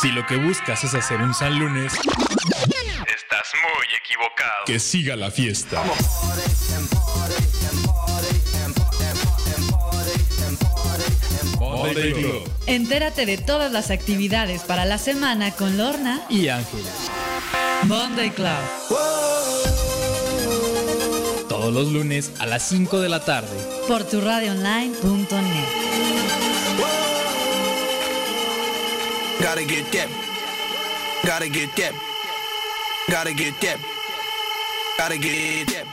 Si lo que buscas es hacer un San Lunes, Estás muy equivocado. que siga la fiesta. Monday Club Entérate de todas las actividades para la semana con Lorna y Ángel. Monday Club. Todos los lunes a las 5 de la tarde. Por tu radioonline.net. Gotta get that. Gotta get that. Gotta get that. Gotta get that.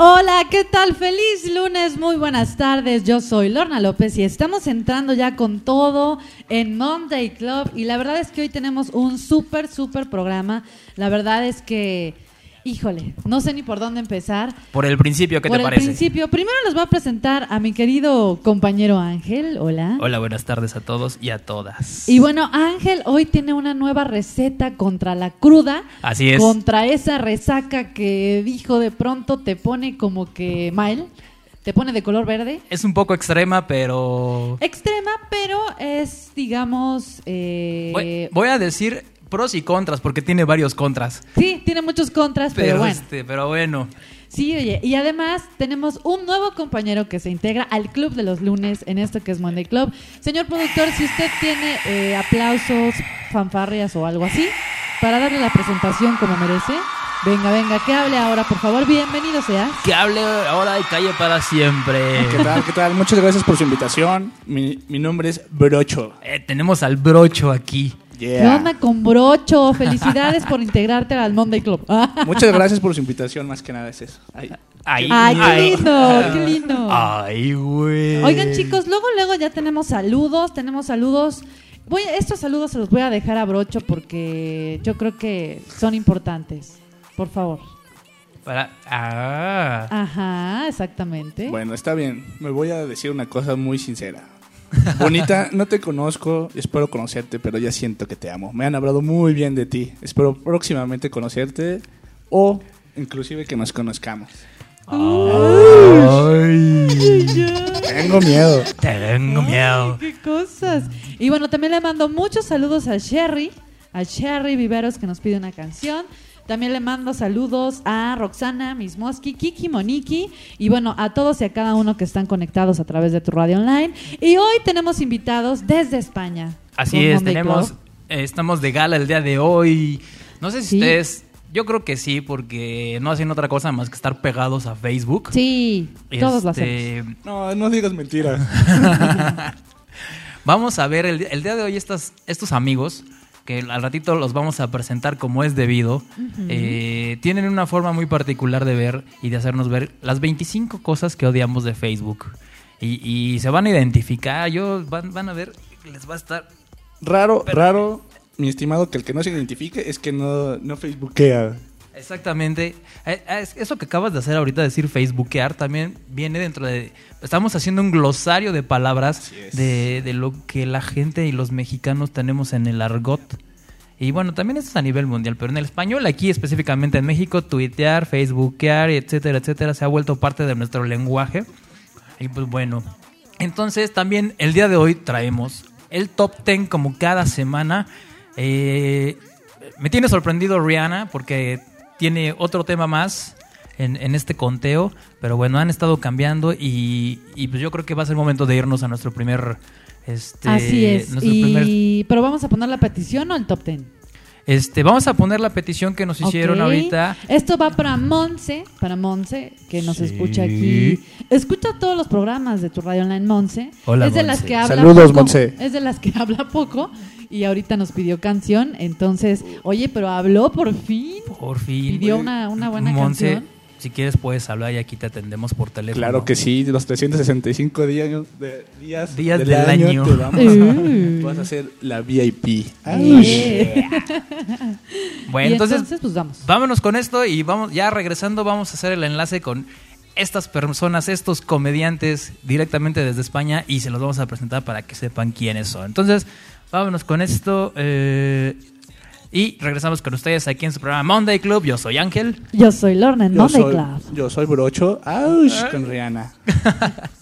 Hola, ¿qué tal? Feliz lunes, muy buenas tardes. Yo soy Lorna López y estamos entrando ya con todo en Monday Club. Y la verdad es que hoy tenemos un súper, súper programa. La verdad es que, híjole, no sé ni por dónde empezar. Por el principio, ¿qué por te el parece? principio, primero les voy a presentar a mi querido compañero Ángel. Hola. Hola, buenas tardes a todos y a todas. Y bueno, Ángel hoy tiene una nueva receta contra la cruda. Así es. Contra esa resaca que dijo de pronto te pone como que mal, te pone de color verde. Es un poco extrema, pero Extrema, pero es, digamos... eh, voy, voy a decir pros y contras, porque tiene varios contras. Sí, tiene muchos contras, pero, Pero, bueno. este, pero bueno. Sí, oye, y además tenemos un nuevo compañero que se integra al club de los lunes en esto que es Monday Club. Señor productor, si usted tiene eh, aplausos, fanfarrias o algo así, para darle la presentación como merece, venga, venga, que hable ahora, por favor. Bienvenido sea. Que hable ahora y calle para siempre. ¿Qué tal? ¿Qué tal? Muchas gracias por su invitación. Mi, mi nombre es Brocho. Eh, tenemos al brocho aquí. ¿Qué onda con Brocho? Felicidades por integrarte al Monday Club. Muchas gracias por su invitación, más que nada es eso. Ay, Ay, Ay, qué lindo, qué lindo. Ay, güey. Oigan, chicos, luego, luego ya tenemos saludos, tenemos saludos. Voy, estos saludos se los voy a dejar a Brocho porque yo creo que son importantes. Por favor. Para... Ah. Ajá, exactamente. Bueno, está bien. Me voy a decir una cosa muy sincera. Bonita, no te conozco, espero conocerte, pero ya siento que te amo. Me han hablado muy bien de ti. Espero próximamente conocerte o inclusive que nos conozcamos. Ay. Tengo miedo. Tengo miedo. Ay, qué cosas. Y bueno, también le mando muchos saludos a Sherry, a Sherry Viveros que nos pide una canción. También le mando saludos a Roxana, Mismoski, Kiki, Moniki y bueno, a todos y a cada uno que están conectados a través de tu radio online. Y hoy tenemos invitados desde España. Así es, Monday tenemos, eh, estamos de gala el día de hoy. No sé si Sí. ustedes, yo creo que sí, porque no hacen otra cosa más que estar pegados a Facebook. Sí, todos lo Este, hacemos. No, no digas mentiras. Vamos a ver el, el día de hoy estas, estos amigos, que al ratito los vamos a presentar como es debido, eh, tienen una forma muy particular de ver y de hacernos ver las 25 cosas que odiamos de Facebook. Y, y se van a identificar, yo van, van a ver, les va a estar Raro, raro, mi estimado, que el que no se identifique es que no, no facebookea. Exactamente. Eh, eh, es- Eso que acabas de hacer ahorita, decir facebookear, también viene dentro de... Estamos haciendo un glosario de palabras de, de lo que la gente y los mexicanos tenemos en el argot. Y bueno, también esto es a nivel mundial, pero en el español, aquí específicamente en México, tuitear, facebookear, etcétera, etcétera, se ha vuelto parte de nuestro lenguaje. Y pues bueno, entonces también el día de hoy traemos el top 10 como cada semana. Eh, me tiene sorprendido Rihanna porque tiene otro tema más en, en este conteo, pero bueno, han estado cambiando y, y pues yo creo que va a ser momento de irnos a nuestro primer... Este, Así es. nuestro Y, primer- Pero vamos a poner la petición o el top ten. este, vamos a poner la petición que nos hicieron ahorita. Esto va para Monse, para Monse, que nos Sí. escucha aquí. Escucha todos los programas de tu radio online, Monse. Hola, es de las que habla Saludos, poco. Monse. Es de las que habla poco y ahorita nos pidió canción. Entonces, oye, pero habló por fin. Por fin. Pidió una, una buena Monse, canción. si quieres puedes hablar y aquí te atendemos por teléfono. Claro que sí, los 365 días, de, días, Días del año. te vamos a, vas a ser la VIP. Eh. Bueno, Y entonces, pues vamos. vámonos con esto y vamos ya regresando vamos a hacer el enlace con estas personas, estos comediantes directamente desde España y se los vamos a presentar para que sepan quiénes son. Entonces, vámonos con esto. eh, Y regresamos con ustedes aquí en su programa Monday Club. Yo soy Ángel. Yo soy Lorna en Monday soy, Club. yo soy Brocho. ¡Auch! Con Rihanna.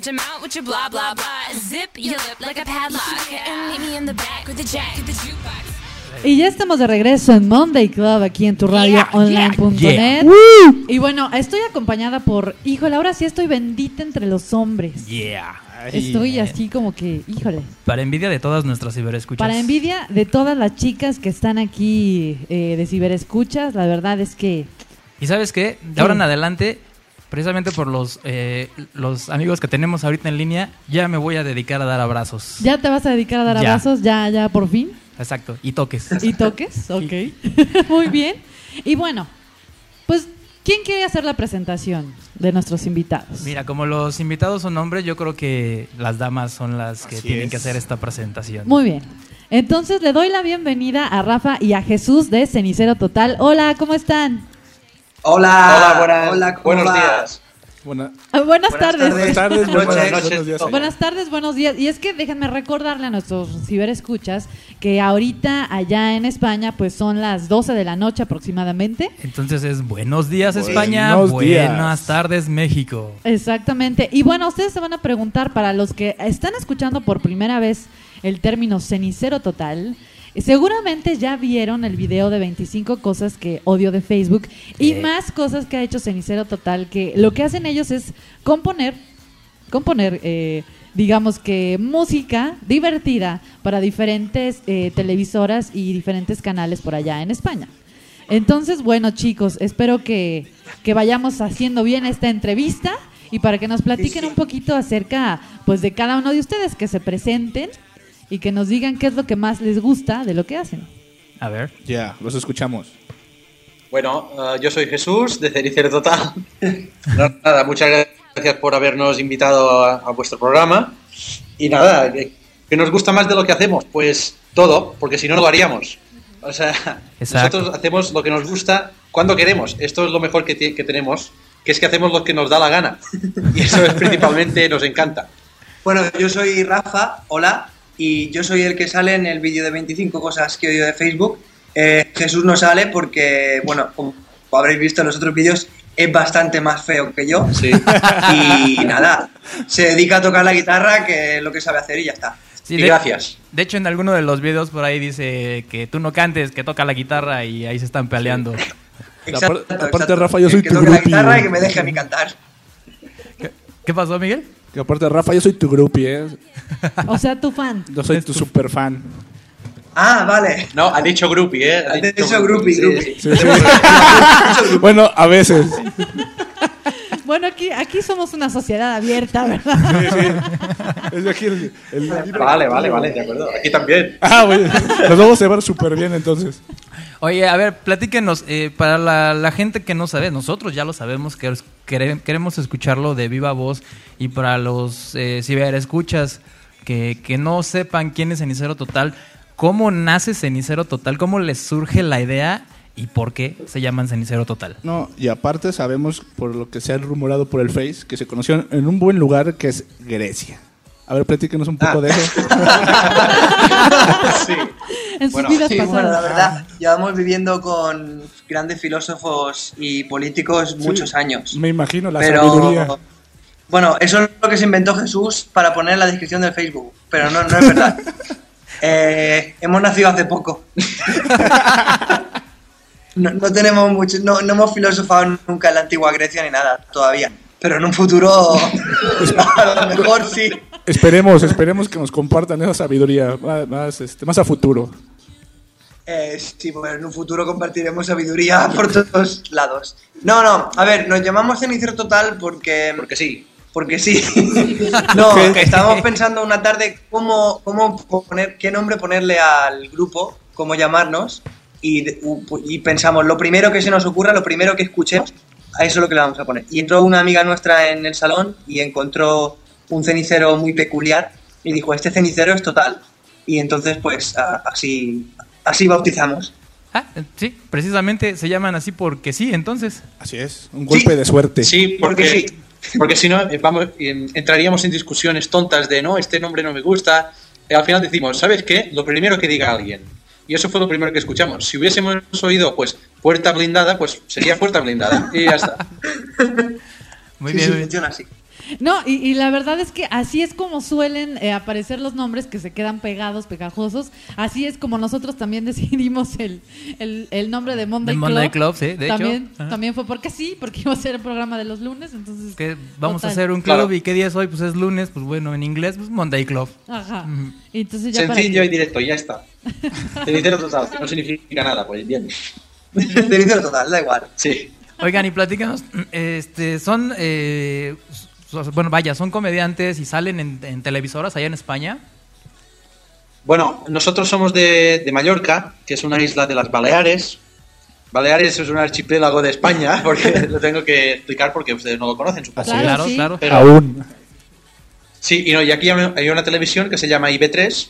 Coming at your mouth with your blah blah blah. Zip your lip like a padlock. And meet me in the back with the jack of the jukebox. Y ya estamos de regreso en Monday Club aquí en tu radio online.net. Y bueno, estoy acompañada por, híjole, ahora sí estoy bendita entre los hombres. Yeah. Estoy así como que, híjole. Para envidia de todas nuestras ciberescuchas. Para envidia de todas las chicas que están aquí eh, de ciberescuchas, la verdad es que Y sabes qué? De ahora en adelante, precisamente por los, eh, los amigos que tenemos ahorita en línea, ya me voy a dedicar a dar abrazos. ya te vas a dedicar a dar Ya. abrazos, ya, ya por fin. Exacto. Y toques. Y toques, ok. Muy bien. Y bueno, pues, ¿quién quiere hacer la presentación de nuestros invitados? Mira, como los invitados son hombres, yo creo que las damas son las que Así tienen es. que hacer esta presentación. Muy bien. Entonces le doy la bienvenida a Rafa y a Jesús de Cenicero Total. Hola, ¿cómo están? Hola, Hola, buenas, hola, ¿cómo buenos va? días. Buena- buenas, Buenas tardes. buenas tardes, Noches, buenas- noches. buenos días. Buenas tardes, buenos días. Y es que déjenme recordarle a nuestros ciberescuchas que ahorita allá en España pues son las 12 de la noche aproximadamente. Entonces es buenos días Buenos España, días. buenas tardes México. Exactamente. Y bueno, ustedes se van a preguntar, para los que están escuchando por primera vez el término cenicero total, seguramente ya vieron el video de 25 cosas que odio de Facebook y más cosas que ha hecho cenicero total, que lo que hacen ellos es componer, componer, eh, digamos que música divertida para diferentes eh, televisoras y diferentes canales por allá en España. Entonces, bueno, chicos, espero que, que vayamos haciendo bien esta entrevista y para que nos platiquen Sí, sí. un poquito acerca pues de cada uno de ustedes, que se presenten y que nos digan qué es lo que más les gusta de lo que hacen. A ver. Ya, los escuchamos. Bueno, eh, yo soy Jesús de Cericero Total. No, nada, muchas gracias por habernos invitado a, a vuestro programa. Y nada, ¿qué qué nos gusta más de lo que hacemos? Pues todo, porque si no, no lo haríamos. O sea, Exacto. nosotros hacemos lo que nos gusta cuando queremos. Esto es lo mejor que, que tenemos, que es que hacemos lo que nos da la gana. Y eso es principalmente nos encanta. Bueno, yo soy Rafa, hola, y yo soy el que sale en el vídeo de 25 cosas que he oído de Facebook. Eh, Jesús no sale porque, bueno, como habréis visto en los otros vídeos, es bastante más feo que yo. Sí. Y nada, se dedica a tocar la guitarra, que es lo que sabe hacer y ya está. Sí, Y de- gracias. De hecho, en alguno de los videos por ahí dice que tú no cantes, que toca la guitarra y ahí se están peleando. Exacto, aparte, exacto. Rafa, yo soy que tu toque la guitarra y que me deje a mí cantar. ¿Qué pasó, Miguel? Que aparte, Rafa, yo soy tu groupie, ¿eh? O sea, tu fan. Yo soy tu super fan. Ah, vale. No, ha dicho groupie, ¿eh? Ha dicho groupie, groupie. sí. Sí, sí. bueno, a veces. Bueno, aquí, aquí somos una sociedad abierta, ¿verdad? Es de aquí el, Vale, vale, vale, de acuerdo. Aquí también. Ah, güey. Nos vamos a llevar súper bien entonces. Oye, a ver, platíquenos, eh, para la, la gente que no sabe, nosotros ya lo sabemos, que queremos escucharlo de viva voz, y para los eh, ciberescuchas que, que no sepan quién es Cenicero Total, ¿cómo nace Cenicero Total? ¿Cómo les surge la idea y por qué se llaman Cenicero Total? No, y aparte sabemos, por lo que se ha rumorado por el Face, que se conocieron en un buen lugar que es Grecia. A ver, platíquenos un poco Ah. de eso. Sí. En sus Bueno, vidas Sí, bueno, la pasadas. verdad, llevamos viviendo con grandes filósofos y políticos muchos años. Me imagino la pero, sabiduría. bueno, eso es lo que se inventó Jesús para poner en la descripción del Facebook, pero no, no es verdad. Eh, hemos nacido hace poco. No, no tenemos mucho, no, no hemos filosofado nunca en la antigua Grecia ni nada todavía. Pero en un futuro, a lo mejor sí. Esperemos, esperemos que nos compartan esa sabiduría más, más, este, más a futuro. Eh, sí, bueno, en un futuro compartiremos sabiduría por todos lados. No, no, a ver, nos llamamos Cenicero Total porque... Porque sí. Porque sí. No, que estábamos pensando una tarde cómo, cómo poner, qué nombre ponerle al grupo, cómo llamarnos, y, y pensamos, lo primero que se nos ocurra, lo primero que escuchemos, a eso es lo que le vamos a poner. Y entró una amiga nuestra en el salón y encontró un cenicero muy peculiar y dijo, este cenicero es total. Y entonces, pues, a- así, así bautizamos. Ah, sí, precisamente se llaman así porque sí, entonces. Así es, un golpe Sí. de suerte. Sí, porque, Porque sí. porque si no, eh, vamos, eh, entraríamos en discusiones tontas de no, este nombre no me gusta. Eh, al final decimos, ¿sabes qué? Lo primero que diga alguien. Y eso fue lo primero que escuchamos. Si hubiésemos oído, pues, puerta blindada, pues sería puerta blindada. Y ya está. Muy Sí, bien, sí, muy bien. funciona así. No, y, y la verdad es que así es como suelen eh, aparecer los nombres que se quedan pegados, pegajosos. Así es como nosotros también decidimos el, el, el nombre de Monday, De Monday Club. Club, sí, de hecho. también, Ajá. También fue porque sí, porque iba a ser el programa de los lunes, entonces... Que vamos a hacer un club Claro. y qué día es hoy, pues es lunes, pues bueno, en inglés, pues Monday Club. Ajá. Ujú. Y entonces ya para Sencillo que- y directo, ya está. Cenicero total, que no significa nada, pues bien. Cenicero total, da igual. Sí. Oigan, y platícanos, este, son, eh, bueno, vaya, son comediantes y salen en, en televisoras allá en España. Bueno, nosotros somos de, de Mallorca, que es una isla de las Baleares. Baleares es un archipiélago de España, porque lo tengo que explicar porque ustedes no lo conocen, supongo. Claro, claro, sí. claro. Pero- Aún. Sí, y, no, y aquí hay hay una televisión que se llama IB3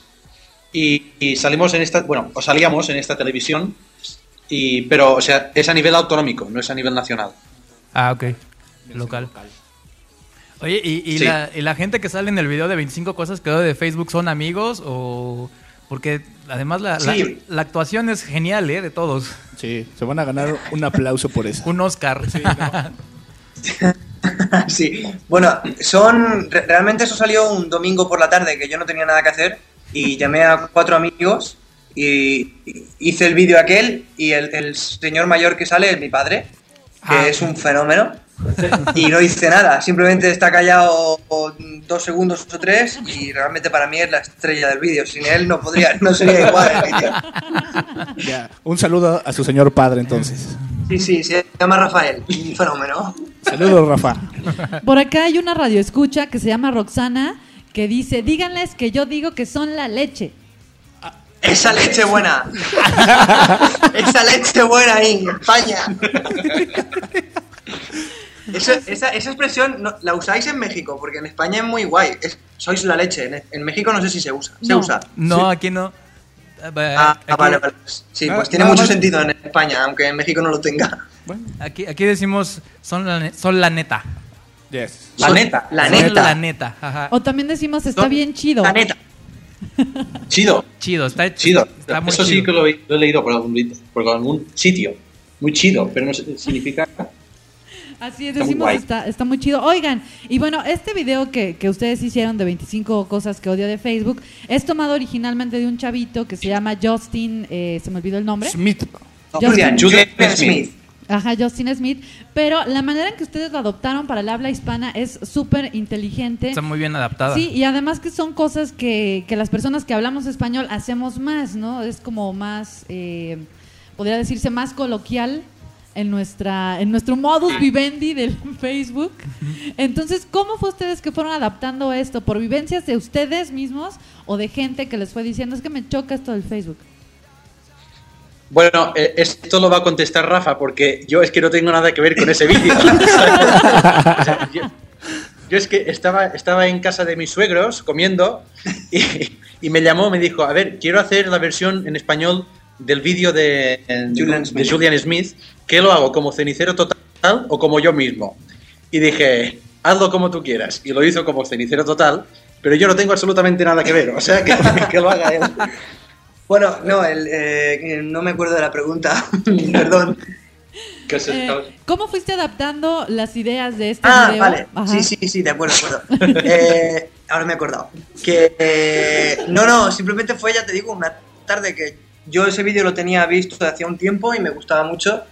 y, y salimos en esta, bueno, o salíamos en esta televisión, y, pero, o sea, es a nivel autonómico, no es a nivel nacional. Ah, ok. Local. Oye, ¿y, y Sí. la, y la gente que sale en el video de 25 cosas que veo de Facebook son amigos o...? Porque además la, Sí. actuación es genial, ¿eh? De todos. Sí, se van a ganar un aplauso por eso. Un Oscar. Sí, bueno, son. re- Realmente eso salió un domingo por la tarde que yo no tenía nada que hacer y llamé a cuatro amigos y y hice el vídeo aquel y el, el señor mayor que sale es mi padre, que Ah. es un fenómeno. Y no hice nada, simplemente está callado dos segundos o tres y realmente para mí es la estrella del vídeo. Sin él no podría, no sería igual el vídeo. Ya, un saludo a su señor padre entonces. Sí, sí, se llama Rafael, un fenómeno. Saludos, Rafa. Por acá hay una radio escucha que se llama Roxana que dice, díganles que yo digo que son la leche. Esa leche buena. Esa leche buena ahí, en España. Eso- esa, esa expresión no- la usáis en México, porque en España es muy guay. Es- sois la leche. En, en México no sé si se usa. Se No. usa. No, aquí no. Eh, Ah, aquí, vale, vale. Sí, Ah, pues tiene nada mucho sentido en España, aunque en México no lo tenga. Aquí, aquí decimos son la, son la neta. Yes. La neta. La Son neta. La neta. Ajá. O también decimos, está bien chido. La neta. Chido, Chido, está chido. Está muy Eso sí chido. que lo, he- lo he leído por algún, por algún sitio. Muy chido, pero no sé- significa... Así es, Está muy decimos, está, está muy chido. Oigan, y bueno, este video que, que ustedes hicieron de 25 cosas que odio de Facebook es tomado originalmente de un chavito que se llama Justin, eh, se me olvidó el nombre. Smith. Julian Julian Smith. Smith. Ajá, Justin Smith. Pero la manera en que ustedes lo adoptaron para el habla hispana es súper inteligente. Está muy bien adaptada. Sí, y además que son cosas que, que las personas que hablamos español hacemos más, ¿no? Es como más, eh, podría decirse más coloquial en nuestra en nuestro modus vivendi del Facebook. Entonces, ¿cómo fue ustedes que fueron adaptando esto? ¿Por vivencias de ustedes mismos o de gente que les fue diciendo, es que me choca esto del Facebook? Bueno, eh, esto lo va a contestar Rafa porque yo es que no tengo nada que ver con ese vídeo. O sea, yo, yo es que estaba, estaba en casa de mis suegros comiendo y, y me llamó, me dijo, a ver, quiero hacer la versión en español del vídeo de, Julian de Smith. Julian Smith. ¿Qué lo hago? ¿Como cenicero total o como yo mismo? Y dije, hazlo como tú quieras. Y lo hizo como cenicero total, pero yo no tengo absolutamente nada que ver. O sea, que, que lo haga él. Bueno, no, el, eh, no me acuerdo de la pregunta. Perdón. Que se- Eh, ¿Cómo fuiste adaptando las ideas de este Ah, video? vale. Ajá. Sí, sí, sí, de acuerdo, de acuerdo. Eh, ahora me he acordado. Que eh, no, no, simplemente fue, ya te digo, una tarde que yo ese vídeo lo tenía visto de hacía un tiempo y me gustaba mucho.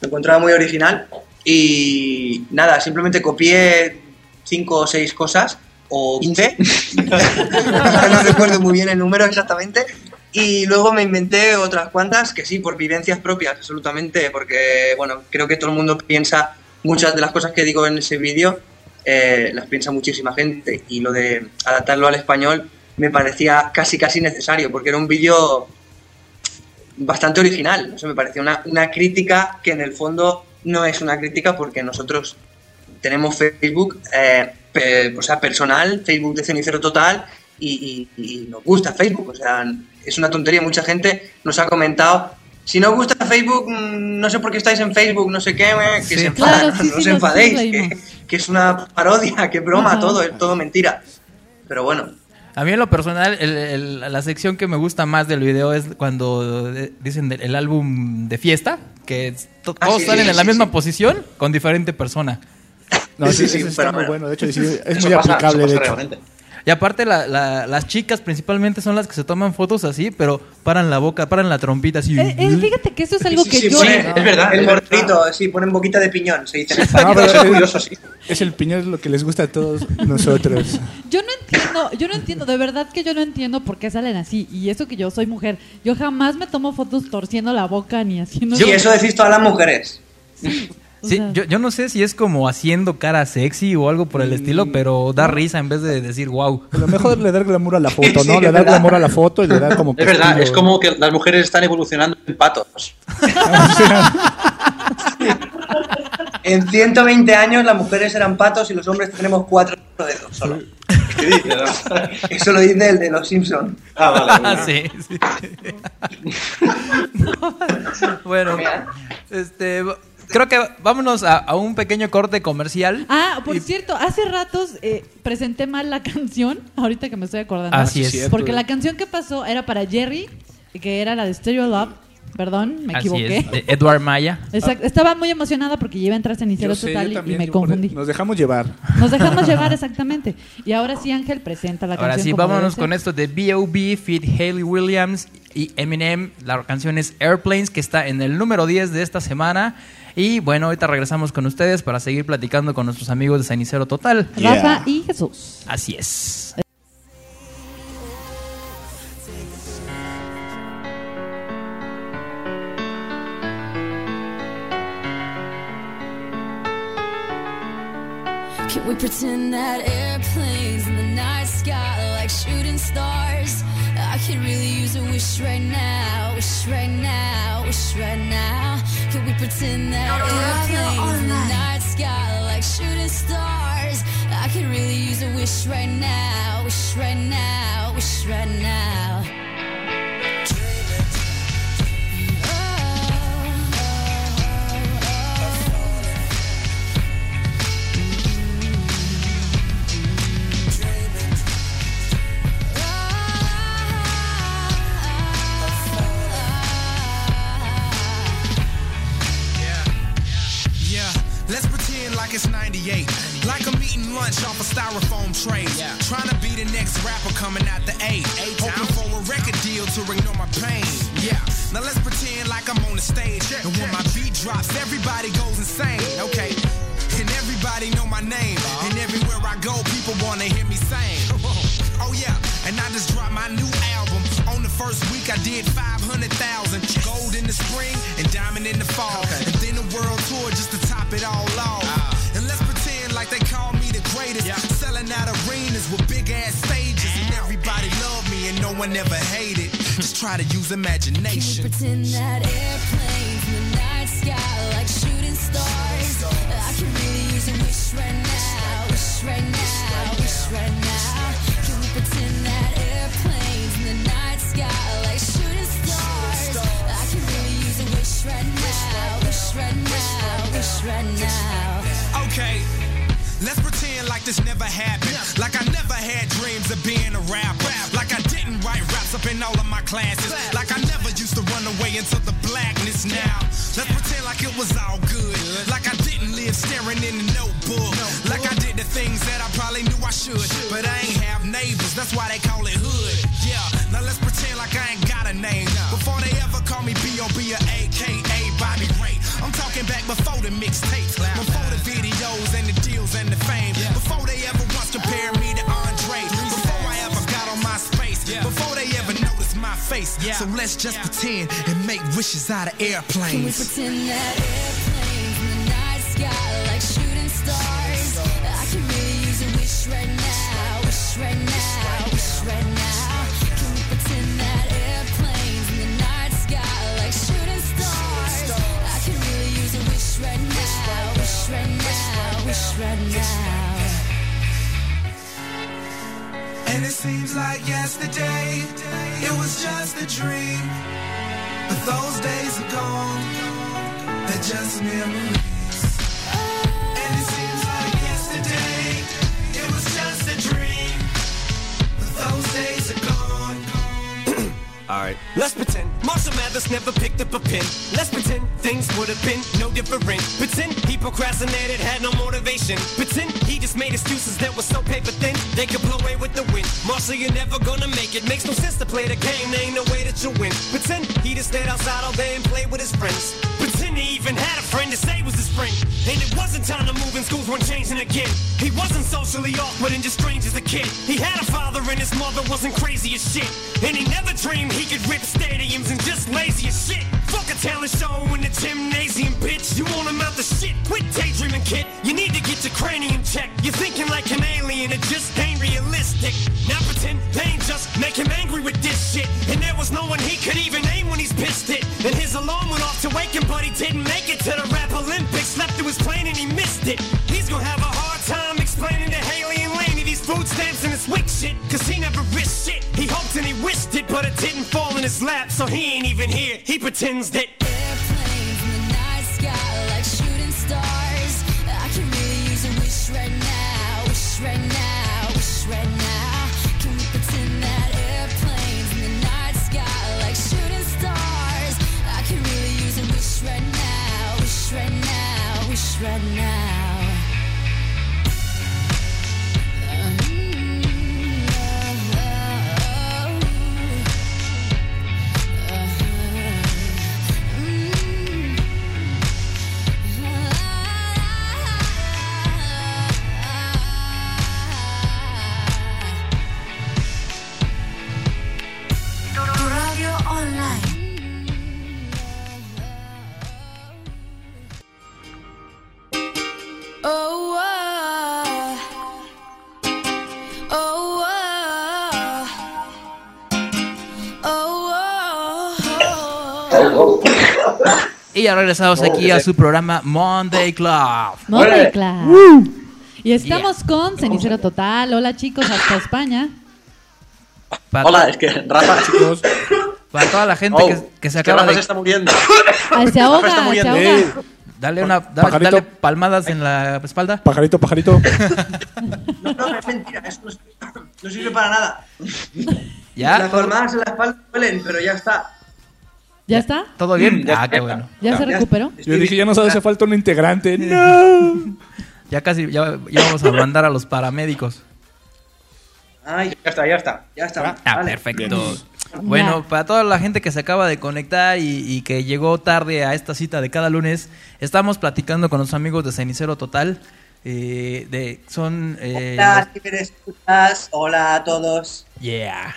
Lo encontraba muy original. Y nada, simplemente copié cinco o seis cosas, o 15. no recuerdo muy bien el número exactamente. Y luego me inventé otras cuantas que sí, por vivencias propias, absolutamente, porque, bueno, creo que todo el mundo piensa muchas de las cosas que digo en ese vídeo, eh, las piensa muchísima gente. Y lo de adaptarlo al español me parecía casi, casi necesario, porque era un vídeo bastante original. Sé, me parecía una, una crítica que en el fondo no es una crítica porque nosotros tenemos Facebook, eh, pe- o sea, personal, Facebook de cenicero total, y, y- y nos gusta Facebook. O sea, es una tontería. Mucha gente nos ha comentado. Si no os gusta Facebook, mm, no sé por qué estáis en Facebook, no sé qué, eh, que Sí. se enfadan, Claro, no, sí, no sí, os enfadéis, que, es una parodia, que broma, Ajá. todo, es todo mentira. Pero bueno, A mí en lo personal, el- el- la sección que me gusta más del video es cuando eh, dicen el álbum de fiesta, que es- to- Ah, todos sí, salen sí, en la sí, misma sí. posición con diferente persona. No, sí, Sí, está pero muy bueno. De hecho, es muy pasa, aplicable, de hecho. realmente. Y aparte, la- la- las chicas principalmente son las que se toman fotos así, pero paran la boca, paran la trompita así. Eh, eh, fíjate que eso es algo Sí, que sí, yo... pone- es verdad, El morrito, sí, ponen boquita de piñón, se dice No, España. pero Eso es curioso, sí. Es el piñón es lo que les gusta a todos nosotros. Yo no entiendo, yo no entiendo, de verdad que yo no entiendo por qué salen así. Y eso que yo soy mujer. Yo jamás me tomo fotos torciendo la boca ni haciendo... Sí, eso decís todas las mujeres. o Sí, sea, yo, yo no sé si es como haciendo cara sexy o algo por el estilo, pero da risa en vez de decir wow. A lo mejor le da glamour a la foto, Sí, ¿no? es le da verdad. glamour a la foto y le da como. Es verdad, estilo. es como que las mujeres están evolucionando en patos. En 120 años las mujeres eran patos y los hombres tenemos cuatro dedos solo. ¿Qué dices? Eso lo dice el de los Simpsons. Ah, vale. vale. sí, sí. bueno, este, creo que vámonos a, a un pequeño corte comercial. Ah, por Y- cierto, hace ratos eh, presenté mal la canción, ahorita que me estoy acordando. Así es. Porque la canción que pasó era para Jerry, que era la de Stereo Love. Perdón, me Así equivoqué. es, de Edward Maya. Exacto, Estaba muy emocionada porque ya iba a entrar cenicero sé, total y- me confundí. Nos dejamos llevar. Nos dejamos llevar exactamente. Y ahora sí, Ángel presenta la Ahora canción. sí, como vámonos con esto de B.O.B. Fit Haley Williams y Eminem. La canción es Airplanes, que está en el número 10 de esta semana. Y bueno, ahorita regresamos con ustedes para seguir platicando con nuestros amigos de Cenicero Total. Rafa y Jesús. Así es. Can we pretend that airplanes in the night sky like shooting stars? I could really use a wish right now, wish right now, wish right now. Can we pretend that airplanes in the night sky like shooting stars? I could really use a wish right now, wish right now, wish right now. Like it's 98. Like I'm eating lunch off a styrofoam tray. Yeah. Trying to be the next rapper coming out the A. Hoping for a record deal to ignore my pain. Yeah, now let's pretend like I'm on the stage. And when my beat drops, everybody goes insane. Okay. And everybody know my name. And everywhere I go, people wanna hear me sing. Oh yeah, and I just dropped my new album. On the first week, I did 500,000. Gold in the spring and diamond in the fall. And then the world tour just to top it all one ever hated. Just try to use Can we imagination. pretend that airplanes in the night sky like shooting stars? I can really use a wish right now, wish right now, wish right now. Can we pretend that airplanes in the night sky like shooting stars? I can really use a wish right now, wish right now, wish right now. Okay. Let's pretend like this never happened. Like I never had dreams of being a rapper. Up in all of my classes. Like I never used to run away into the blackness now. Let's pretend like it was all good. Like I didn't live staring in the notebook. Like I did the things that I probably knew I should. But I ain't have neighbors, that's why they call it hood. Yeah, now let's pretend like I ain't got a name. Before they ever call me B.O.B. or AKA Bobby Ray. I'm talking back before the mixtapes, noticed my face. So let's just pretend and make wishes out of Can we airplanes. pretend that airplanes in the night sky like shooting stars? I can really use a wish right now, wish right now, wish right now. Can we pretend that airplanes in the night sky like shooting stars? I can really use a wish right now, wish right now, wish right now. And it seems like yesterday, it was just a dream. But those days are gone, they're just memories. And it seems All right, Let's pretend Marshall Mathers never picked up a pen. Let's pretend things would have been no different. Pretend he procrastinated, had no motivation. Pretend he just made excuses that were so paper thin they could blow away with the wind. Marshall, you're never gonna make it. Makes no sense to play the game. There ain't no way that you win. Pretend he just stayed outside all day and played with his friends. Pretend he even had a friend to say was his friend. And it wasn't time to move and schools weren't changing again. He wasn't socially awkward and just strange as a kid. He had a father and his mother wasn't crazy as shit. And he never dreamed he could rip stadiums and just lazy as shit. Fuck a talent show in the gymnasium, bitch. You want him out the shit. Quit daydreaming, kid. You need to get your cranium checked. You're thinking like an alien, it just ain't realistic. Now pretend pain just make him angry with this shit. And there was no one he could even name when he's pissed it. And his alarm went off to wake him, but he didn't make it to the rap Olympics. Slept through his plane and he missed it. He's gonna have a hard time explaining to Haley and Laney these food stamps and this wick shit. Cause he never risked shit. He hoped and he wished it, but it didn't fall in his lap, so he ain't even here. He pretends that. Right now. Oh, oh. Y ya regresamos aquí a su programa Monday Club. Monday Club. Y estamos con Cenicero Total. Hola chicos, hasta España. Para Hola, es que Rafa, chicos. Para toda la gente Oh, que, que se que acaba Rafa de... se está muriendo. Ay, se ahoga, Rafa está se muriendo. ahoga. Eh, Dale, una, dale, Pajarito. dale palmadas en la espalda. pajarito, pajarito. No, no, es mentira, eso no, no sirve para nada. Las palmadas en la espalda duelen, pero ya está. ¿Ya está? ¿Todo bien? Mm, ya Ah, qué bueno. ¿Ya se Ya- recuperó? Yo dije, ya nos hace falta un integrante. No. Ya casi, ya, ya vamos a mandar a los paramédicos. Ay, Ya está, ya está. ya está. Ah, Vale. perfecto. Bueno, Ya. para toda la gente que se acaba de conectar y, y que llegó tarde a esta cita de cada lunes, estamos platicando con los amigos de Cenicero Total. eh, de, son... eh, Hola. Hola a todos. Yeah.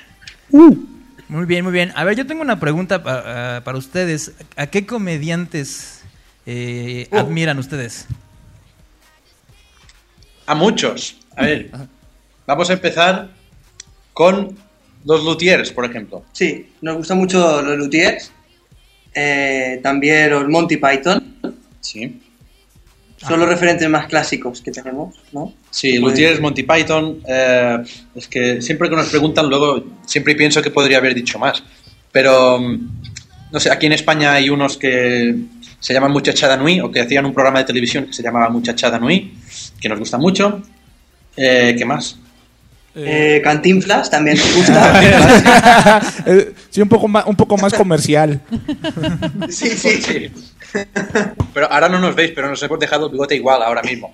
Muy bien, muy bien. A ver, yo tengo una pregunta pa- ah, para ustedes. ¿A qué comediantes eh, Oh. admiran ustedes? A muchos. A ver, vamos a empezar con los luthiers, por ejemplo. Sí, nos gustan mucho los luthiers. eh, también los Monty Python. Sí. Son los referentes más clásicos que tenemos, ¿no? Sí, luthiers, Monty Python. eh, es que siempre que nos preguntan, luego siempre pienso que podría haber dicho más. Pero, mm, no sé, aquí en España hay unos que se llaman Muchachada Nui o que hacían un programa de televisión que se llamaba Muchachada Nui, que nos gusta mucho. Eh, ¿Qué más? Eh, Cantinflas también nos gusta. Eh, sí, un poco más, un poco más comercial. sí, sí. Sí. Pero ahora no nos veis, pero nos hemos dejado el bigote igual ahora mismo.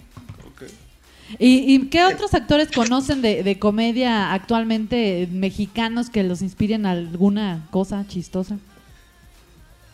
¿Y, y qué otros actores conocen de, de comedia actualmente mexicanos que los inspiren a alguna cosa chistosa?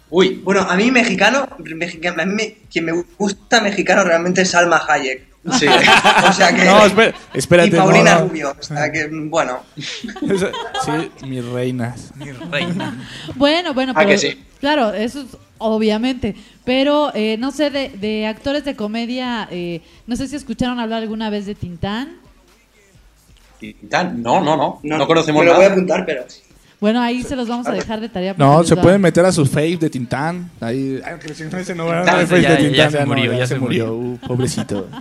Uy, Bueno, a mí mexicano, mexicano a mí me- quien me gusta mexicano realmente es Salma Hayek. Sí. O sea que... No, espera- espérate. y Paulina no, no. Rubio. O sea que, bueno. Sí, mis reinas. Mi reina. Bueno, bueno, Ah, pero que sí. claro, eso es obviamente. Pero eh, no sé, de, de actores de comedia, eh, no sé si escucharon hablar alguna vez de Tintán. Tintán, No, no, no. No, conocemos Me lo voy a nada. apuntar, pero... Bueno, ahí se los vamos a dejar de tarea. No, se pueden meter a sus faves de Tintán. Ahí, ay, que ese no, ese no, no, fave ya- de ya se no, murió, ya se murió. Uh, pobrecito.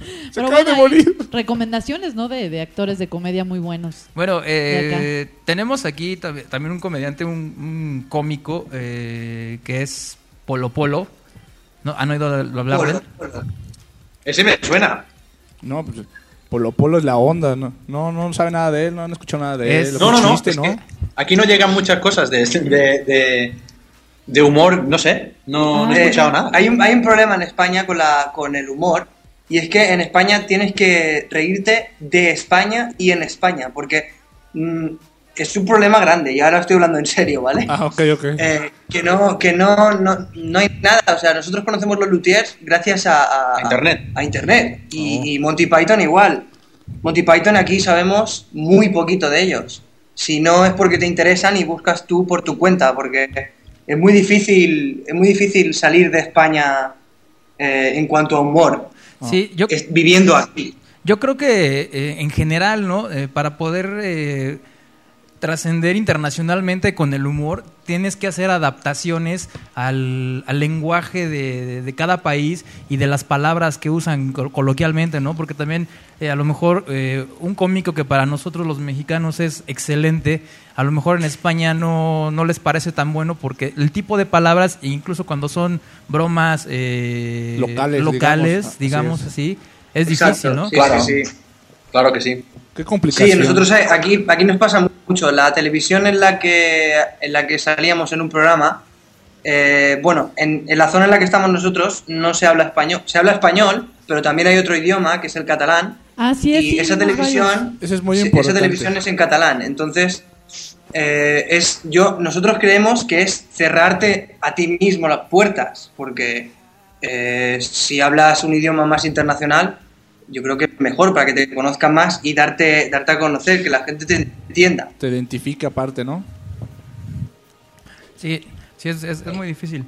Se Pero acaba bueno, de morir. recomendaciones, ¿no? De, de actores de comedia muy buenos. Bueno, eh, tenemos aquí tam- también un comediante, un, un cómico eh, que es Polo Polo. ¿No? ¿Han oído hablar de él? Ese me suena. No, pues Polo Polo es la onda, ¿no? No, no sabe nada de él, no han escuchado nada de Es- él. No, no, no. chiste, es ¿no? que Aquí no llegan muchas cosas de, de, de, de humor, no sé, no, no he Eh, escuchado nada. Hay un, hay un problema en España con, la, con el humor, y es que en España tienes que reírte de España y en España, porque mm, es un problema grande, y ahora estoy hablando en serio, ¿vale? Ah, ok, ok. Eh, que no, que no, no, no hay nada, o sea, nosotros conocemos los luthiers gracias a, internet. a internet, y, y Monty Python igual. Monty Python aquí sabemos muy poquito de ellos. Si no es porque te interesan y buscas tú por tu cuenta, porque es muy difícil, es muy difícil salir de España eh, en cuanto a humor, Sí, yo, es- viviendo aquí. Yo creo que eh, en general, ¿no? Eh, para poder eh, trascender internacionalmente con el humor, tienes que hacer adaptaciones al, al lenguaje de, de- de cada país y de las palabras que usan col- coloquialmente, ¿no? Porque también eh, a lo mejor eh, un cómico que para nosotros los mexicanos es excelente, a lo mejor en España no, no les parece tan bueno porque el tipo de palabras, e incluso cuando son bromas eh, Locales, locales, digamos, digamos, así así, es Exacto, difícil, ¿no? sí, Claro. sí, sí. Claro que sí. Qué complicación. Sí, nosotros eh, aquí, aquí nos pasa mucho. La televisión en la que, en la que salíamos en un programa, eh, bueno, en, en la zona en la que estamos nosotros no se habla español. Se habla español, pero también hay otro idioma que es el catalán. Así es. y sí, esa televisión, Eso es muy sí, importante. esa televisión es en catalán. Entonces, eh, es yo nosotros creemos que es cerrarte a ti mismo las puertas, porque eh, si hablas un idioma más internacional, yo creo que es mejor para que te conozcan más y darte, darte a conocer, que la gente te entienda. Te identifica aparte, ¿no? Sí, sí es, es- es muy difícil.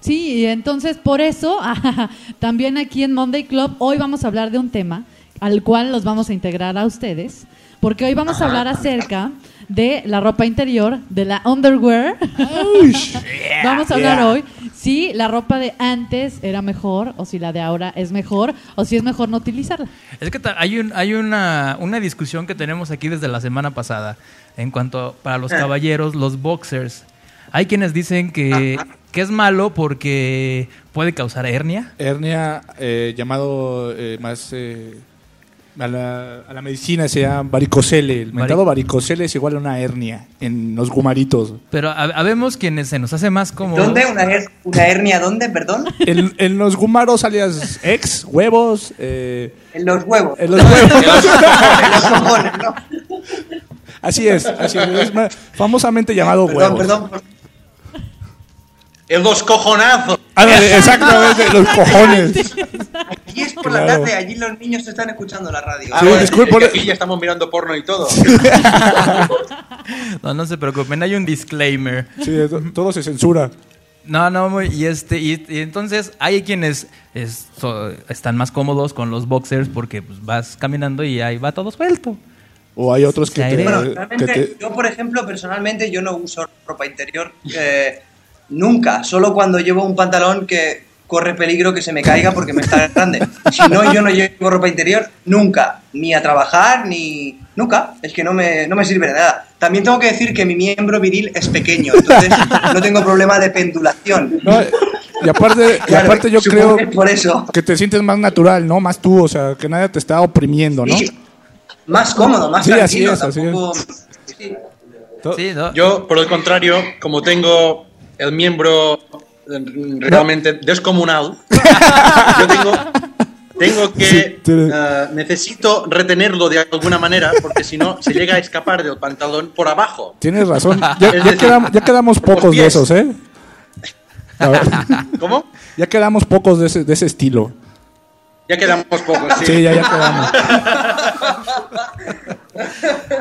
Sí, y entonces por eso, también aquí en Monday Club, hoy vamos a hablar de un tema al cual los vamos a integrar a ustedes, porque hoy vamos a hablar acerca de la ropa interior, de la underwear. vamos a hablar Yeah. hoy si la ropa de antes era mejor o si la de ahora es mejor o si es mejor no utilizarla. Es que hay, un, hay una, una discusión que tenemos aquí desde la semana pasada en cuanto para los caballeros, los boxers. Hay quienes dicen que, que es malo porque puede causar hernia. Hernia, eh, llamado eh, más eh, a, la, a la medicina, se llama varicocele. El mentado varicocele es igual a una hernia en los gumaritos. Pero ha- habemos quienes se nos hace más como... ¿Dónde? ¿Una, her- una hernia dónde? Perdón. En, en los gumaros alias ex, huevos. eh, En los huevos. en los huevos. En los cojones, ¿no? así es, así es. Famosamente llamado Perdón, huevos. perdón. por- El dos cojonazos. Ándale, exactamente, los cojones. Aquí es por la Claro. tarde, allí los niños están escuchando la radio. Ah, Sí, bueno, disculpe, es que por- aquí ya estamos mirando porno y todo. No, no se preocupen, hay un disclaimer. Sí, to- todo se censura. No, no, y este y, y entonces hay quienes es- so- están más cómodos con los boxers porque pues, vas caminando y ahí va todo suelto. O hay otros que te. Bueno, que te- yo, por ejemplo, personalmente, yo no uso ropa interior eh, nunca. Solo cuando llevo un pantalón que corre peligro que se me caiga porque me está grande. Si no, yo no llevo ropa interior nunca. Ni a trabajar, ni... Nunca. Es que no me, no me sirve de nada. También tengo que decir que mi miembro viril es pequeño, entonces no tengo problema de pendulación. No, y aparte, y Claro, aparte yo creo que es por eso. que te sientes más natural, ¿no? Más tú, o sea, que nadie te está oprimiendo, ¿no? Y más cómodo, más Sí, así tranquilo. es, así es. tampoco- sí. Sí. Yo, por el contrario, como tengo el miembro eh, realmente descomunal, yo tengo, tengo que... Eh, necesito retenerlo de alguna manera porque si no se llega a escapar del pantalón por abajo. Tienes razón. Ya, Es ya decir, quedam- ya quedamos pocos de esos, ¿eh? A ver, ¿Cómo? ya quedamos pocos de ese, de ese estilo. Ya quedamos pocos. Sí. Sí, ya, ya quedamos.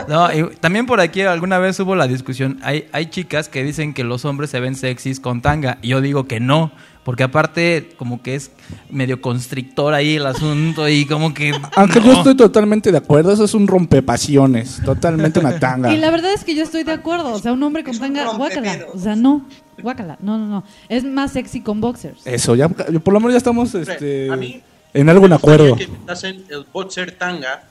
No, y también por aquí alguna vez hubo la discusión. Hay, hay chicas que dicen que los hombres se ven sexys con tanga. Y yo digo que no. Porque aparte, como que es medio constrictor ahí el asunto y como que. Aunque no. yo estoy totalmente de acuerdo, eso es un rompepasiones. Totalmente una tanga. Y la verdad es que yo estoy de acuerdo. O sea, un hombre con tanga, guácala. O sea, no, guácala. No, no, no. Es más sexy con boxers. Eso, ya, por lo menos ya estamos este, a mí- en algún acuerdo. que inventasen el boxer tanga,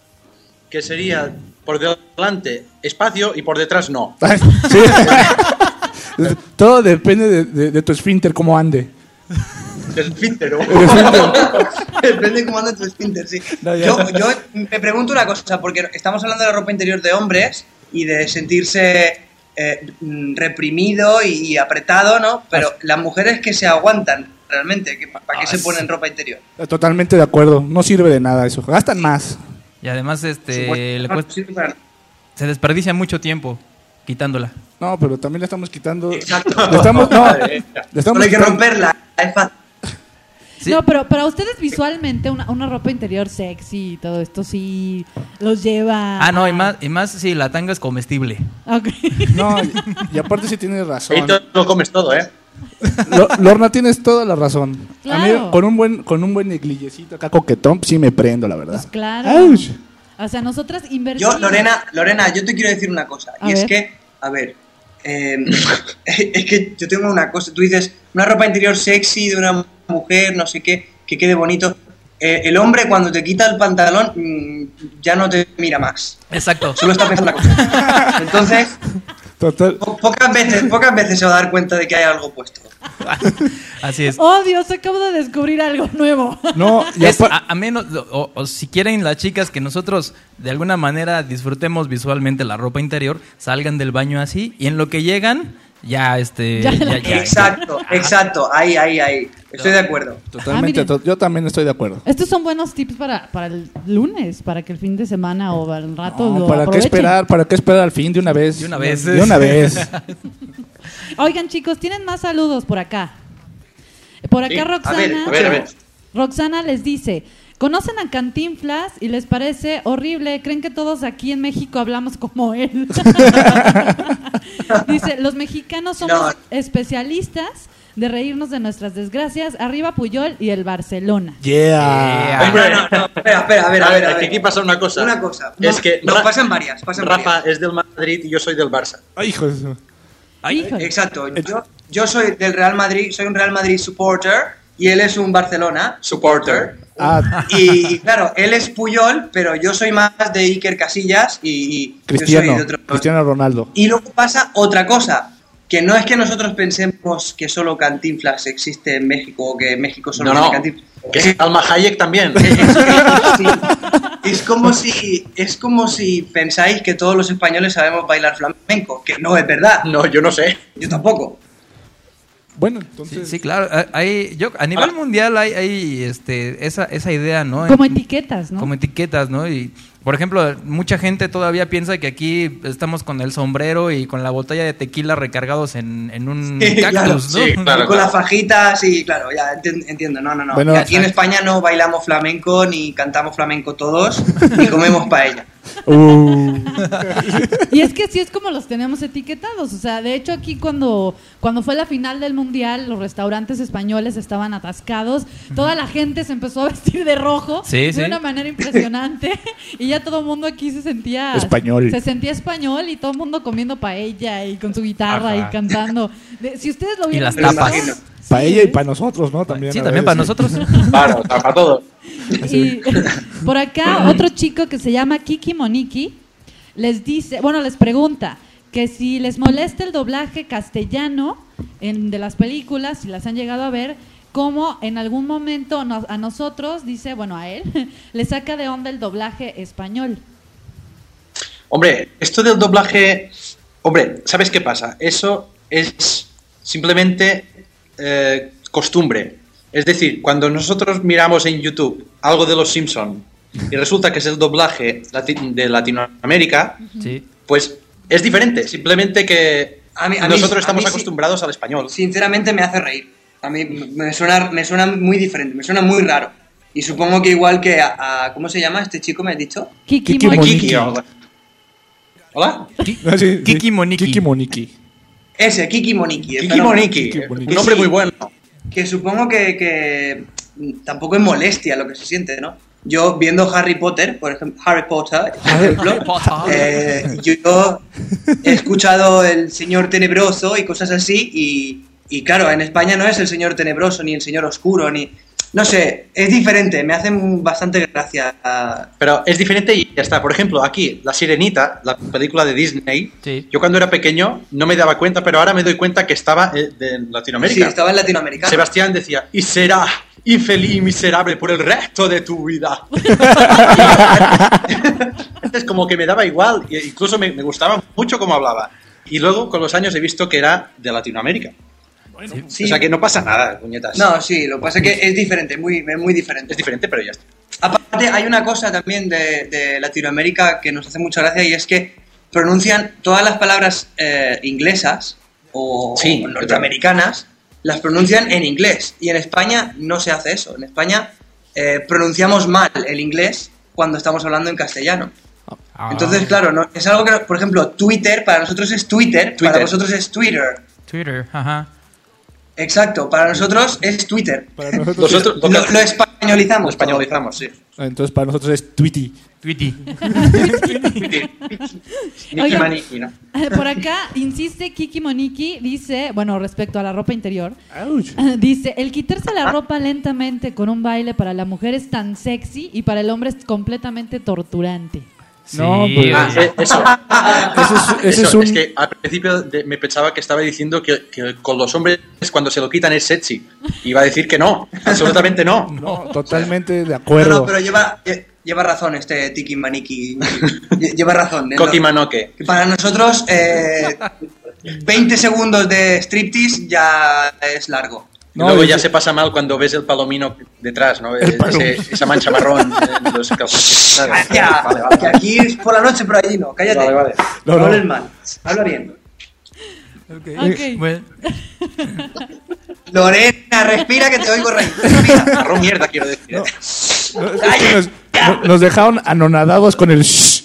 que sería por delante espacio y por detrás no. Sí. Todo depende de, de- de tu esfínter, cómo ande. El esfínter, ¿no? El esfínter. Depende de cómo anda tu esfínter, sí. No, yo, yo me pregunto una cosa, porque estamos hablando de la ropa interior de hombres y de sentirse eh, reprimido y apretado, ¿no? Pero las mujeres que se aguantan realmente, que, ¿para qué Ah, se ponen ropa interior? Totalmente de acuerdo. No sirve de nada eso. Gastan más. Y además este le no cuesta- se desperdicia mucho tiempo quitándola. No, pero también le estamos quitando. Exacto. Le estamos, no, le estamos hay que quitando- romperla, es fácil. No, pero para ustedes visualmente una, una ropa interior sexy y todo esto sí los lleva... Ah, no, y más, y más si la tanga es comestible. Ok. No, y, y aparte sí tienes razón. te lo comes todo, ¿eh? Lo- Lorna, tienes toda la razón. A mí, Claro. con un buen, con un buen negrillecito acá coquetón, sí me prendo, la verdad. Pues claro. Auch. O sea, nosotras invertimos... Yo, Lorena, Lorena, yo te quiero decir una cosa. A y es ver. que, a ver, eh, es que yo tengo una cosa. Tú dices, una ropa interior sexy de una mujer, no sé qué, que quede bonito. Eh, el hombre cuando te quita el pantalón mm, ya no te mira más. Exacto. Solo está pensando en la cosa. Entonces, Total. po- pocas veces, pocas veces se va a dar cuenta de que hay algo puesto. Así es. Oh, Dios, acabo de descubrir algo nuevo. No, y Es a, a menos, o, o si quieren las chicas que nosotros de alguna manera disfrutemos visualmente la ropa interior, salgan del baño así y en lo que llegan, ya este. Ya la- Exacto, exacto. Ahí, ahí, ahí. Estoy de acuerdo. Totalmente, Ah, to- yo también estoy de acuerdo. Estos son buenos tips para, para el lunes, para que el fin de semana o al rato No, lo ¿Para qué aprovechen. esperar? ¿Para qué esperar al fin de una vez? De una vez. De una vez. Oigan, chicos, tienen más saludos por acá. Por acá Sí, a Roxana. ver, a ver, a ver. Roxana les dice, ¿conocen a Cantinflas y les parece horrible? ¿Creen que todos aquí en México hablamos como él? dice, los mexicanos somos No. especialistas de reírnos de nuestras desgracias. Arriba Puyol y el Barcelona. Yeah. Hombre, No, no, no, espera, espera, a ver, a ver. a que ver. aquí pasa una cosa. Una cosa. Es No, que no, Ra- pasan varias, pasan Rafa varias. es del Madrid y yo soy del Barça. Ay, hijo de Híjole. Exacto. Yo, yo soy del Real Madrid, soy un Real Madrid supporter y él es un Barcelona supporter. Ah, Y, y claro, él es Puyol, pero yo soy más de Iker Casillas y, y yo soy Cristiano. de otro. Cristiano Ronaldo. Y luego pasa otra cosa, que no es que nosotros pensemos que solo Cantinflas existe en México o que México solo No, no. Cantinflas. Que es Alma Hayek también. Sí. Es como si es como si pensáis que todos los españoles sabemos bailar flamenco, que no es verdad. No, yo no sé. Yo tampoco. Bueno, Sí, entonces. sí, claro. eh, Hay, yo, a nivel mundial hay, hay este, esa, esa idea, ¿no? Como En- etiquetas, ¿no? Como etiquetas, ¿no? Y, por ejemplo, mucha gente todavía piensa que aquí estamos con el sombrero y con la botella de tequila recargados en, en un Sí, cactus, claro, ¿no? sí, claro. Con las fajitas y claro, ya enti- entiendo, no, no, no. Bueno, aquí en. España no bailamos flamenco, ni cantamos flamenco todos, ni comemos paella. Uh, Y es que así es como los tenemos etiquetados. O sea, de hecho aquí cuando, cuando fue la final del Mundial, los restaurantes españoles estaban atascados. Toda la gente se empezó a vestir de rojo Sí, de sí. una manera impresionante. y ya todo el mundo aquí se sentía... Español. Se sentía español y todo el mundo comiendo paella y con su guitarra Ajá. y cantando. De- si ustedes lo Y vieran... las tapas. sí, para ella y para nosotros, ¿no? También. Sí, también para nosotros. Claro, para todos. Y por acá otro chico que se llama Kiki Moniki les dice, bueno, les pregunta que si les molesta el doblaje castellano en, de las películas, si las han llegado a ver, como en algún momento nos- a nosotros, dice, bueno, a él, le saca de onda el doblaje español. Hombre, esto del doblaje. Hombre, ¿sabes qué pasa? Eso es simplemente eh, costumbre. Es decir, cuando nosotros miramos en YouTube algo de los Simpson y resulta que es el doblaje de Latinoamérica, Sí. pues es diferente. Simplemente que A mí- a mí- nosotros a estamos sí. acostumbrados al español. Sinceramente me hace reír. A mí me suena, me suena muy diferente, me suena muy raro. Y supongo que igual que a, a- ¿cómo se llama este chico? ¿Me has dicho? Kiki, Kiki Moniki. Kiki, hola. ¿Hola? Ah, sí, sí. Kiki Moniki. Kiki Moniki. Ese, Kiki Moniki. Kiki. Moniki. Kiki Moniki. Un nombre Sí. muy bueno. Que supongo que, que tampoco es molestia lo que se siente, ¿no? Yo viendo Harry Potter, por ejemplo, Harry Potter, por ejemplo, Harry Potter. eh, yo he escuchado el Señor Tenebroso y cosas así y, y claro, en España no es el Señor Tenebroso ni el Señor Oscuro ni no sé, es diferente, me hacen bastante gracia. Pero es diferente y ya está. Por ejemplo, aquí, La Sirenita, la película de Disney, Sí. yo cuando era pequeño no me daba cuenta, pero ahora me doy cuenta que estaba eh, de en Sí, Latinoamérica. estaba en Latinoamérica. Sebastián decía, y será infeliz y miserable por el resto de tu vida. es como que me daba igual, e incluso me, me gustaba mucho cómo hablaba. Y luego, con los años, he visto que era de Latinoamérica. Sí. O sea que no pasa nada, puñetas. No, sí, lo que pasa es que es diferente, muy, es muy diferente. Es diferente, pero ya está. Aparte, hay una cosa también de, de Latinoamérica que nos hace mucha gracia y es que pronuncian todas las palabras eh, inglesas o, Sí, o norteamericanas, las pronuncian en inglés. Y en España no se hace eso. En España eh, pronunciamos mal el inglés cuando estamos hablando en castellano. Ah. Entonces, claro, no, es algo que, por ejemplo, Twitter, para nosotros es Twitter, para Twitter. vosotros es Twitter. Twitter, ajá. Exacto, para nosotros es Twitter. Para nosotros Lo, lo españolizamos. Lo españolizamos, sí. Entonces para nosotros es Oigan. Maniki, ¿no? Eh, Por acá insiste Kiki Moniki, dice, bueno, respecto a la ropa interior, Ouch. dice, el quitarse la ropa lentamente con un baile para la mujer es tan sexy y para el hombre es completamente torturante. No, Sí, pues- Ah, eh, eso. Es, Eso, es un... es que al principio de- me pensaba que estaba diciendo que, que con los hombres cuando se lo quitan es sexy. Iba a decir que no, absolutamente no. No, totalmente de acuerdo. no, pero lleva, lle- lleva razón este Tiki Maniki. Lle- lleva razón. ¿eh? Coqui No- Manoque. que Para nosotros, eh, 20 segundos de striptease ya es largo. Y No, luego ya se pasa mal cuando ves el palomino detrás, ¿no? El Ese- esa mancha marrón en los calzoncillos. Vale, Ya, vale, vale. que aquí es por la noche, pero allí no. Cállate. Vale, vale. No, No, no. hables mal. Habla bien. Ok. Bueno, Lorena, respira que te oigo reír. Respira. Marrón mierda, quiero decir. No, que nos, no- nos dejaron anonadados con el shh.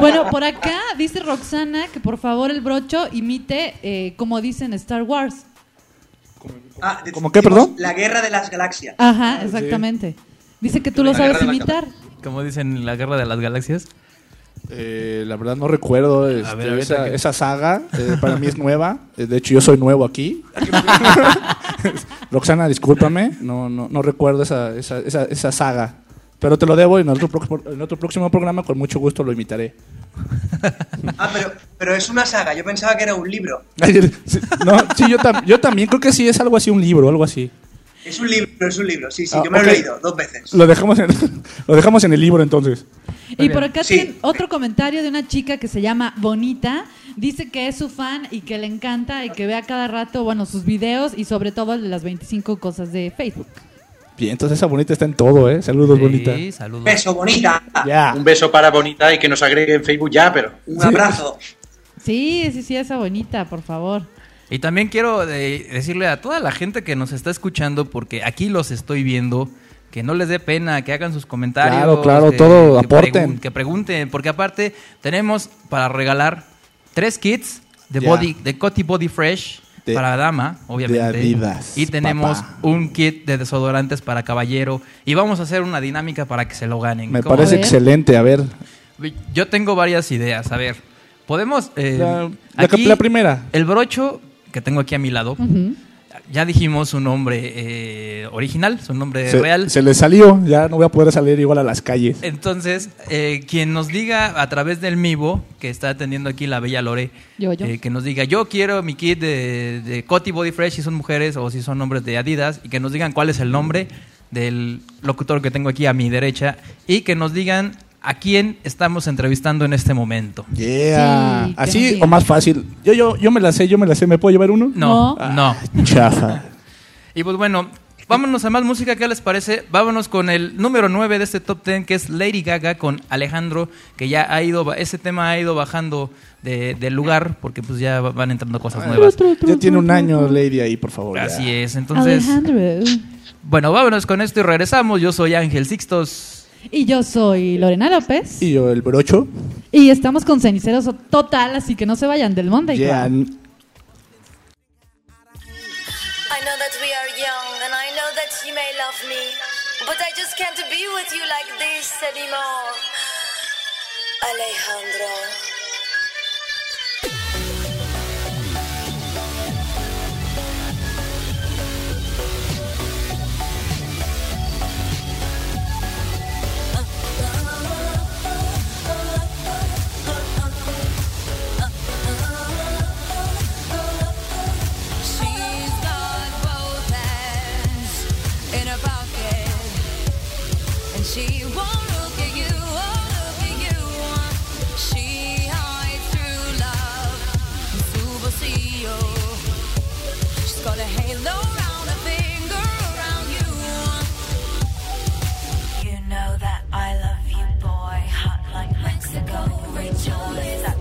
Bueno, por acá dice Roxana que por favor el brocho imite eh, como dicen Star Wars. Ah, ¿Cómo qué, perdón? La guerra de las galaxias. Ajá, exactamente. Dice que tú lo sabes imitar. como dicen en la guerra de las galaxias. Eh, la verdad no recuerdo este, A ver, esa, que- esa saga. eh, para mí es nueva. De hecho, yo soy nuevo aquí. Roxana, discúlpame. No, no, no recuerdo esa, esa, esa, esa saga. Pero te lo debo y en otro, pro- en otro próximo programa con mucho gusto lo imitaré. Ah, pero, pero es una saga. Yo pensaba que era un libro. No, sí, yo, tam- yo también creo que sí es algo así, un libro, algo así. Es un libro, es un libro. Sí, sí, Ah, yo me lo he leído dos veces. Lo dejamos en, lo dejamos en el libro entonces. Y por acá Sí. tiene otro comentario de una chica que se llama Bonita. Dice que es su fan y que le encanta y que vea cada rato, bueno, sus videos y sobre todo las 25 cosas de Facebook. Bien, entonces esa bonita está en todo, ¿eh? Saludos, bonita. Sí, saludos. Beso, bonita. Ya. Un beso para Bonita y que nos agregue en Facebook ya, pero Un abrazo. Sí, sí, sí, esa bonita, por favor. Y también quiero eh, decirle a toda la gente que nos está escuchando, porque aquí los estoy viendo, que no les dé pena, que hagan sus comentarios. Claro, claro, que- todo, que aporten. pregun- que pregunten, porque aparte tenemos para regalar tres kits de Ya. body, de Coty Body Fresh De- para dama, obviamente. Adidas, y tenemos papá. un kit de desodorantes para caballero. Y vamos a hacer una dinámica para que se lo ganen. Me ¿Cómo parece excelente. A ver, yo tengo varias ideas. A ver, podemos. eh, La- la- aquí, la primera. El brocho que tengo aquí a mi lado. Ujú. Ya dijimos su nombre eh, original, su nombre se, real. se le salió. Ya no voy a poder salir igual a las calles. Entonces, eh, quien nos diga a través del Mivo, que está atendiendo aquí la bella Lore, Yo, yo. eh, que nos diga, yo quiero mi kit de, de Coty Body Fresh si son mujeres o si son hombres de Adidas, y que nos digan cuál es el nombre del locutor que tengo aquí a mi derecha, y que nos digan a quién estamos entrevistando en este momento. Yeah. Sí, Así o más fácil. Yo, yo, yo me la sé, yo me la sé. ¿Me puedo llevar uno? No, No. no. Chafa. Y pues bueno, vámonos a más música, ¿qué les parece? Vámonos con el número 9 de este top 10, que es Lady Gaga con Alejandro, que ya ha ido, ese tema ha ido bajando de, del lugar, porque pues ya va- van entrando cosas nuevas. Ya tiene un año Lady ahí, por favor. ya. Así es, entonces, Alejandro. bueno, vámonos con esto y regresamos. Yo soy Ángel Sixtos. Y yo soy Lorena López. Y yo, el brocho. Y estamos con Ceniceros Total, así que no se vayan del Monday Yeah. Club. I know that we are young and I know that you may love me, but I just can't be with you like this anymore. Alejandro. choice.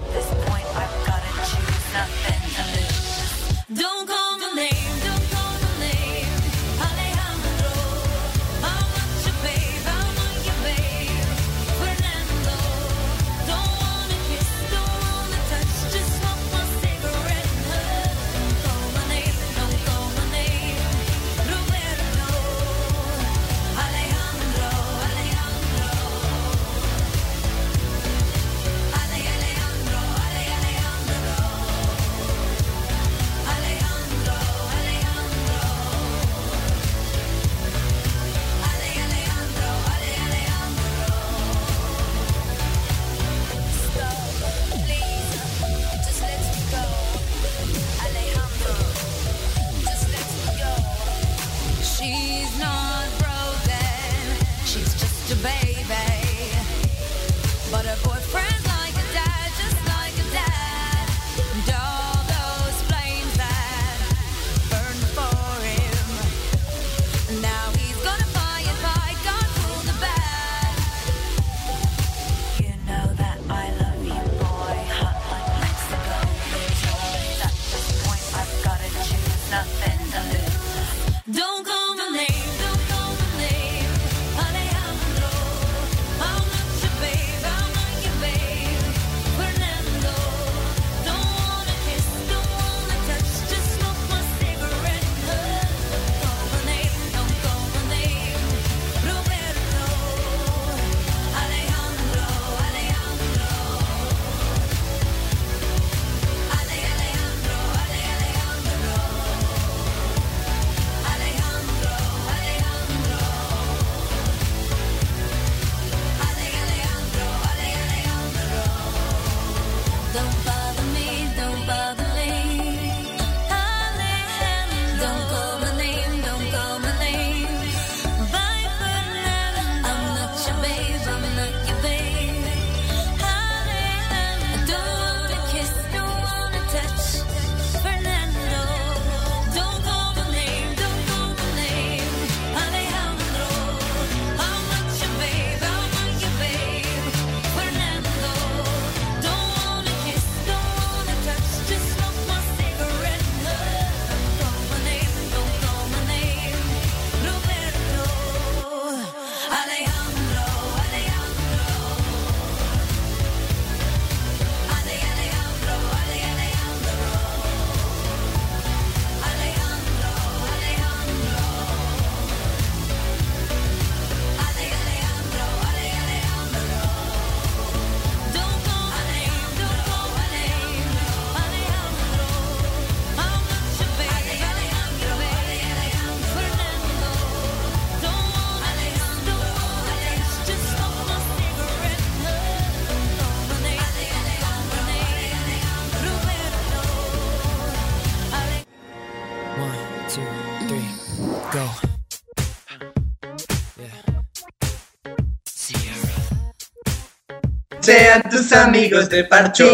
Tus amigos de parchís.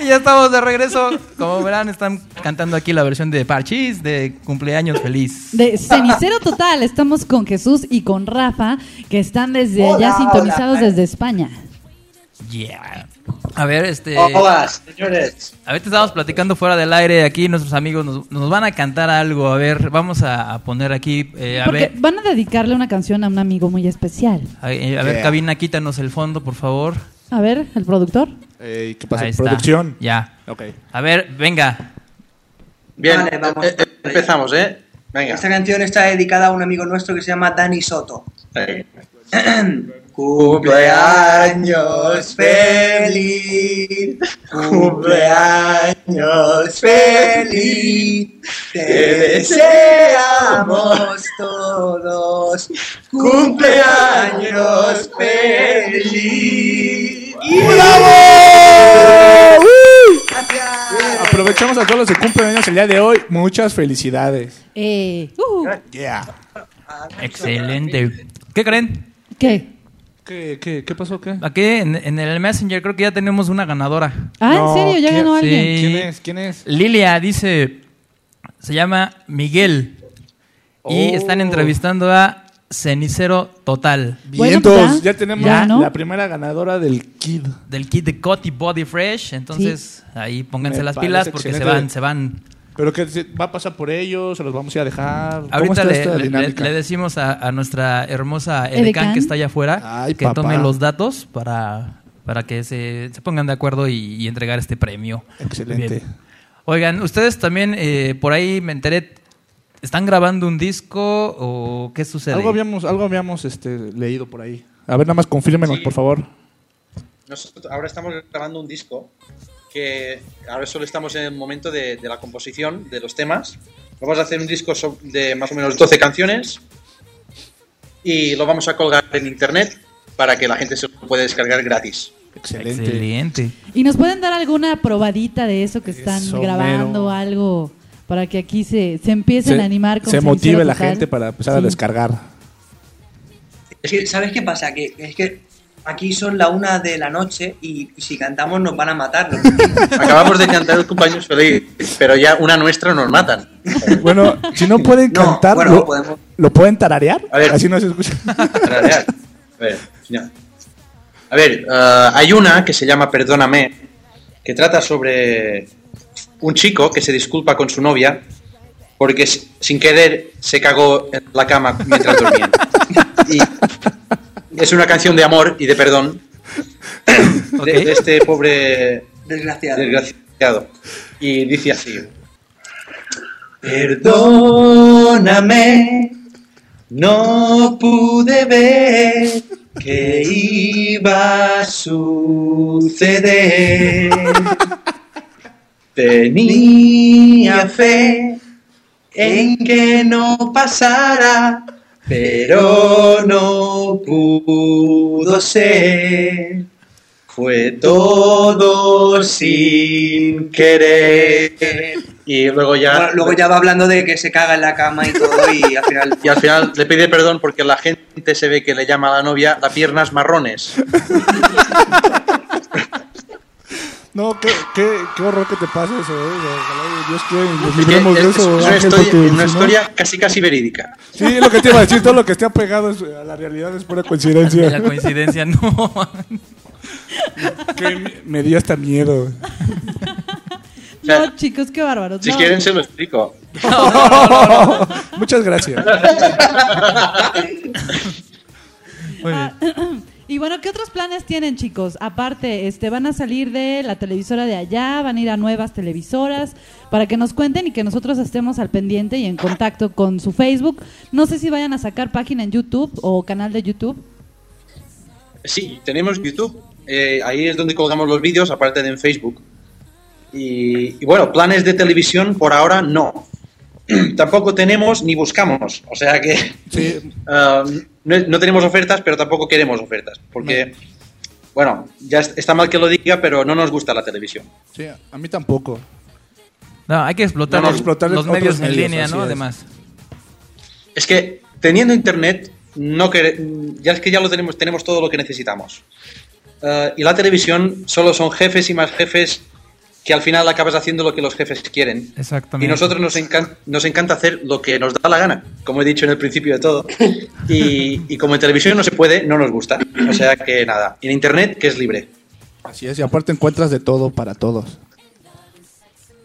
Y ya estamos de regreso. Como verán, están cantando aquí la versión de Parchís de cumpleaños feliz. De Cenicero Total, estamos con Jesús y con Rafa, que están desde allá Hola, sintonizados hola. desde España. Yeah. A ver, este. Hola, señores. Ahorita estamos platicando fuera del aire. Aquí nuestros amigos nos, nos van a cantar algo. A ver, vamos a, a poner aquí. eh, a Porque ver, van a dedicarle una canción a un amigo muy especial. a, eh, a ver, Yeah. cabina, quítanos el fondo, por favor. A ver, el productor. ¿Qué pasa? Ahí está. Producción. Ya. Ok. A ver, venga. Bien, Vale, vamos. eh, eh, empezamos, ¿eh? Venga. Esta canción está dedicada a un amigo nuestro que se llama Dani Soto. Cumpleaños feliz, cumpleaños feliz, te deseamos todos, cumpleaños feliz. ¡Bravo! ¡Uh! Aprovechamos a todos los que cumplen años el día de hoy. Muchas felicidades. Eh, uh, Yeah. Excelente. ¿Qué creen? ¿Qué? ¿Qué, qué, qué pasó? ¿Qué? Aquí en, en el Messenger creo que ya tenemos una ganadora. Ah, ¿en serio? ¿Ya ¿quién- ganó alguien? Sí. ¿Quién es? ¿Quién es? Lilia dice, se llama Miguel. Y Oh. están entrevistando a Cenicero Total. Bueno, Vientos, pues ya. ya tenemos Ya, ¿no? la primera ganadora del Kid. Del kit de Coty Body Fresh. Entonces, ahí pónganse Me las pilas porque se van, se van. Pero que se- va a pasar por ellos, se los vamos a ir a dejar. ¿Cómo Ahorita está le, esta le- dinámica? le decimos a, a nuestra hermosa Edecán. Edecán que está allá afuera Ay, que papá. tome los datos para, para que se, se pongan de acuerdo y, y entregar este premio. Excelente. Bien. Oigan, ustedes también, eh, por ahí me enteré, ¿están grabando un disco o qué sucede? Algo habíamos, algo habíamos este, leído por ahí. A ver, nada más confírmenos, Sí. por favor. Nosotros ahora estamos grabando un disco que ahora solo estamos en el momento de, de la composición de los temas. Vamos a hacer un disco de más o menos 12 canciones y lo vamos a colgar en internet para que la gente se lo pueda descargar gratis. Excelente. Excelente. ¿Y nos pueden dar alguna probadita de eso que están Eso, grabando mero. algo para que aquí se, se empiecen a animar con se motive la gente para empezar a descargar. Es que, ¿sabes qué pasa? Que es que aquí son la una de la noche y, y si cantamos nos van a matar. ¿no? Acabamos de cantar el cumpleaños feliz, pero ya una nuestra nos matan. Bueno, si no pueden No, cantar, bueno, lo, podemos- ¿lo pueden tararear? A ver. Así no se escucha. Tararear. A ver, ya. A ver, eh, hay una que se llama Perdóname, que trata sobre un chico que se disculpa con su novia porque sin querer se cagó en la cama mientras dormían. Y es una canción de amor y de perdón de, este pobre Desgraciado. desgraciado. Y dice así. Perdóname, no pude ver que iba a suceder. Tenía fe en que no pasara, pero no pudo ser. Fue todo sin querer. Y luego ya. Bueno, luego ya va hablando de que se caga en la cama y todo y al final... Y al final le pide perdón porque la gente se ve que le llama a la novia las piernas marrones. No, qué, qué, qué horror que te pase eso, ¿eh? Ojalá Dios quiera y nos Es, libremos es- de es eso, una, Ángel, historia, porque una si no- historia casi casi verídica. Sí, es lo que te iba a decir, todo lo que esté apegado es- a la realidad es pura La coincidencia. coincidencia, no. que me- dio hasta miedo. no, chicos, qué bárbaros. Si no. quieren se lo explico. Muchas gracias. Muy bien. Y bueno, ¿qué otros planes tienen, chicos? Aparte, este, van a salir de la televisora de allá, van a ir a nuevas televisoras para que nos cuenten y que nosotros estemos al pendiente y en contacto con su Facebook. No sé si vayan a sacar página en YouTube o canal de YouTube. Sí, tenemos YouTube. Eh, ahí es donde colgamos los vídeos, aparte de en Facebook. Y, y bueno, planes de televisión por ahora no. tampoco tenemos ni buscamos. O sea que ah, no, no tenemos ofertas, pero tampoco queremos ofertas. Porque, bueno, ya es- está mal que lo diga, pero no nos gusta la televisión. Sí, a mí tampoco. No, hay que explotar, No, no, los- explotar los medios en medios, línea, ¿no? es. Además. Es que teniendo internet, no quere- ya es que ya lo tenemos, tenemos todo lo que necesitamos. Eh, y la televisión solo son jefes y más jefes que al final acabas haciendo lo que los jefes quieren. Exactamente. Y nosotros nos, encan- nos encanta hacer lo que nos da la gana, como he dicho en el principio de todo. Y, y como en televisión no se puede, no nos gusta. O sea que nada, en internet que es libre. Así es, y aparte encuentras de todo para todos.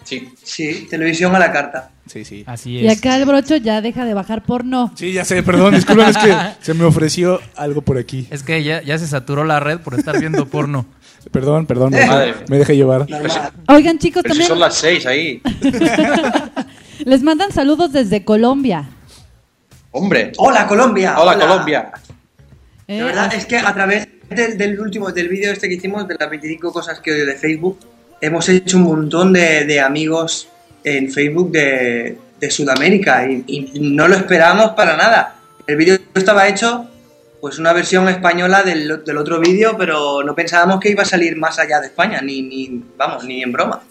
Sí. Sí, televisión a la carta. Sí, sí. Así Y acá el brocho ya deja de bajar porno. Sí, ya sé, perdón, disculpen, es que se me ofreció algo por aquí. Es que ya, ya se saturó la red por estar viendo porno. Perdón, perdón, me, Madre. me dejé llevar. Oigan, chicos, Pero si también son las seis ahí. les mandan saludos desde Colombia. Hombre. Hola Colombia. Hola, Colombia. ¿eh? De verdad, es que a través del, del último, del vídeo este que hicimos, de las 25 cosas que odio de Facebook, hemos hecho un montón de, de amigos en Facebook de, de Sudamérica y, y no lo esperábamos para nada. El vídeo estaba hecho, pues una versión española del, del otro vídeo, pero no pensábamos que iba a salir más allá de España, ni, ni vamos, ni en broma.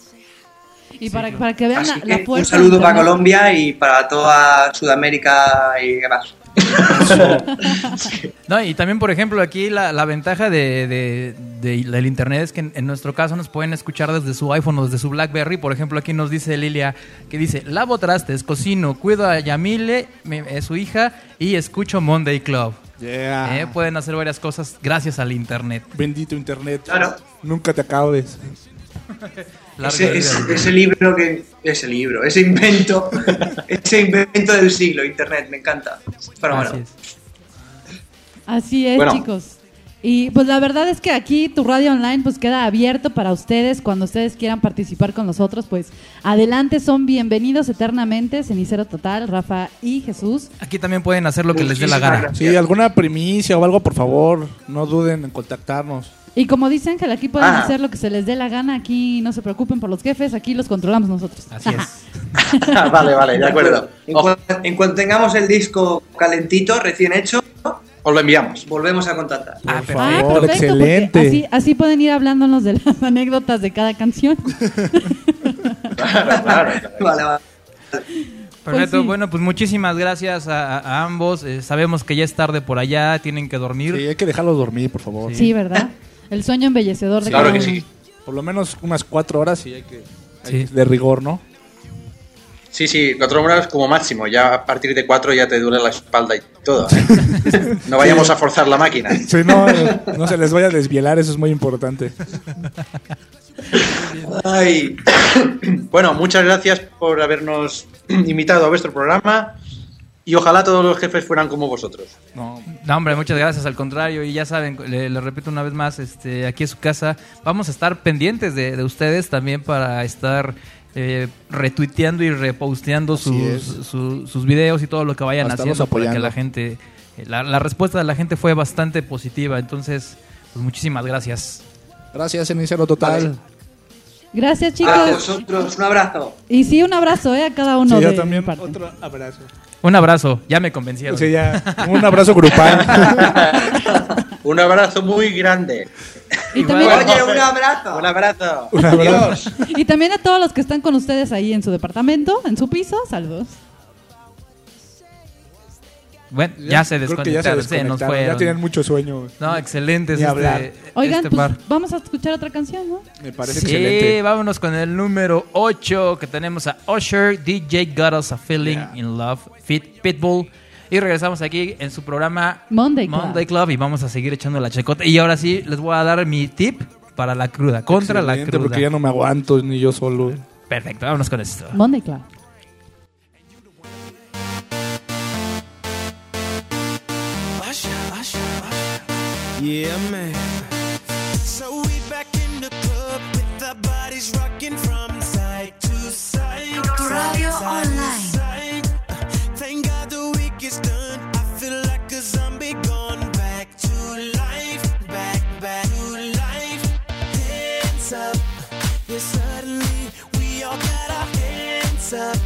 Y para, para que vean la, Así la que un saludo para. Colombia y para toda Sudamérica y demás. No, y también, por ejemplo, aquí la, la ventaja de, de- de- del internet es que en, en nuestro caso nos pueden escuchar desde su iPhone o desde su BlackBerry. Por ejemplo, aquí nos dice Lilia que dice, lavo trastes, cocino, cuido a Yamile, mi- su hija, y escucho Monday Club. Yeah. Eh, pueden hacer varias cosas gracias al internet. Bendito internet. Claro. Nunca te acabes. Ese, ese- ese libro que. Ese libro, ese invento. ese invento del siglo, internet, me encanta. Pero bueno. Así es. Así es, Bueno. chicos. Y pues la verdad es que aquí tu radio online pues queda abierto para ustedes cuando ustedes quieran participar con nosotros, pues adelante, son bienvenidos eternamente, Cenicero Total, Rafa y Jesús. Aquí también pueden hacer lo que les dé la gana. gracias. Sí, alguna primicia o algo, por favor, no duden en contactarnos. Y como dicen que aquí pueden Ah. hacer lo que se les dé la gana, aquí no se preocupen por los jefes, aquí los controlamos nosotros. Así es. vale, vale, de acuerdo. En cuanto tengamos el disco calentito, recién hecho, os lo enviamos. volvemos a contactar. Por perfecto. Ah, favor, perfecto, excelente. Así, así pueden ir hablándonos de las anécdotas de cada canción. Claro, claro. Vale, vale. Perfecto, sí. bueno, pues muchísimas gracias a, a ambos. Eh, sabemos que ya es tarde por allá, tienen que dormir. Sí, hay que dejarlos dormir, por favor. Sí, ¿verdad? El sueño embellecedor de Claro cada que uno. sí. Por lo menos unas cuatro horas y hay que... hay Sí. De rigor, ¿no? Sí, sí, cuatro horas como máximo. Ya a partir de cuatro ya te duele la espalda y todo. ¿eh? No vayamos a forzar la máquina. Si no, eh, no se les vaya a desvielar, eso es muy importante. Ay, Bueno, muchas gracias por habernos invitado a vuestro programa y ojalá todos los jefes fueran como vosotros. No, No, hombre, muchas gracias, al contrario. Y ya saben, le, le repito una vez más, este, aquí en su casa, vamos a estar pendientes de, de ustedes también para estar eh, retuiteando y reposteando sus, su- sus videos y todo lo que vayan haciendo para que la gente, eh, la, la respuesta de la gente fue bastante positiva. Entonces, pues muchísimas gracias. gracias, Cenicero Total. Vale. Gracias, a chicos. vosotros, un abrazo. Y sí, un abrazo ¿eh? a cada uno Sí, de yo también. mi parte. Otro abrazo. Un abrazo, ya me convencieron. Sí, ya. Un abrazo grupal. Un abrazo muy grande. Y también, Oye, un abrazo. Un abrazo. Un abrazo. Adiós. y también a todos los que están con ustedes ahí en su departamento, en su piso, saludos. Bueno, ya, se ya se desconectaron, se nos desconectaron. Ya tienen mucho sueño. No, excelente. Ni este, hablar. Oigan, este pues par. vamos a escuchar otra canción, ¿no? Me parece Sí, excelente. vámonos con el número 8 que tenemos a Usher, DJ Got Us a Feeling Yeah. in Love, Fit Pitbull. Y regresamos aquí en su programa Monday Club. Monday Club y vamos a seguir echando la chacota. Y ahora sí, les voy a dar mi tip para la cruda, contra la Excelente, cruda. Porque ya no me aguanto ni yo solo. Perfecto, vámonos con esto. Monday Club. Yeah, man. So we back in the club with our bodies rocking from side to side. Tu radio side to online. side. Thank God the week is done. I feel like a zombie gone back to life. Back, back to life. Hands up. Yeah, suddenly we all got our hands up.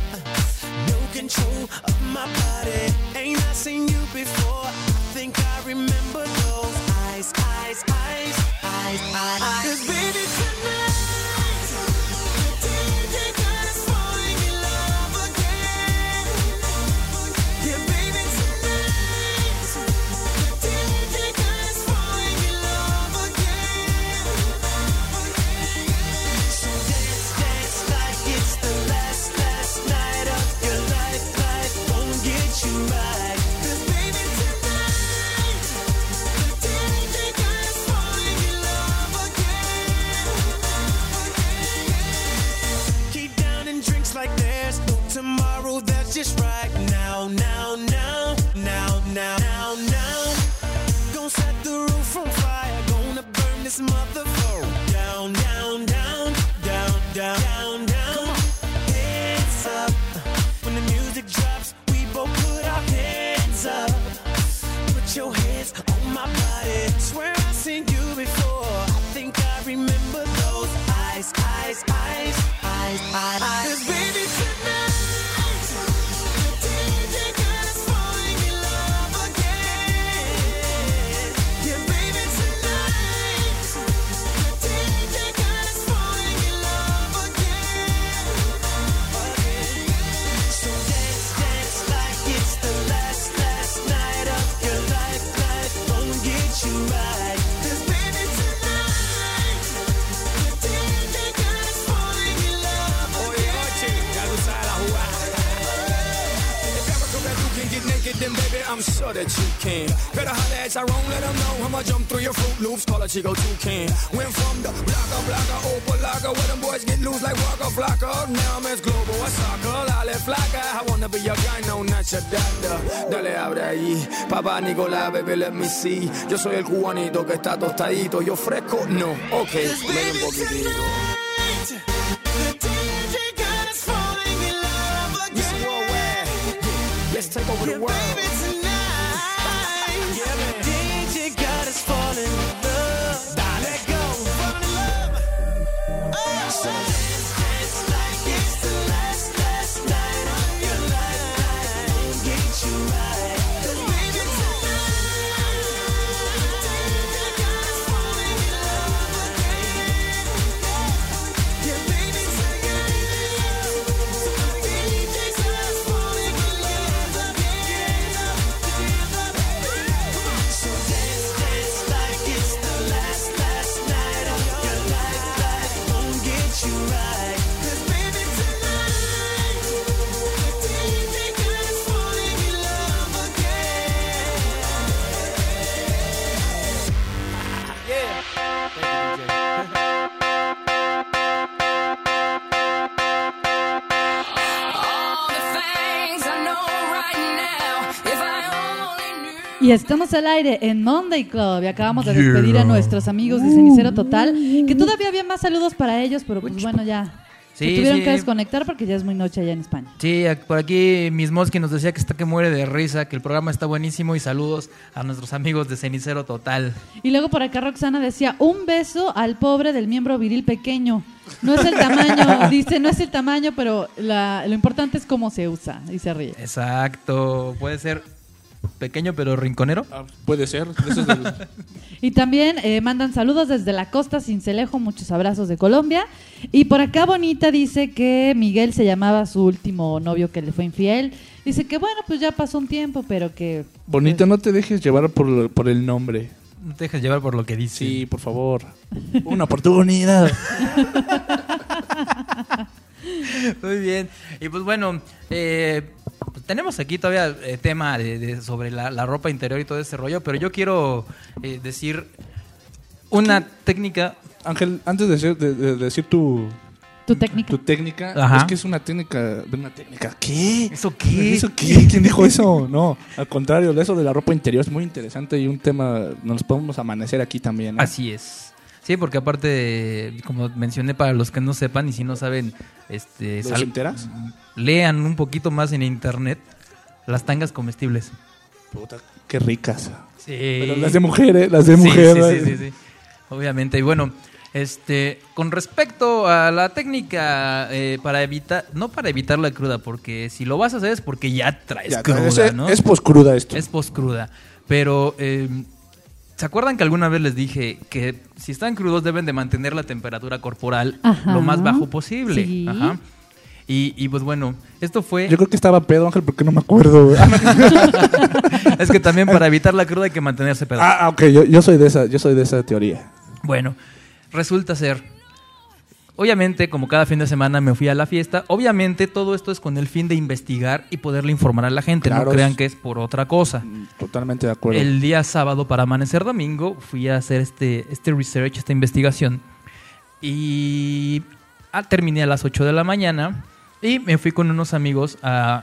No control of my body. Ain't I seen you before? I think I remember Cause baby A Chico Toucan. Went from the blocker, blocker, open locker, where them boys get loose like Waka Flocka. Now I'm as global as soccer, Lale Flocka. I wanna be your guy, no, not your doctor. Dale, abre ahí, papá Nicolás, baby, let me see. Yo soy el cubanito que está tostadito, yo fresco, no, ok, ven un poquitito. Y estamos al aire en Monday Club y acabamos de despedir a nuestros amigos de Cenicero Total, que todavía había más saludos para ellos, pero pues bueno, ya se Sí, tuvieron sí. que desconectar porque ya es muy noche allá en España. Sí, por aquí Mismoski nos decía que está que muere de risa, que el programa está buenísimo y saludos a nuestros amigos de Cenicero Total. Y luego por acá Roxana decía, un beso al pobre del miembro viril pequeño. No es el tamaño, dice, no es el tamaño, pero la- lo importante es cómo se usa. Y se ríe. Exacto, puede ser pequeño pero rinconero. puede ser. eso es del- Y también eh, mandan saludos desde la costa Cincelejo, muchos abrazos de Colombia. Y por acá Bonita dice que Miguel se llamaba su último novio que le fue infiel. Dice que bueno, pues ya pasó un tiempo, pero que... Bonito, no te dejes llevar por, por el nombre. No te dejes llevar por lo que dice. Sí, por favor. Una oportunidad. Muy bien. Y pues bueno, eh, pues tenemos aquí todavía eh, tema de, de- sobre la, la ropa interior y todo ese rollo, pero yo quiero eh, decir una técnica. Ángel, antes de decir, de- de decir tu, Tu técnica. tu técnica, Ajá. es que es una técnica de una técnica. ¿Qué? ¿Eso qué? ¿Eso qué? ¿Quién dijo eso? No, al contrario, eso de la ropa interior es muy interesante y un tema, nos podemos amanecer aquí también. ¿no? Así es. Sí, porque aparte, como mencioné para los que no sepan y si no saben, este, ¿Los enteras? lean un poquito más en internet las tangas comestibles. Puta, qué ricas. Sí. Pero las de mujeres, las de Sí, mujer. Sí, sí, sí, sí. Obviamente. Y bueno, este, con respecto a la técnica eh, para evitar, no para evitar la cruda, porque si lo vas a hacer es porque ya traes Ya, cruda, es- ¿no? es poscruda esto. Es poscruda. Pero, eh, ¿se acuerdan que alguna vez les dije que si están crudos deben de mantener la temperatura corporal Ajá. lo más bajo posible? Sí. Ajá. Y, y pues bueno, esto fue... Yo creo que estaba pedo, Ángel, porque no me acuerdo. es que también para evitar la cruda hay que mantenerse pedo. ah, ok, yo, yo soy de esa, yo soy de esa teoría. Bueno, resulta ser. Obviamente, como cada fin de semana me fui a la fiesta, obviamente todo esto es con el fin de investigar y poderle informar a la gente. Claro. No crean que es por otra cosa. Totalmente de acuerdo. El día sábado para amanecer domingo fui a hacer este, este research, esta investigación. Y ah, terminé a las 8 de la mañana y me fui con unos amigos a,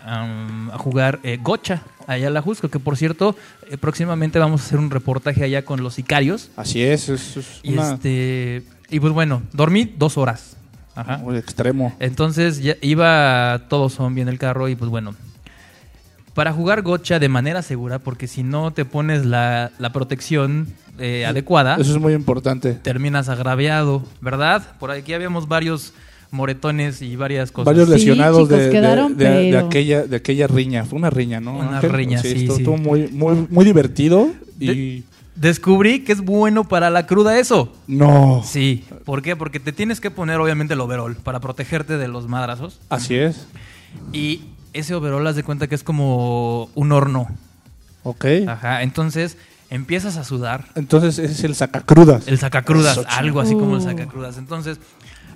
a- a jugar eh, gocha allá a la Jusco, que por cierto, eh, próximamente vamos a hacer un reportaje allá con los sicarios. Así es, es, es Y, una- este, y pues bueno, dormí dos horas. Ajá. muy extremo. Entonces ya iba todo zombie en el carro y pues bueno. Para jugar gocha de manera segura, porque si no te pones la, la protección eh, adecuada, Eso es muy importante. terminas agraviado, ¿verdad? Por aquí habíamos varios moretones y varias cosas. Varios lesionados chicos, de, de- quedaron, de- de pero- aquella, de aquella riña. Fue una riña, ¿no? Una Ángel? riña, sí, estuvo, sí. estuvo muy, muy, muy divertido y... De- Descubrí que es bueno para la cruda eso. No. Sí. ¿Por qué? Porque te tienes que poner obviamente el overall para protegerte de los madrazos. Así es. Y ese overall, haz de cuenta que es como un horno. Ok. Ajá. Entonces empiezas a sudar. Entonces ese es el sacacrudas. El sacacrudas, Eso, algo así como el Uh. sacacrudas. Entonces,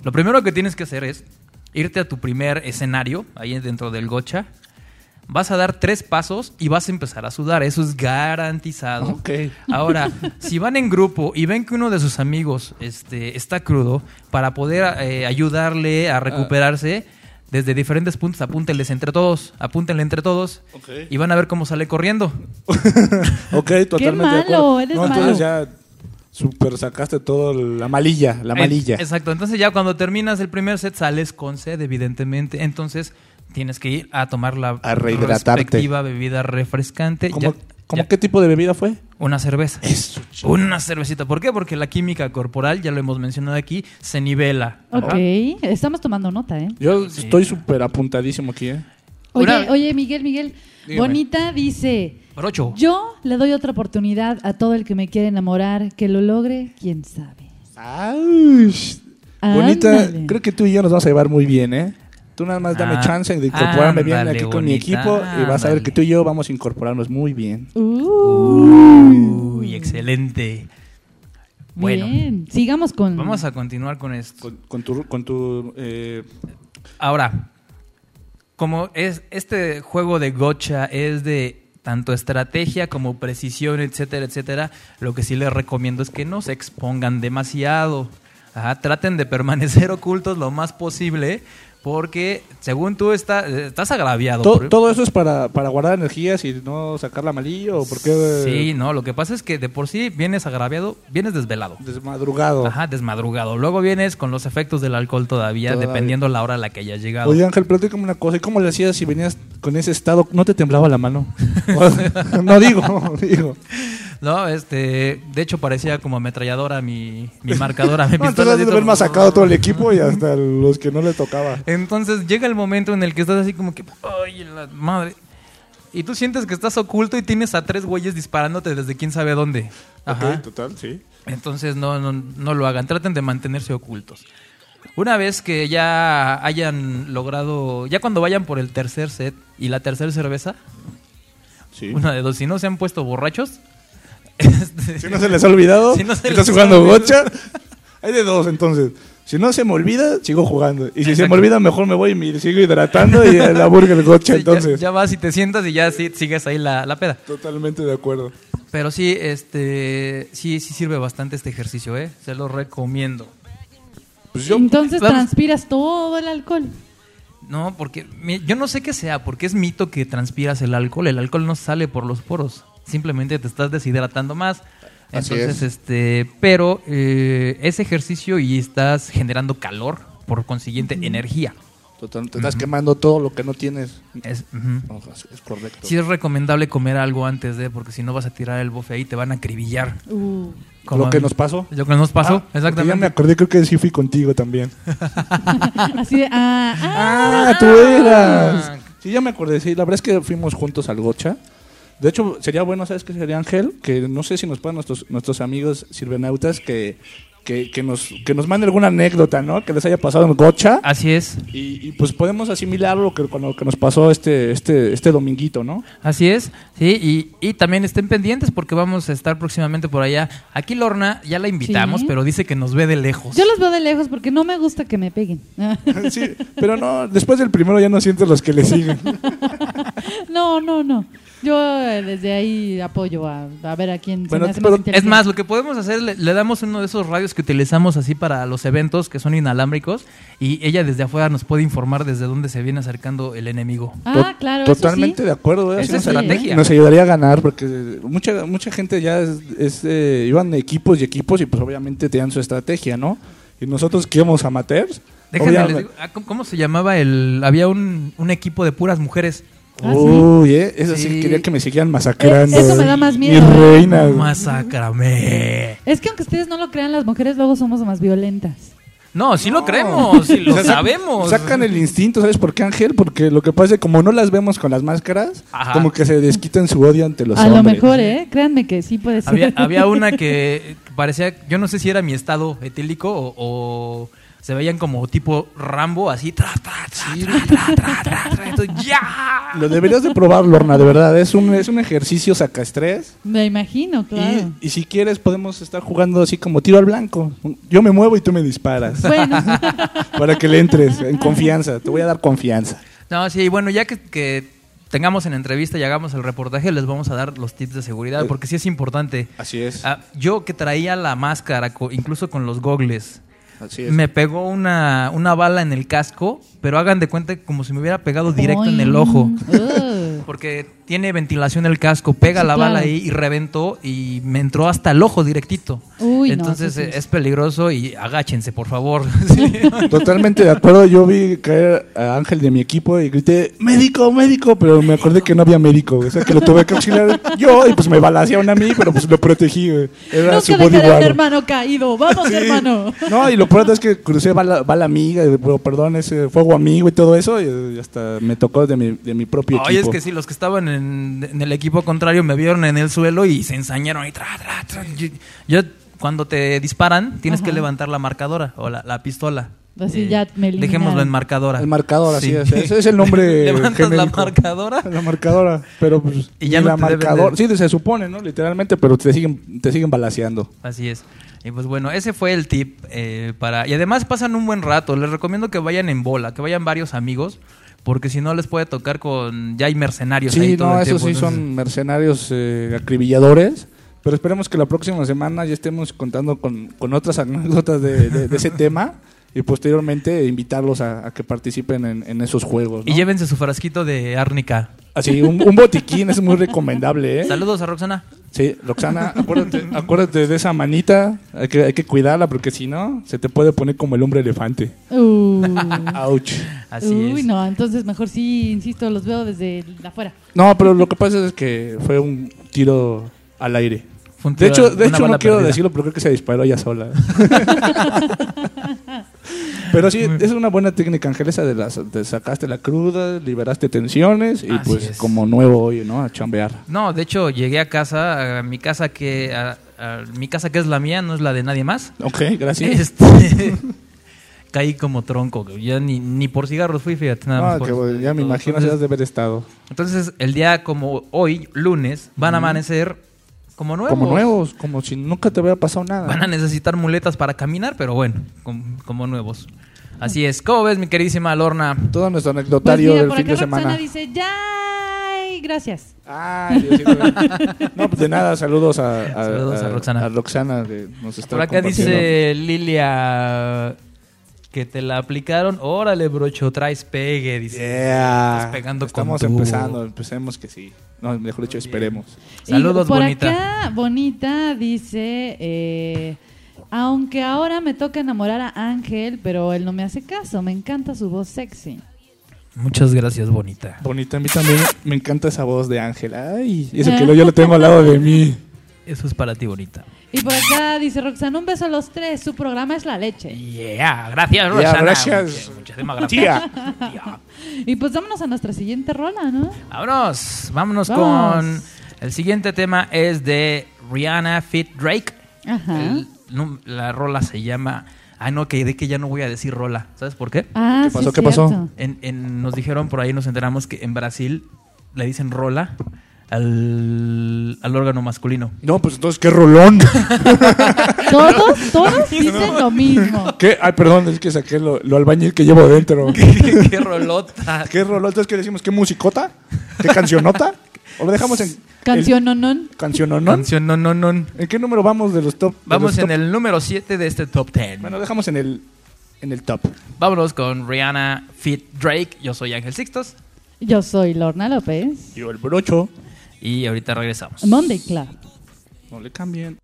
lo primero que tienes que hacer es irte a tu primer escenario, ahí dentro del gocha, vas a dar tres pasos y vas a empezar a sudar. Eso es garantizado. Ok. Ahora, si van en grupo y ven que uno de sus amigos este, está crudo, para poder eh, ayudarle a recuperarse, desde diferentes puntos, apúntenles entre todos, apúntenle entre todos Ok. y van a ver cómo sale corriendo. Ok, totalmente de malo, acuerdo. eres no, entonces malo. ya super sacaste todo la malilla, la malilla. Eh, Exacto, entonces ya cuando terminas el primer set sales con sed, evidentemente, entonces tienes que ir a tomar la A respectiva bebida refrescante. ¿Cómo, Ya- cómo ya- qué tipo de bebida fue? Una cerveza. Una cervecita. ¿Por qué? Porque la química corporal, ya lo hemos mencionado aquí, se nivela. Ok, estamos tomando nota, ¿eh? Yo estoy súper apuntadísimo aquí, ¿eh? Oye, Una- oye, Miguel, Miguel. Dígame. Bonita dice, Brocho. yo le doy otra oportunidad a todo el que me quiere enamorar, que lo logre, quién sabe. Ay, bonita, creo que tú y yo nos vamos a llevar muy bien, ¿eh? Tú nada más dame Ah, chance de incorporarme bien aquí con mi equipo y vas a ver que tú y yo vamos a incorporarnos muy bien. Uh, Uy, excelente. Bueno, Bien, sigamos con... vamos a continuar con esto. Con, con tu, con tu eh, Ahora, como es este juego de gocha es de tanto estrategia como precisión, etcétera, etcétera, lo que sí les recomiendo es que no se expongan demasiado. Ajá, traten de permanecer ocultos lo más posible, porque según tú está, estás agraviado. por- todo eso es para, para guardar energías y no sacar la malilla o por qué Sí, no, lo que pasa es que de por sí vienes agraviado, vienes desvelado. desmadrugado. Ajá, desmadrugado. Luego vienes con los efectos del alcohol todavía, Todavía. dependiendo la hora a la que hayas llegado. Oye Ángel, platícame una cosa, ¿y cómo le hacías si venías con ese estado? ¿No te temblaba la mano? no digo, digo. No, este, de hecho parecía como ametralladora mi, mi marcadora, mi No, pistola. entonces de haber masacrado todo el equipo y hasta los que no le tocaba. Entonces llega el momento en el que estás así como que, ay, la madre. Y tú sientes que estás oculto y tienes a tres güeyes disparándote desde quién sabe dónde. Ajá. Ok, total, sí. Entonces no, no, no lo hagan, traten de mantenerse ocultos. Una vez que ya hayan logrado, ya cuando vayan por el tercer set y la tercera cerveza, Sí. una de dos, si no se han puesto borrachos, este, Si no se les ha olvidado, Si no se estás les jugando gocha. Hay de dos, entonces. Si no se me olvida, sigo jugando. Y si se me olvida, mejor me voy y me sigo hidratando y la burger gocha, sí, entonces. ya, vas y te sientas y ya sí, sigues ahí la, la peda. Totalmente de acuerdo. Pero sí, este, sí, sí sirve bastante este ejercicio, ¿eh? Se lo recomiendo. Pues yo, Entonces Vamos. transpiras todo el alcohol. No, porque yo no sé qué sea, porque es mito que transpiras el alcohol. El alcohol no sale por los poros. Simplemente te estás deshidratando más. Así Entonces, es. este, pero eh, es ejercicio y estás generando calor, por consiguiente, energía. total, te estás quemando todo lo que no tienes. Es. No, correcto. Sí es recomendable comer algo antes de, porque si no vas a tirar el bofe ahí, te van a acribillar. Uh, Como lo que nos pasó. Lo que nos pasó, Ah, exactamente. Ya me acordé, creo que sí fui contigo también. así de, ah, ah, Ah, tú eras. Sí, ya me acordé, sí. La verdad es que fuimos juntos al Gocha. De hecho, sería bueno, ¿sabes qué sería, Ángel? Que no sé si nos puedan nuestros, nuestros amigos sirvenautas que, que, que nos, que nos manden alguna anécdota, ¿no? Que les haya pasado en Gocha. Así es. Y, y, pues podemos asimilarlo lo que, con lo que nos pasó este, este, este dominguito, ¿no? Así es, sí, y, y también estén pendientes porque vamos a estar próximamente por allá. Aquí Lorna ya la invitamos, Sí. pero dice que nos ve de lejos. Yo los veo de lejos porque no me gusta que me peguen. Sí, pero no, después del primero ya no sientes los que le siguen. no, no, no. Yo eh, desde ahí apoyo a, a ver a quién Bueno, se hace pero- más Es más, lo que podemos hacer, le, le damos uno de esos radios que utilizamos así para los eventos que son inalámbricos y ella desde afuera nos puede informar desde dónde se viene acercando el enemigo. Ah, To- claro, eso Totalmente sí. de acuerdo. ¿eh? Esa es nos- estrategia. Nos ayudaría a ganar porque mucha mucha gente ya es, es, eh, iban equipos y equipos y pues obviamente tenían su estrategia, ¿no? Y nosotros que íbamos amateurs. Déjenme les digo, ah, ¿cómo, cómo se llamaba el...? Había un, un equipo de puras mujeres. Ah, sí. Uy, eh, eso sí. Sí. quería que me siguieran masacrando. Eh, eso me da más Mi miedo, ¿eh? reina. Masácrame. Es que aunque ustedes no lo crean, las mujeres luego somos más violentas. No, sí lo creemos, sí lo O sea, sa- sabemos. Sacan el instinto, ¿sabes por qué, Ángel? Porque lo que pasa es que como no las vemos con las máscaras, Ajá. como que se desquitan su odio ante los a hombres. lo mejor, ¿eh? Créanme que sí puede ser. Había, había una que parecía, yo no sé si era mi estado etílico o, o se veían como tipo Rambo, así. Tra, tra, tra, sí. Entonces, ¡Ya! Lo deberías de probar, Lorna, de verdad. Es un, es un ejercicio. Me imagino, claro. Y, y, si quieres, podemos estar jugando así como tiro al blanco. Yo me muevo y tú me disparas. Bueno. Para que le entres en confianza. Te voy a dar confianza. No, sí, bueno, ya que, que tengamos en entrevista y hagamos el reportaje, les vamos a dar los tips de seguridad, eh, porque sí es importante. Así es. Ah, yo que traía la máscara, incluso con los gogles, Así es. me pegó una, una bala en el casco, pero hagan de cuenta como si me hubiera pegado directo en el ojo. Porque tiene ventilación el casco, pega Sí, la bala ahí y reventó y me entró hasta el ojo directito. Uy, Entonces sí es- peligroso y agáchense, por favor. Totalmente de acuerdo. Yo vi caer a Ángel de mi equipo y grité, médico, médico, pero me acordé que no había médico. O sea, que lo tuve que auxiliar yo y pues me balacearon a mí, pero pues lo protegí. güey. Era su Nunca bodyguard. hermano caído. Vamos, Sí. hermano. No, y lo peor es que crucé bala, bala amiga, y, pero, perdón, ese fuego amigo y todo eso, y hasta me tocó de mi, de mi propio Oye, es equipo. que sí, los que estaban en, en el equipo contrario me vieron en el suelo y se ensañaron y tra, tra, tra. Yo, yo, cuando te disparan, tienes que Ajá. levantar la marcadora o la, la pistola. Así Eh, ya me. Dejémoslo en marcadora. El marcador, así Sí. es. Ese es el nombre Levantas la genérico. marcadora. La marcadora, pero pues Y ya no la te deben marcador, de- sí, se supone, ¿no? Literalmente, pero te siguen te siguen balaceando. Así es. Y pues bueno, ese fue el tip eh, para... Y además pasan un buen rato. Les recomiendo que vayan en bola, que vayan varios amigos, porque si no les puede tocar con... Ya hay mercenarios ahí Sí, todo no, el esos tiempo, sí entonces- son mercenarios eh, acribilladores. Pero esperemos que la próxima semana ya estemos contando con, con otras anécdotas de, de- de ese tema y posteriormente invitarlos a, a que participen en, en esos juegos. ¿no? Y llévense su frasquito de árnica. Así, un, un botiquín es muy recomendable. ¿eh? Saludos a Roxana. Sí, Roxana, acuérdate, acuérdate de esa manita. Hay que, hay que cuidarla porque si no, se te puede poner como el hombre elefante. Uh. Ouch. Así Uy, es. no, entonces mejor sí, insisto, los veo desde afuera. No, pero lo que pasa es que fue un tiro al aire. De hecho, de hecho no quiero perdida. decirlo, pero creo que se disparó ella sola. pero sí, es una buena técnica, Ángel, esa de las de sacaste la cruda, liberaste tensiones y Así pues es. como nuevo hoy, ¿no? A chambear. No, de hecho llegué a casa, a mi casa que... a- a mi casa que es la mía, no es la de nadie más. Ok, gracias. Este, caí como tronco, ya ni, ni por cigarros fui, fíjate. Nada más por- que, ya me imagino Entonces- ya has de haber estado. Entonces, el día como hoy, lunes, van a amanecer como nuevos. Como nuevos, como si nunca te hubiera pasado nada. Van a necesitar muletas para caminar, pero bueno, com- como, nuevos. Así es. ¿Cómo ves, mi queridísima Lorna? Todo nuestro Pues anecdotario mira, del fin acá de Roxana semana. dice, ¡ya! Gracias. Ay, Diosito. No, pues de nada, saludos a, a, Saludos a Roxana. a Roxana, que nos está Por acá dice Lilia que te la aplicaron. Órale, brocho, traes pegue. Dice. Yeah. Estás pegando Estamos empezando, empecemos que sí. No, mejor dicho, esperemos. Y Saludos, por bonita. acá, Bonita dice, eh, aunque ahora me toca enamorar a Ángel, pero él no me hace caso, me encanta su voz sexy. Muchas gracias, bonita. Bonita, a mí también me encanta esa voz de Ángel. Ay, y eso que yo lo tengo al lado de mí. Eso es para ti, bonita. Y por acá dice Roxana, un beso a los tres, su programa es la leche. Yeah, gracias, Roxana. gracias. Muchas- Muchísimas gracias. Tía. Y pues vámonos a nuestra siguiente rola, ¿no? Vámonos, vámonos Vamos. con el siguiente tema es de Rihanna Fit Drake. Ajá. El la rola se llama Ah, no, que de que ya no voy a decir rola. ¿Sabes por qué? Ah, ¿Qué pasó? ¿Qué pasó? cierto. En, en- nos dijeron por ahí, nos enteramos que en Brasil le dicen rola al, al órgano masculino. No, pues entonces, qué rolón. Todos, todos dicen lo mismo. ¿Qué? Ay, perdón, es que saqué lo, lo albañil que llevo dentro. ¿Qué, qué rolota? ¿Qué rolón? Entonces, ¿qué decimos? ¿Qué musicota? ¿Qué cancionota? ¿O lo dejamos en Canción no, no. canción o no? Canción no, no, no. ¿En qué número vamos de los top? de Vamos los en top? el número 7 de este top 10. Bueno, dejamos en el en el top. Vámonos con Rihanna Fit Drake. Yo soy Ángel Sixtos. Yo soy Lorna López. Yo el brocho. Y ahorita regresamos. Monday Club. No le cambien.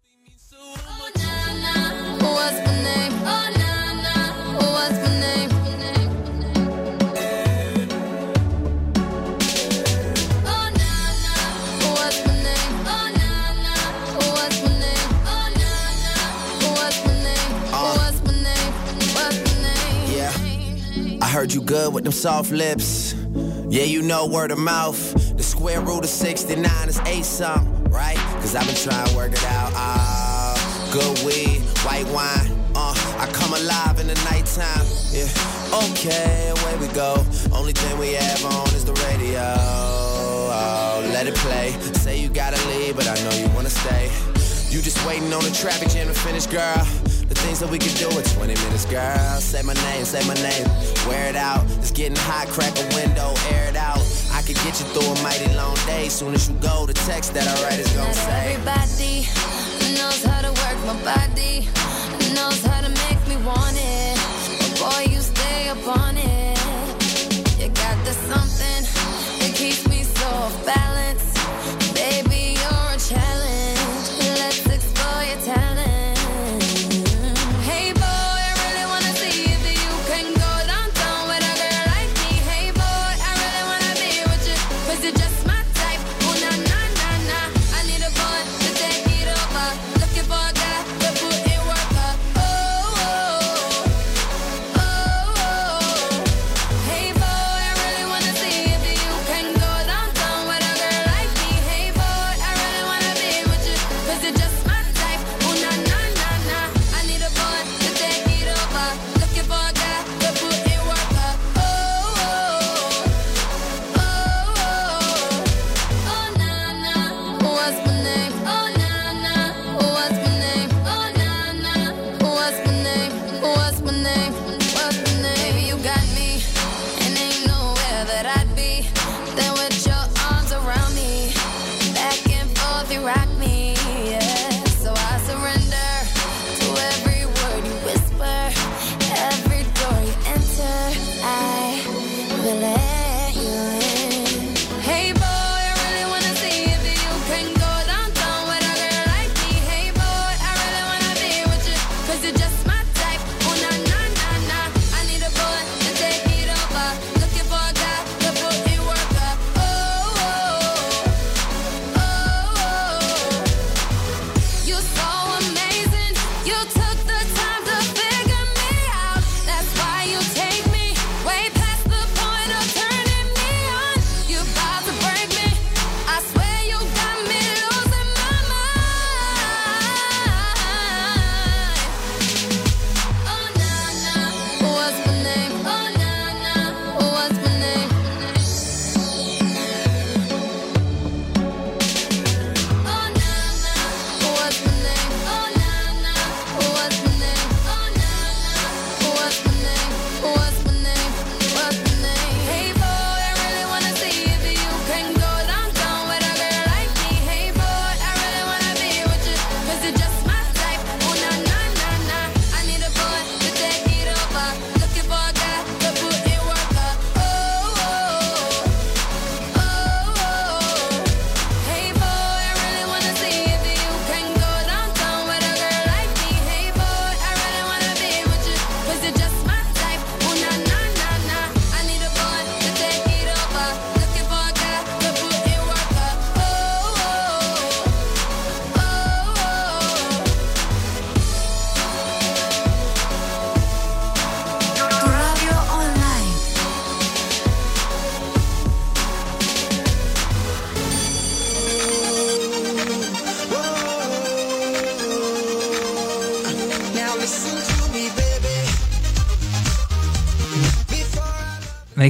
heard you good with them soft lips. Yeah, you know word of mouth. Square root of 69 is eight something, right? Cause I've been trying to work it out. Ah, good weed, white wine. Uh, I come alive in the nighttime. Yeah. Okay, away we go. Only thing we have on is the radio. Oh, let it play. Say you gotta leave, but I know you wanna stay. You just waiting on the traffic jam to finish, girl. The things that we could do in 20 minutes, girl. Say my name, say my name. Wear it out. It's getting hot, crack a window, air it out. I could get you through a mighty long day. Soon as you go, the text that I write is gonna Not say. everybody knows how to work my body, knows how to make me want it. But boy, you stay up on it. You got the something that keeps me so off balance.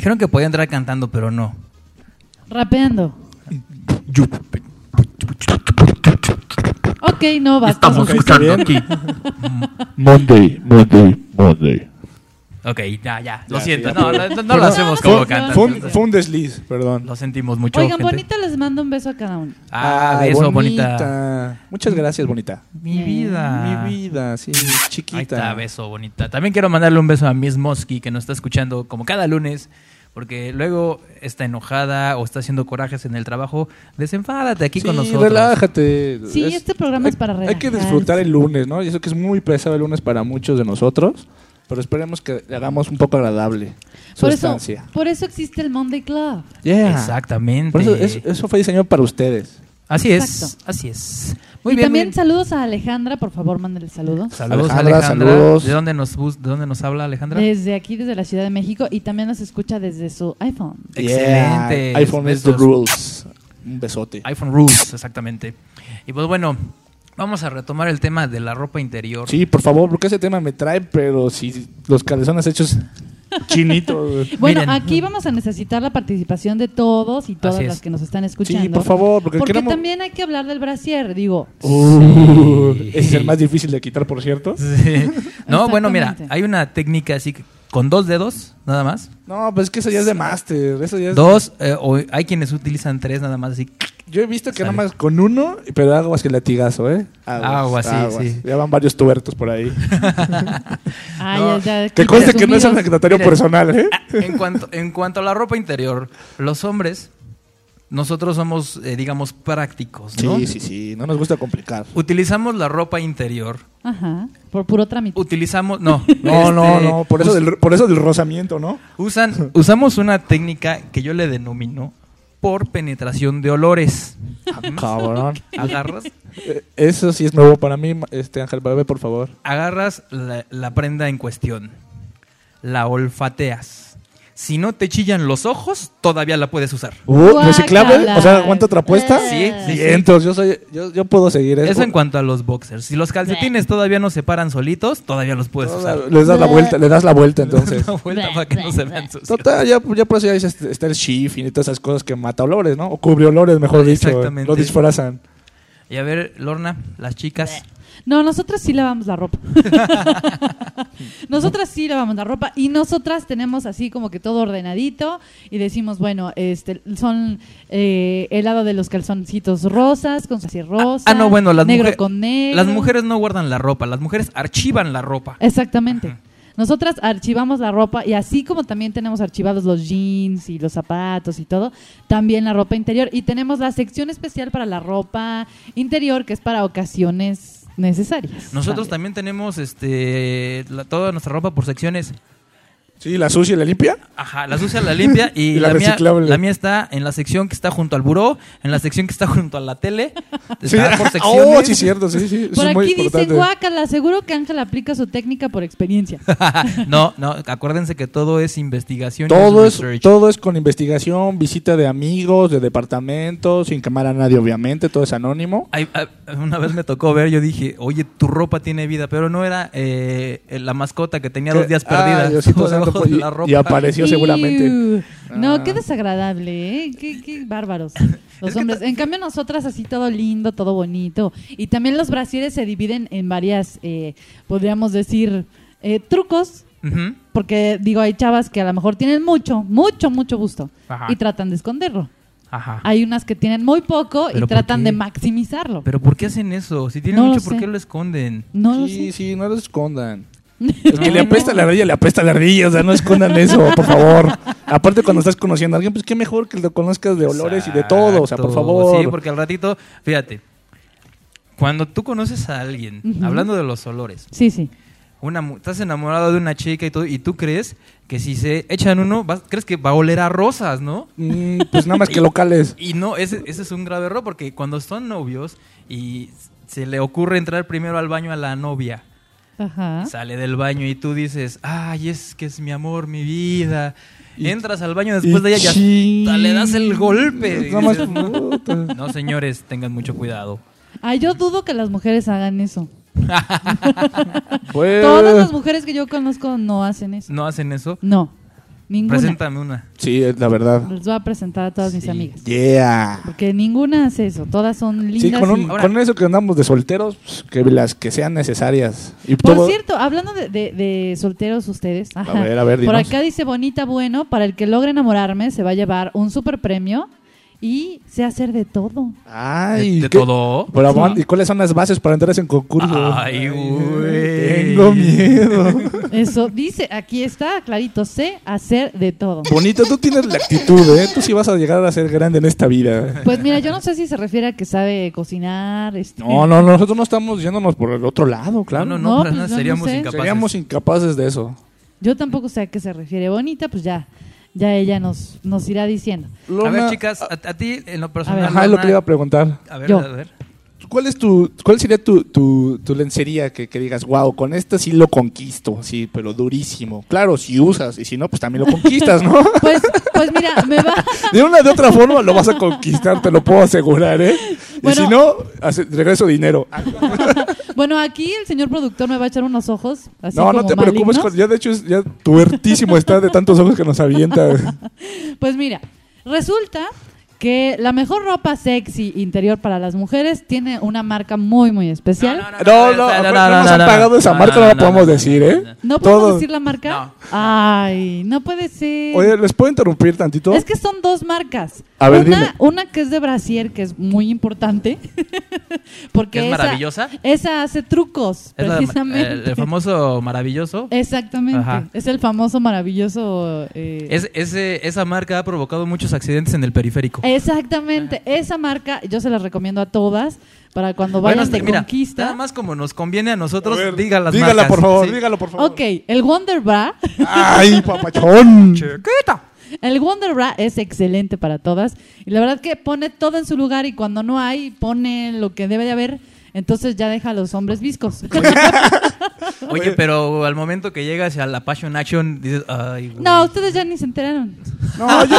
Dijeron que podía entrar cantando, pero no. Rapeando. Ok, no, basta. Estamos escuchando aquí. Monday, Monday, Monday. Ok, ya, ya. Lo Ya, siento. sí, No, ya. no, no lo hacemos como Fue- cantantes. Fue, un- fue un desliz, perdón. Lo sentimos mucho, Oigan, gente. bonita les mando un beso a cada uno. Ah, beso, bonita. Muchas gracias, bonita. Mi vida. Mi vida, sí, chiquita. Ahí está, beso, bonita. También quiero mandarle un beso a Miss Mosky, que nos está escuchando como cada lunes, porque luego está enojada o está haciendo corajes en el trabajo. Desenfádate aquí Sí, con nosotros. relájate. Sí, este programa es para Hay que relajarse. disfrutar el lunes, ¿no? Y eso que es muy pesado el lunes para muchos de nosotros, pero esperemos que le hagamos un poco agradable su Por eso, estancia. por eso existe el Monday Club. Yeah. Exactamente. Por eso, es- eso fue diseñado para ustedes. Así es, así es. Muy y bien. también bien. saludos a Alejandra, por favor, mándale saludos. Saludos Alejandra, Alejandra. saludos. ¿De dónde nos bus- de dónde nos habla Alejandra? Desde aquí, desde la Ciudad de México, y también nos escucha desde su iPhone. Excelente. Yeah, iPhone is the Besos. rules. Un besote. iPhone Rules, exactamente. Y pues bueno, vamos a retomar el tema de la ropa interior. Sí, por favor, porque ese tema me trae, pero si los calzones hechos Chinito. Bueno, Miren. aquí vamos a necesitar la participación de todos y todas Así es. las que nos están escuchando. Sí, por favor, porque queremos- también hay que hablar del brasier, digo. Uh, Ese es el más difícil de quitar, por cierto. Sí. No, bueno, mira, hay una técnica así que con dos dedos, nada más. No, pues es que eso ya es de máster. Eso ya es Dos, eh, o hay quienes utilizan tres nada más así. Yo he visto que Sale. nada más con uno, pero aguas que latigazo, ¿eh? Aguas, sí, sí. Ya van varios tubertos por ahí. Ay, No. ya, ya, que conste que no es anecdotario Miren, personal, ¿eh? En cuanto, en cuanto a la ropa interior, los hombres, nosotros somos, eh, digamos, prácticos, ¿no? Sí, sí, sí. No nos gusta complicar. Utilizamos la ropa interior. Ajá, por puro trámite. Utilizamos, no. No, no, este, no. Por eso, del, por eso del rozamiento, ¿no? Usan, usamos una técnica que yo le denomino por penetración de olores. Cabrón. Agarras, Eh, Eso sí es nuevo para mí, este Ángel Bebé, por favor. agarras la, la prenda en cuestión, la olfateas. Si no te chillan los ojos, todavía la puedes usar. Uh, ¿Reciclable? O sea, ¿aguanta otra apuesta? Sí, sí, sí. Entonces, yo, soy, yo, yo puedo seguir eso. Eso en cuanto a los boxers. Si los calcetines todavía no se paran solitos, todavía los puedes usar. Les das la vuelta, le das la vuelta entonces. Una vuelta para que no se vean sucios. Total, ya, ya por eso ya dices, está el shifting y todas esas cosas que mata olores, ¿no? O cubre olores, mejor dicho. Exactamente. Lo disfrazan. Y a ver, Lorna, las chicas. No, nosotras sí lavamos la ropa. nosotras sí lavamos la ropa y nosotras tenemos así como que todo ordenadito y decimos, bueno, este son eh, el lado de los calzoncitos rosas con así rosa, Ah, no, bueno, las, negro mujer- con negro. las mujeres no guardan la ropa, las mujeres archivan la ropa. Exactamente. Nosotras archivamos la ropa y así como también tenemos archivados los jeans y los zapatos y todo, también la ropa interior. Y tenemos la sección especial para la ropa interior que es para ocasiones necesarias. Nosotros también tenemos este la- toda nuestra ropa por secciones. Sí, la sucia y la limpia. Ajá, la sucia, la limpia y, Y la la, mía, reciclable. la mía está en la sección que está junto al buró, en la sección que está junto a la tele. Sí. Está por Oh, secciones. sí, cierto, sí, sí. Por es aquí dicen, importante. guácala, seguro que Ángel aplica su técnica por experiencia. no, no, acuérdense que todo es investigación. y Todo es, research. todo es con investigación, visita de amigos, de departamentos, sin quemar a nadie, obviamente, todo es anónimo. Ay, ay, una vez me tocó ver, yo dije, oye, tu ropa tiene vida, pero no era eh, la mascota que tenía dos días Ah, perdida Diosito y- la ropa. y apareció seguramente. No, Ah. qué desagradable, ¿eh? Qué, qué bárbaros los hombres. En cambio, nosotras así todo lindo, todo bonito. Y también los brasieres se dividen en varias, eh, podríamos decir, eh, trucos. Porque, digo, hay chavas que a lo mejor tienen mucho, mucho, mucho gusto. Ajá. Y tratan de esconderlo. Ajá. Hay unas que tienen muy poco y ¿Pero por tratan de maximizarlo. Pero ¿por qué hacen eso? Si tienen No mucho, ¿por qué lo esconden? No lo sí, sé. sí, no lo escondan. El que le apesta la ardilla, le apesta la ardilla. O sea, no escondan eso, por favor. Aparte, cuando estás conociendo a alguien, pues qué mejor que lo conozcas de olores y de todo. O sea, por favor. Sí, porque al ratito, fíjate, cuando tú conoces a alguien, hablando de los olores, Sí, sí. una, estás enamorado de una chica y todo, y tú crees que si se echan uno, vas- crees que va a oler a rosas, ¿no? Mm, pues nada más que locales. Y no, ese, ese es un grave error porque cuando son novios y se le ocurre entrar primero al baño a la novia, Ajá. sale del baño y tú dices, ay, es que es mi amor, mi vida. Entras al baño después de ella y hasta le das el golpe. Dices, no, señores, tengan mucho cuidado. Ay, yo dudo que las mujeres hagan eso. Pues, Todas las mujeres que yo conozco no hacen eso. ¿No hacen eso? No, ninguna. Preséntame una. Sí, es la verdad. Les voy a presentar a todas mis Sí. amigas. Yeah. Porque ninguna hace eso. Todas son lindas. Sí, con, un- y- con eso que andamos de solteros, pues, que las que sean necesarias. Y Por todo- cierto, hablando de, de- de solteros ustedes. ajá, ver, a ver, Por acá dice Bonita Bueno, para el que logre enamorarme se va a llevar un super premio y sé hacer de todo. Ay, ¿De- todo? Pero, ¿Y cuáles son las bases para entrar a ese concurso? Ay, güey. Tengo miedo. Eso dice, aquí está, clarito, sé hacer de todo. Bonito, tú tienes la actitud, ¿eh? Tú sí vas a llegar a ser grande en esta vida. Pues mira, yo no sé si se refiere a que sabe cocinar. Este, No, no, nosotros no estamos yéndonos por el otro lado, claro. No, no, no, pues no seríamos sé. incapaces. Seríamos incapaces de eso. Yo tampoco sé a qué se refiere. Bonita, pues ya, ya ella nos, nos irá diciendo. A ver, chicas, a, a ti en lo personal. Ajá, es lo que le iba a preguntar. A ver, Yo. a ver. ¿Cuál es tu, cuál sería tu, tu, tu lencería que, que digas, wow, con esta sí lo conquisto, sí, pero durísimo? Claro, si usas, y si no, pues también lo conquistas, ¿no? Pues, pues mira, me va. De una de otra forma lo vas a conquistar, te lo puedo asegurar, ¿eh? y si no, hace- regreso dinero. Bueno, aquí el señor productor me va a echar unos ojos. Así no, no te preocupes, malignos. Juan, ya de hecho ya tuertísimo está de tantos ojos que nos avienta. Pues mira, resulta que la mejor ropa sexy interior para las mujeres tiene una marca muy, muy especial. No, no, no, nos han pagado esa marca, no, la podemos decir, ¿eh? ¿No podemos decir la marca? Ay, no puede ser. Oye, ¿les puedo interrumpir tantito? Es que son dos marcas. A ver, una, dime. una que es de brasier, que es muy importante. porque ¿Es esa, maravillosa? Esa hace trucos, Es la- precisamente. el, el famoso maravilloso. Exactamente. Ajá. Es el famoso maravilloso. eh, Es, ese, esa marca ha provocado muchos accidentes en el periférico. Exactamente. Esa marca yo se la recomiendo a todas para cuando Bueno, vayan de mira, conquista. Nada más como nos conviene a nosotros, A ver, diga las dígala, marcas. por favor, Sí. dígalo, por favor. Ok, el Wonder Bra. ¡Ay, papachón! El Wonder Bra es excelente para todas. Y la verdad que pone todo en su lugar y cuando no hay, pone lo que debe de haber. Entonces ya deja a los hombres viscos. Oye, pero al momento que llegas a la Passion Action, dices, ay, güey. no, ustedes ya ni se enteraron. No, yo,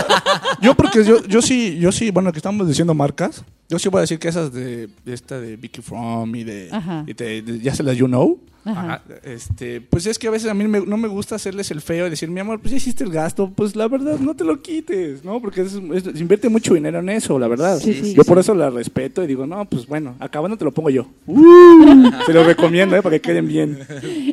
yo porque yo, yo sí, yo sí, bueno, que estamos diciendo marcas, yo sí voy a decir que esas de, de esta de Vicky From y de, Ajá. y de- de- ya se las you know. Ajá. Este, pues es que a veces a mí me- no me gusta hacerles el feo y decir, mi amor, pues ya hiciste el gasto, pues la verdad no te lo quites, ¿no? Porque es- es- se invierte mucho dinero en eso, la verdad. Sí, sí, yo sí. por eso la respeto y digo, no, pues bueno, acabando te lo pongo yo. Uh, se lo recomiendo, ¿eh? Para que queden bien.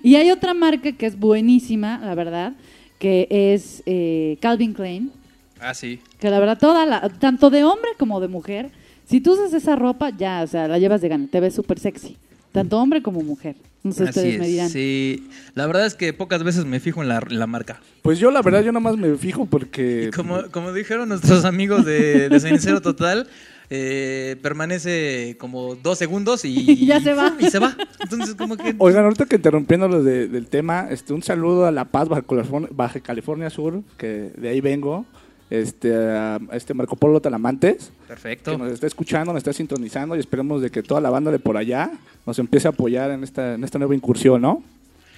Y hay otra marca que es buenísima, la verdad, que es eh, Calvin Klein. Ah, sí. Que la verdad, toda la, tanto de hombre como de mujer, si tú usas esa ropa, ya, o sea, la llevas de gana, te ves súper sexy. Tanto hombre como mujer. No sé, Así ustedes es, me dirán. Sí, la verdad es que pocas veces me fijo en la, en la marca. Pues yo la verdad, yo nada más me fijo porque... Como, como dijeron nuestros amigos de, de Cenicero Total, eh, permanece como dos segundos y Ya se va. Y se va. Entonces, como que. Oigan, ahorita que interrumpiendo lo de- del tema, este, un saludo a La Paz, Baja California, Baja California Sur, que de ahí vengo. Este, a este Marco Polo Talamantes, Perfecto. que nos está escuchando, nos está sintonizando y esperemos de que toda la banda de por allá nos empiece a apoyar en esta, en esta nueva incursión, ¿no?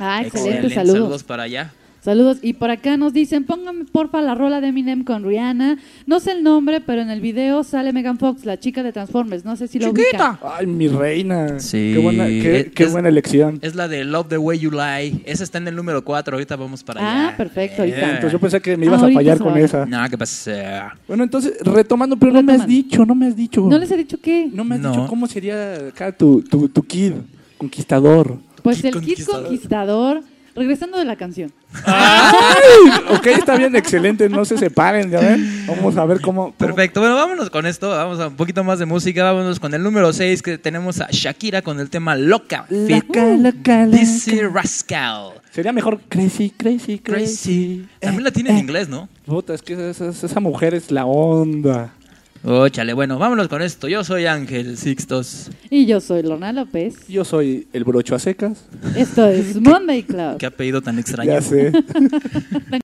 Ah, excelente, Excelente, saludos. Saludos para allá. Saludos. Y por acá nos dicen, póngame porfa la rola de Eminem con Rihanna. No sé el nombre, pero en el video sale Megan Fox, la chica de Transformers. No sé si lo ubican. Ay, mi reina. Sí. Qué buena, qué, Es- qué buena elección. Es la de Love the Way You Lie. Esa está en el número 4. Ahorita vamos para Ah, allá. perfecto, ahorita. Entonces yo pensé que me ibas a Ahorita fallar con esa. No, ¿qué pasa? Bueno, entonces, retomando, pero no me has dicho, no me has dicho. ¿No les he dicho qué? No me has No. dicho cómo sería acá tu, tu, tu kid, conquistador. Pues Kid el Kid Conquistador. Regresando de la canción. ok, está bien, excelente, no se separen, ya ven. Vamos a ver cómo... cómo- Perfecto, bueno, vámonos con esto, vamos a un poquito más de música, vámonos con el número 6 que tenemos a Shakira con el tema Loca, Loca, loca, loca. Dizzy Rascal. Sería mejor crazy, crazy, crazy. Crazy. También la tiene en inglés, ¿no? Puta, es que esa, esa- esa mujer es la onda. Óchale, bueno, vámonos con esto. Yo soy Ángel Sixtos. Y yo soy Lorna López. Yo soy el brocho a secas. Esto es Monday Club. Qué apellido tan extraño. Ya sé.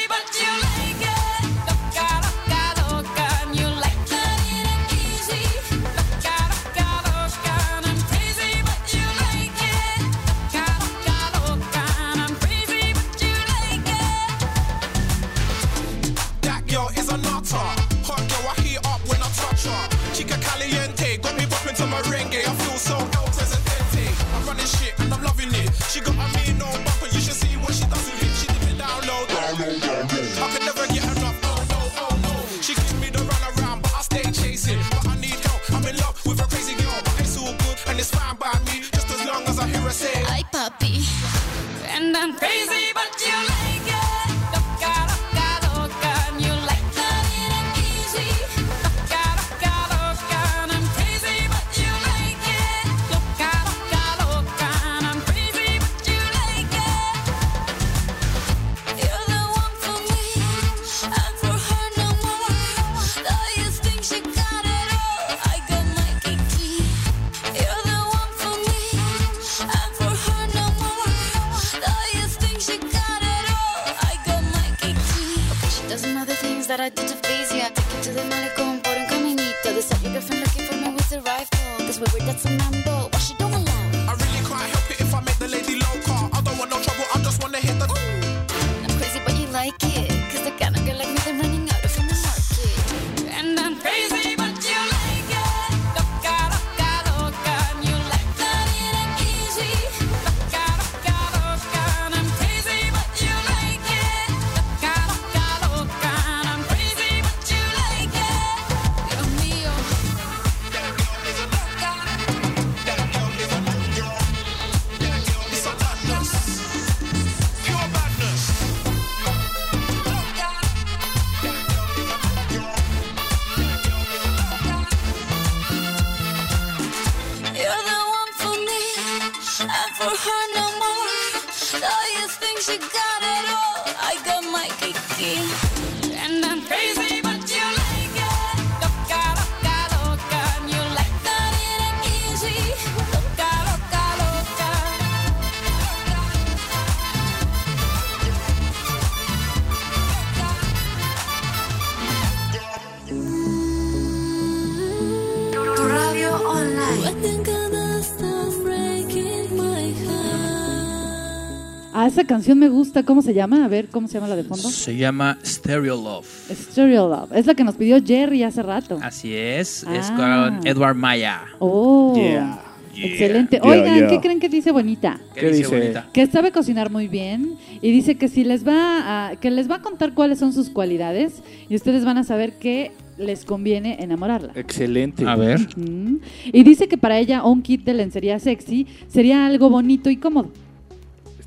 esa canción me gusta. ¿Cómo se llama? A ver, ¿cómo se llama la de fondo? Se llama Stereo Love. Stereo Love. Es la que nos pidió Jerry hace rato. Así es, es Ah. con Edward Maya. Oh. Yeah. Excelente. Yeah, Oigan, yeah. ¿qué creen que dice bonita? ¿Qué ¿Qué dice bonita? Que sabe cocinar muy bien y dice que si les va a, que les va a contar cuáles son sus cualidades y ustedes van a saber que les conviene enamorarla. Excelente. A ver. Mm. Y dice que para ella un kit de lencería sexy sería algo bonito y cómodo.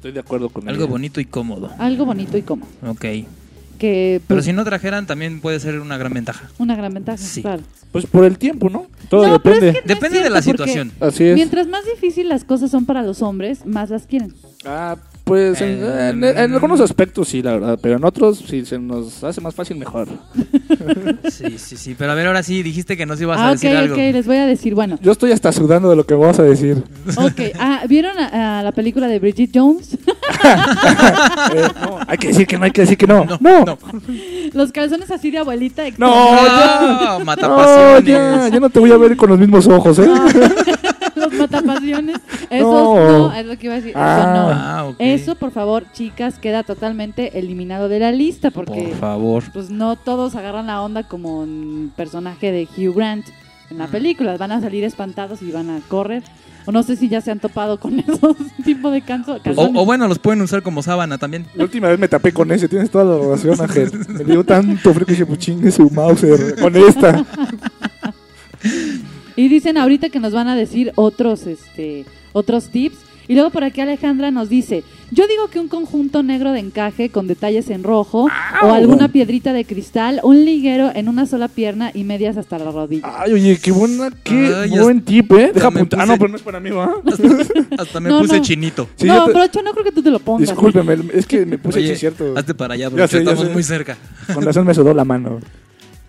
Estoy de acuerdo con Algo ella. bonito y cómodo. Algo bonito y cómodo. Ok. Que Pero pues, si no trajeran, también puede ser una gran ventaja. una gran ventaja, claro. Pues por el tiempo, ¿no? Todo No, pero es depende. que no es Depende de la porque situación. Así es. Mientras más difícil las cosas son para los hombres, más las quieren. Ah, pues en, Eh, en- en algunos aspectos sí, la verdad, pero en otros si se nos hace más fácil mejor. Sí, sí, sí. Pero a ver, ahora sí, dijiste que nos ibas Ah, a ok, decir algo. ok, les voy a decir, bueno. Yo estoy hasta sudando de lo que vas a decir. Ok, ah, ¿vieron a, a la película de Bridget Jones? Eh, no, hay que decir que no, hay que decir que no. No, Los calzones así de abuelita. No, extrañados. ya. mata No, ya, ya no te voy a ver con los mismos ojos, ¿eh? Los matapasiones. Esos No. no. es lo que iba a decir. Ah. Eso no. Ah. Eso, por favor, chicas, queda totalmente eliminado de la lista porque Por favor. pues no todos agarran la onda como un personaje de Hugh Grant en la película. Van a salir espantados y van a correr. O no sé si ya se han topado con esos tipos de canso- O, bueno, los pueden usar como sábana también. La última vez me tapé con ese, tienes toda la razón, Ángel. Me dio tanto frío que se puchingue su Mauser con esta. Y dicen ahorita que nos van a decir otros, este, otros tips. Y luego por aquí Alejandra nos dice, yo digo que un conjunto negro de encaje con detalles en rojo o alguna piedrita de cristal, un liguero en una sola pierna y medias hasta la rodilla. Ay, oye, qué buena, qué Ay, ya buen tip, ¿eh? Deja apuntar. Ah, no, pero no es para mí, ¿va? Hasta me No, puse no. chinito. Sí, no, yo te- brocho, no creo que tú te lo pongas. Discúlpeme, es que me puse Oye, cierto. hazte para allá, Ya bro, sé, ya estamos sé. muy cerca. Con razón me sudó la mano.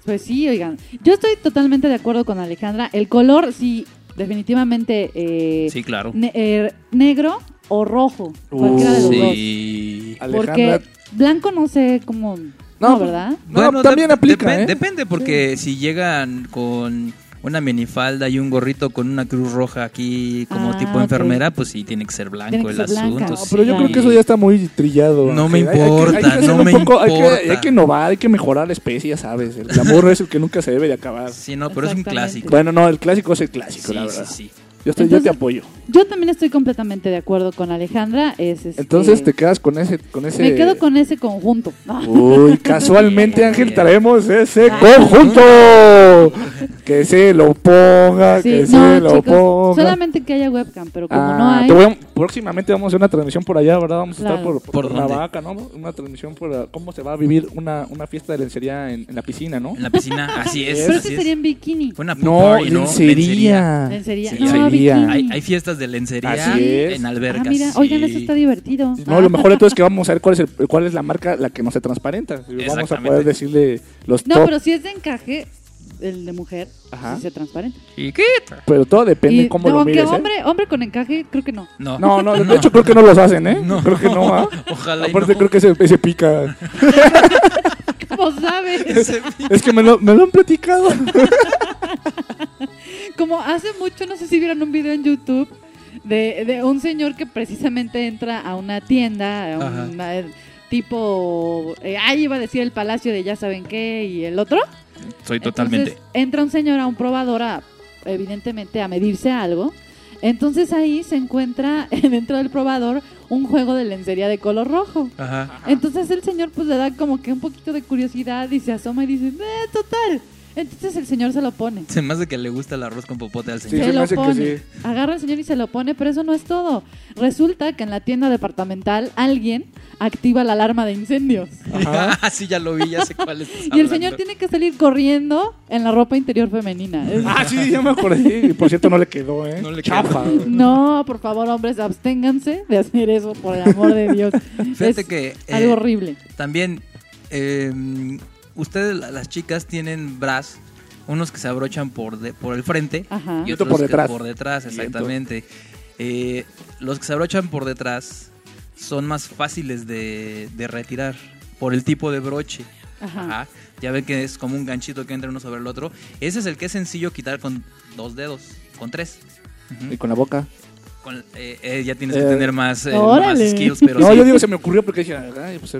Pues sí, oigan. Yo estoy totalmente de acuerdo con Alejandra. El color, sí, definitivamente eh, Sí, claro. ne- eh, negro o rojo. Cualquiera de los dos. Sí. Porque Alejandra- blanco no sé cómo... No, No, ¿verdad? No, también aplica, ¿eh? Depende, porque si llegan con una minifalda y un gorrito con una cruz roja aquí como Ah, tipo enfermera, pues sí tiene que ser blanco que el ser asunto. No, Pero yo sí. creo que eso ya está muy trillado. No me. Hay- que- importa, hay que hacerlo no me poco- importa. Hay que innovar, hay que mejorar la especie, ya sabes. El amor es el que nunca se debe de acabar. Sí, no, pero es un clásico. Bueno, no, el clásico es el clásico, Sí, la sí, verdad. sí. Yo, estoy, yo te apoyo. Yo también estoy completamente de acuerdo con Alejandra. Es, este, Entonces te quedas con ese... Con ese... Me quedo con ese conjunto. Uy, casualmente, Ángel, traemos ese Ah. conjunto. Que se lo ponga, Sí, que no, se lo chicos, ponga. solamente que haya webcam, pero como Ah, no hay... te voy a- próximamente vamos a hacer una transmisión por allá, ¿verdad? Vamos a estar por, por, ¿Por dónde? Cuernavaca, ¿no? Una transmisión por uh, cómo se va a vivir una, una fiesta de lencería en, en la piscina, ¿no? En la piscina, así es. Pero así es. sería en bikini. Una pool No, party, ¿no? lencería. Lencería. Sí, No, hay- bikini. Hay, hay fiestas de lencería Así es. en Ah, albercas. mira, sí. oigan, eso está divertido. No, lo mejor de todo es que vamos a ver cuál es, el, cuál es la marca la que no se transparenta. Vamos a poder decirle los No, top. pero si es de encaje, el de mujer, Ajá. sí se transparente. Chiquita. Pero todo depende Y, cómo no, lo aunque mires, ¿eh? hombre, hombre con encaje, creo que no. No. No, no, de hecho creo que no los hacen, ¿eh? No. Creo que no, ¿ah? Ojalá y Aparte no. creo que ese, ese pica. ¿Cómo ¿Cómo sabes? Es que me lo, me lo han platicado. Como hace mucho, no sé si vieron un video en YouTube de, de un señor que precisamente entra a una tienda, a Ajá. Tipo, eh, ahí iba a decir el palacio de ya saben qué y el otro. Soy totalmente. Entonces, entra un señor a un probador, a, evidentemente a medirse algo. Entonces ahí se encuentra dentro del probador un juego de lencería de color rojo. Ajá. Entonces el señor pues le da como que un poquito de curiosidad y se asoma y dice, eh, total. Entonces el señor se lo pone. Se me hace que le gusta el arroz con popote al Sí, señor. se me lo hace que pone. sí. Agarra el señor y se lo pone, pero eso no es todo. Resulta que en la tienda departamental alguien activa la alarma de incendios. Ah, sí, ya lo vi, ya sé cuál es. Y el señor tiene que salir corriendo en la ropa interior femenina. Es- Ah, sí, ya me acordé. Y por cierto, no le quedó, ¿eh? No le Chafa. No, por favor, hombres, absténganse de hacer eso, por el amor de Dios. Fíjate Es que. eh, algo horrible. También, eh, ustedes, la- las chicas, tienen bras, unos que se abrochan por, de- por el frente Ajá. y Otro otros por que detrás. por detrás, exactamente. Eh, los que se abrochan por detrás son más fáciles de, de retirar por el tipo de broche. Ajá. Ajá. Ya ven que es como un ganchito que entra uno sobre el otro. Ese es el que es sencillo quitar con dos dedos, con tres. Y con la boca. Con- eh, eh, ya tienes que Eh, tener más, eh, skills, pero no, sí. yo digo, se me ocurrió porque dije, ay, pues,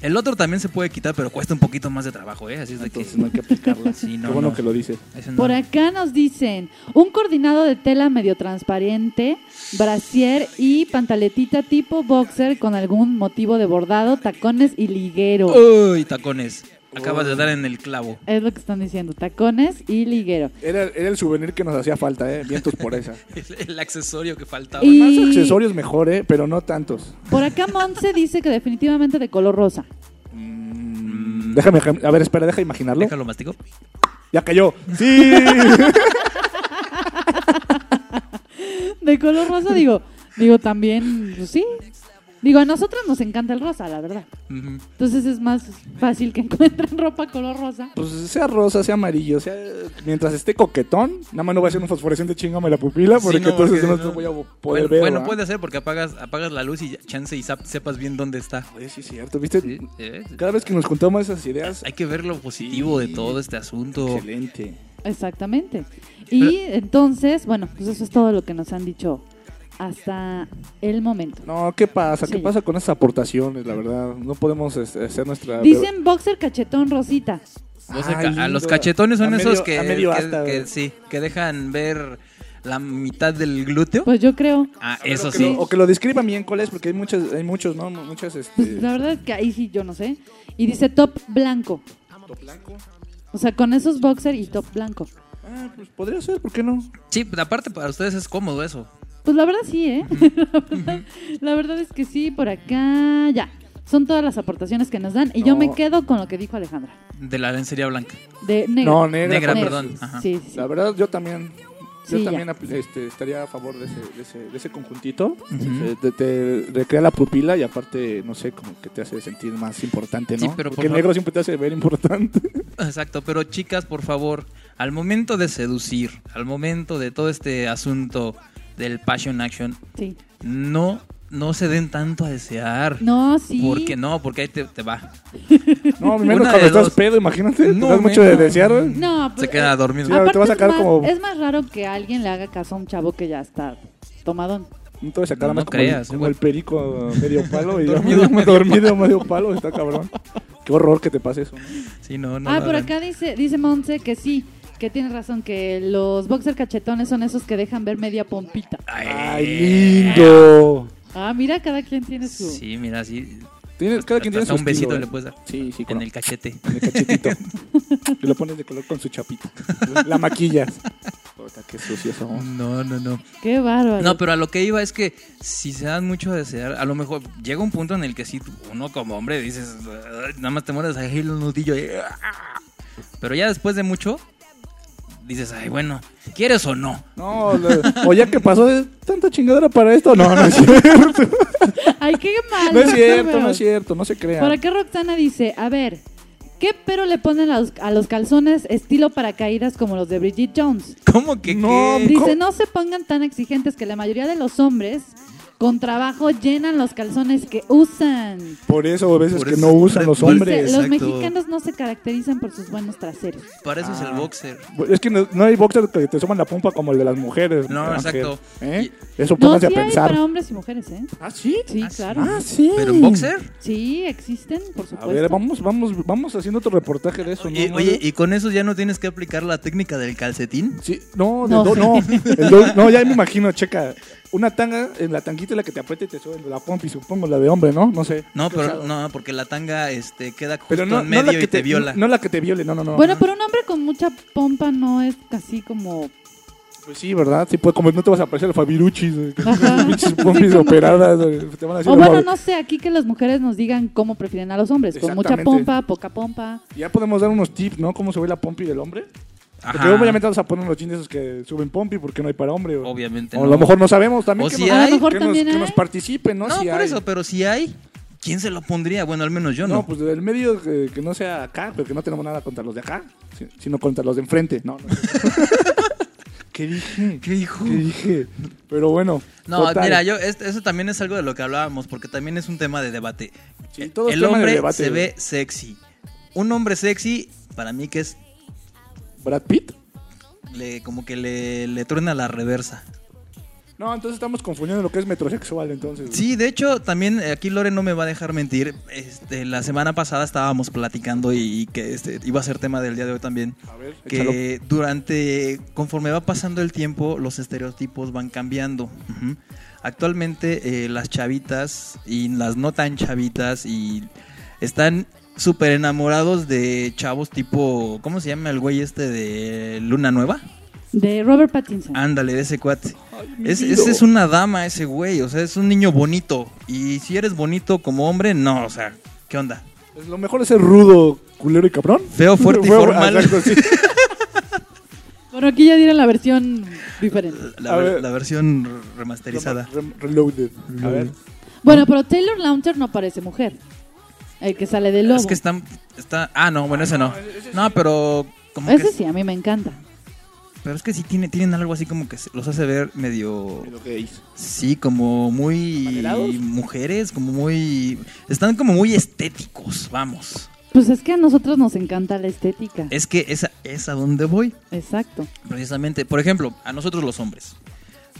El otro también se puede quitar, pero cuesta un poquito más de trabajo, ¿eh? Así es de que... no hay que aplicarla. Sí, no, Qué bueno no. que lo dice. no. Por acá nos dicen un coordinado de tela medio transparente, brasier y pantaletita tipo boxer con algún motivo de bordado, tacones y liguero. Uy, tacones. Acabas de dar en el clavo. Es lo que están diciendo, tacones y liguero. Era, era el souvenir que nos hacía falta, ¿eh? Vientos por esa. El, el accesorio que faltaba. Y- Más accesorios mejor, ¿eh? Pero no tantos. Por acá Monse dice que definitivamente de color rosa. Mm, Déjame, a ver, espera, deja imaginarlo. Déjalo, mastico. Ya cayó. Sí. De color rosa digo, digo también, pues sí. Digo, a nosotros nos encanta el rosa, la verdad. Entonces es más fácil que encuentren ropa color rosa. Pues sea rosa, sea amarillo, sea mientras esté coquetón, nada más no va a ser un fosforescente chingame la pupila, porque Sí, no, entonces porque no, no- te voy a poder Bueno, ver. bueno, ¿verdad? puede ser porque apagas, apagas la luz y chance y sepas bien dónde está. Oye, sí es cierto, ¿viste? Sí, eh, Cada vez que nos contamos esas ideas, Hay que ver lo positivo de todo este asunto. excelente. Exactamente. Y entonces, bueno, pues eso es todo lo que nos han dicho hasta el momento. No, ¿qué pasa? Sí. ¿Qué pasa con esas aportaciones? La verdad, no podemos este, hacer nuestra... Dicen boxer cachetón rosita. Ay, a los cachetones son A esos medio- que, a medio que- asta, que sí, que dejan ver la mitad del glúteo. Pues yo creo. Ah, eso sí. lo- o que lo describan bien cuál es, porque hay muchos, hay muchos, ¿no? Muchas, Pues este... la verdad es que ahí sí yo no sé. Y dice top blanco. O sea, con esos boxer y top blanco. Ah, pues podría ser, ¿por qué no? Sí, pero aparte para ustedes es cómodo eso. Pues la verdad sí, ¿eh? la, verdad, la verdad es que sí, por acá ya. Son todas las aportaciones que nos dan. Y yo No. me quedo con lo que dijo Alejandra. De la lencería blanca. De negra. No, negra. Negra, por- perdón. Ajá. Sí, sí, sí. La verdad, yo también... Yo Sí, también este, estaría a favor de ese, de ese, de ese conjuntito. Eh, te, te recrea la pupila y aparte, no sé, como que te hace sentir más importante, ¿no? Sí, pero por Porque el favor- negro siempre te hace ver importante. Exacto, pero chicas, por favor, al momento de seducir, al momento de todo este asunto del passion action, Sí. no, no se den tanto a desear. No, sí. Porque no, porque ahí te, te va. No, menos cuando de estás dos. pedo, imagínate. No, No, das mucho de desear, güey. No, pues, Se queda eh, dormido. Sí, te aparte va a es más- como- es más raro que alguien le haga caso a un chavo que ya está tomadón. No te voy a sacar No más como, creas, el, como el perico medio palo y Dormido medio, medio dormido medio palo. Está cabrón. Qué horror que te pase eso. ¿no? Sí, no, no. ah, por acá dice, dice Monse que sí, que tiene razón, que los boxer cachetones son esos que dejan ver media pompita. Ay, lindo. Ah, mira, cada quien tiene su... Sí, mira, sí. Tienes, cada quien tiene su un besito estilo, le ¿eh? puedes dar. Sí, sí, En con el cachete. en el cachetito. y lo pones de color con su chapita. La maquillas. Puta, qué sucios somos. No, no, no. Qué bárbaro. No, pero a lo que iba es que si se dan mucho a desear, a lo mejor llega un punto en el que sí, uno como hombre dices, nada más te mueres ahí el nudillo. y, "Ah". Pero ya después de mucho, dices, ay, bueno, ¿quieres o no? No, o ya que pasó de tanta chingadera para esto. No, no es cierto. Ay, qué mal. No es cierto, no es cierto. No se Por crean. acá Roxana dice, a ver, ¿qué pero le ponen a los, a los calzones estilo paracaídas como los de Bridget Jones? ¿Cómo que No, qué? Dice, no se pongan tan exigentes que la mayoría de los hombres con trabajo llenan los calzones que usan. Por eso a veces Por que eso no usan los Dice, hombres. Los mexicanos no se caracterizan por sus buenos traseros. Para eso es Ah. el boxer. Es que no, no hay boxers que te suman la pompa como el de las mujeres. No, Ángel. exacto. ¿Eh? Eso No, pónganse sí a hay pensar. para hombres y mujeres, ¿eh? ¿Ah, sí? Sí, claro. Ah, sí. ¿Pero en boxer? Sí, existen, por A supuesto. ver, vamos, vamos, vamos haciendo otro reportaje de eso, ¿no? Y, ¿No? oye, ¿y con eso ya no tienes que aplicar la técnica del calcetín? Sí, no, del No. do- no, el do- no, ya me imagino, checa. Una tanga, en la tanguita es la que te aprieta y te sube la pompi, supongo, la de hombre, ¿no? No sé. No, pero no, porque la tanga este queda justo pero no, en no medio la que y te, viola. No, la que te viole, no, no, no. Bueno, pero un hombre con mucha pompa no es así como... Pues sí, ¿verdad? Sí, pues como no te vas a parecer al Fabiruchis, eh, pinches pompis operadas, eh, te van a decir O bueno, no sé, aquí que las mujeres nos digan cómo prefieren a los hombres. Con mucha pompa, poca pompa. Ya podemos dar unos tips, ¿no? ¿Cómo se ve la pompi del hombre? Porque obviamente vamos a poner unos jeans esos que suben pompi porque no hay para hombre. O, Obviamente o a no. lo mejor no sabemos también. O que si nos- hay. A lo mejor que nos- también que hay. nos participen, ¿no? No, Si por hay. eso, pero si hay, ¿quién se lo pondría? Bueno, al menos yo no. No, pues del medio que, que no sea acá, pero que no tenemos nada contra los de acá, si- sino contra los de enfrente. No, no. ¿Qué dije? ¿Qué dijo? ¿Qué dije? Pero bueno. No, total. mira, yo es- eso también es algo de lo que hablábamos, porque también es un tema de debate. Sí, todo es El tema de hombre debate. se ve sexy. Un hombre sexy, para mí que es ¿Brad Pitt? le, como que le, le truena la reversa. No, entonces estamos confundiendo lo que es metrosexual, entonces. Sí, de hecho, también eh, aquí Lore no me va a dejar mentir. Este, la semana pasada estábamos platicando y, y que este, iba a ser tema del día de hoy también. A ver, que durante, conforme va pasando el tiempo, los estereotipos van cambiando. Actualmente eh, las chavitas y las no tan chavitas y están súper enamorados de chavos tipo, ¿cómo se llama el güey este de Luna Nueva? De Robert Pattinson. Ándale, de ese cuate. Es, ese es una dama, ese güey. O sea, es un niño bonito. Y si eres bonito como hombre, no. O sea, ¿qué onda? Pues lo mejor es ser rudo, culero y cabrón. Feo, fuerte y formal. exacto, sí. Bueno, aquí ya dieron la versión diferente. La, ver- versión remasterizada. Re- reloaded. A ver. Bueno, pero Taylor Lautner no parece mujer. El que sale de lobo. Es que está, está... Ah, no, bueno, ese no. No, pero... Como que Ese sí, a mí me encanta. Pero es que sí tiene, tienen algo así como que los hace ver medio... Gays. Sí, como muy... Mujeres, como muy... Están como muy estéticos, vamos. Pues es que a nosotros nos encanta la estética. Es que esa es a donde voy. Exacto. Precisamente, por ejemplo, a nosotros los hombres.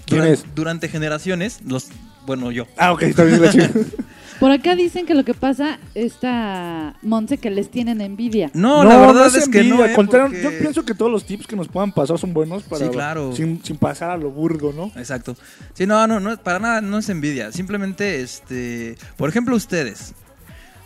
¿Quién es? Durante generaciones, los, bueno, yo. Ah, ok, está bien la chica. Por acá dicen que lo que pasa está Monse que les tienen envidia. No, la verdad es, que envidia, no. al ¿eh? contrario, Porque- Yo pienso que todos los tips que nos puedan pasar son buenos para Sí, claro. sin, sin pasar a lo burdo, ¿no? Exacto. Sí, no, no, no, para nada no es envidia. Simplemente, este, por ejemplo, ustedes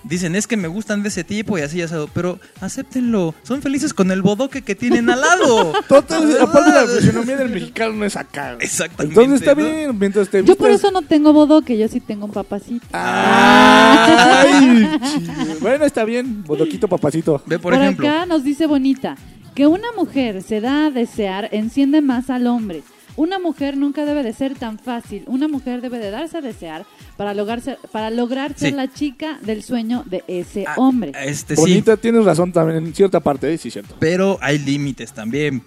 dicen es que me gustan de ese tipo y así ya sabes, pero acéptenlo. Son felices con el bodoque que tienen al lado. Total, aparte la fisionomía del mexicano no es acá. Exactamente. Entonces está ¿no? bien, mientras te Yo por eso no tengo bodoque, yo sí tengo un papacito. Ay, bueno, está bien, bodoquito papacito. Ve, por, Por, ejemplo. acá nos dice Bonita que una mujer se da a desear enciende más al hombre. Una mujer nunca debe de ser tan fácil. Una mujer debe de darse a desear para lograr ser, para lograr ser Sí. la chica del sueño de ese Ah, hombre. Este sí, Bonita, tienes razón también en cierta parte, ¿eh? sí, cierto. pero hay límites también.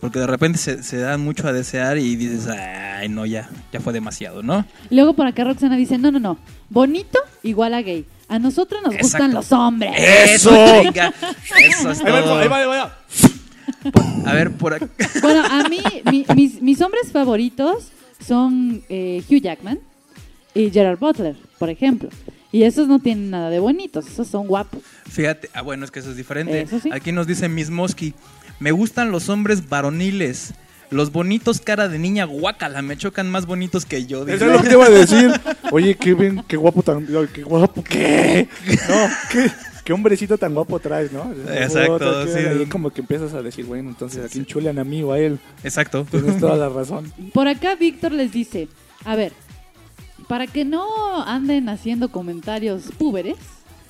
Porque de repente se, se dan mucho a desear y dices, ay, no, ya, ya fue demasiado, ¿no? Luego por acá Roxana dice, no, no, no, bonito igual a gay. A nosotros nos gustan los hombres. ¡Eso! Eso es Ahí va, todo. ahí va, ahí va. A ver, por acá. Bueno, a mí, mi- mis, mis hombres favoritos son eh, Hugh Jackman y Gerard Butler, por ejemplo. Y esos no tienen nada de bonitos, esos son guapos. Fíjate, ah, bueno, es que eso es diferente. Eso sí. Aquí nos dice Miss Mosky, me gustan los hombres varoniles. Los bonitos cara de niña guácala, me chocan más bonitos que yo. dice. Eso es lo que te iba a decir. Oye, qué bien, qué guapo tan, qué guapo, ¿qué? No, qué, qué hombrecito tan guapo traes, ¿no? Exacto, sí. ahí como que empiezas a decir, bueno, entonces a quién chulean a mí o a él. Exacto. Tienes toda la razón. Por acá Víctor les dice, a ver, para que no anden haciendo comentarios púberes,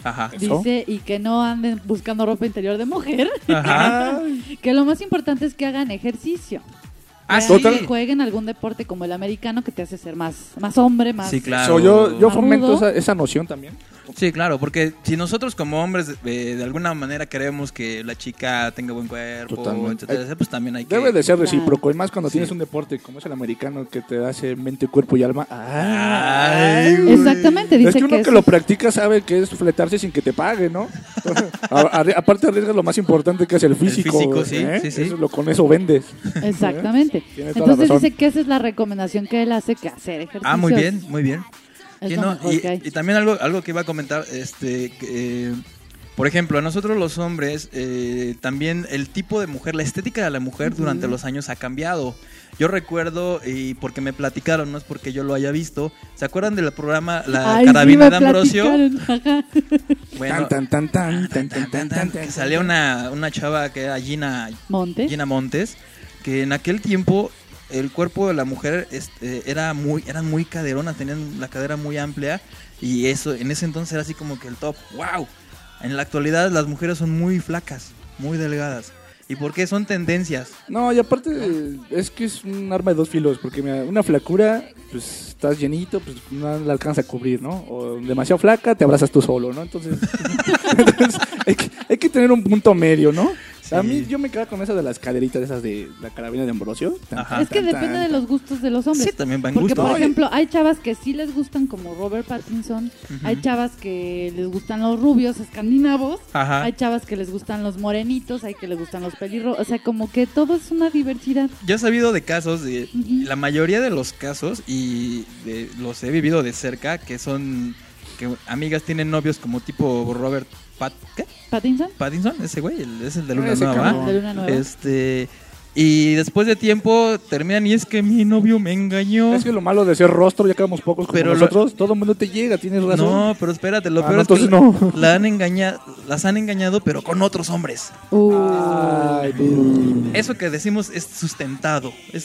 Ajá. ¿Eso? dice, y que no anden buscando ropa interior de mujer, Ajá. que lo más importante es que hagan ejercicio. Ah, Que. Total. jueguen algún deporte como el americano que te hace ser más, más hombre, más... Sí, claro. So, yo, yo fomento esa, esa noción también. Sí, claro, porque si nosotros como hombres eh, de alguna manera queremos que la chica tenga buen cuerpo, Totalmente. etcétera, pues también hay que... Debe de ser recíproco, y más cuando Sí. tienes un deporte como es el americano que te hace mente, cuerpo y alma. Ay. Exactamente, dice es que uno que lo practica sabe que es fletarse sin que te pague, ¿no? A- aparte arriesgas lo más importante que es el físico. físico, sí, ¿eh? sí, sí. Eso lo- con eso vendes. Exactamente. Entonces dice que esa es la recomendación que él hace, que hacer ejercicio. Ah, muy bien, muy bien. Es Y, no, también algo, algo que iba a comentar, este, que, eh, por ejemplo, a nosotros los hombres, eh, también el tipo de mujer, la estética de la mujer durante los años ha cambiado. Yo recuerdo, y porque me platicaron, no es porque yo lo haya visto, ¿se acuerdan del programa La Ay, sí, Carabina me de Ambrosio? Bueno, Tan, tan, tan, tan, tan, tan, tan, que salía una, una chava que era Gina Montes. Gina Montes, que en aquel tiempo el cuerpo de la mujer este, era muy, eran muy caderonas, tenían la cadera muy amplia y eso en ese entonces era así como que el top, wow. En la actualidad las mujeres son muy flacas, muy delgadas. ¿Y por qué? Son tendencias. No, y aparte es que es un arma de dos filos, porque mira, una flacura, pues estás llenito, pues no la alcanza a cubrir, ¿no? O demasiado flaca, te abrazas tú solo, ¿no? Entonces, entonces, hay, que, hay que tener un punto medio, ¿no? A mí yo me quedo con esa de las caderitas esas de la carabina de Ambrosio. Tan, Ajá. tan, Es que tan, depende tan, de los gustos de los hombres. Sí, también va en Porque, gusto. por ejemplo, hay chavas que sí les gustan como Robert Pattinson, hay chavas que les gustan los rubios escandinavos, Ajá. hay chavas que les gustan los morenitos, hay que les gustan los pelirrojos, o sea, como que todo es una diversidad. Yo he sabido de casos, de, la mayoría de los casos, y de- los he vivido de cerca, que son que amigas tienen novios como tipo Robert Pat, ¿qué? ¿Pattinson? Pattinson, ese güey, el- es el de Luna Nueva. Este, y después de tiempo terminan y es que mi novio me engañó. Es que lo malo de ser rostro, ya quedamos pocos como Pero lo- nosotros, todo el mundo te llega, tienes razón. No, pero espérate, lo Ah, peor no, es que no. la han engañado, las han engañado, pero con otros hombres. Ay, dude. Eso que decimos es sustentado, es,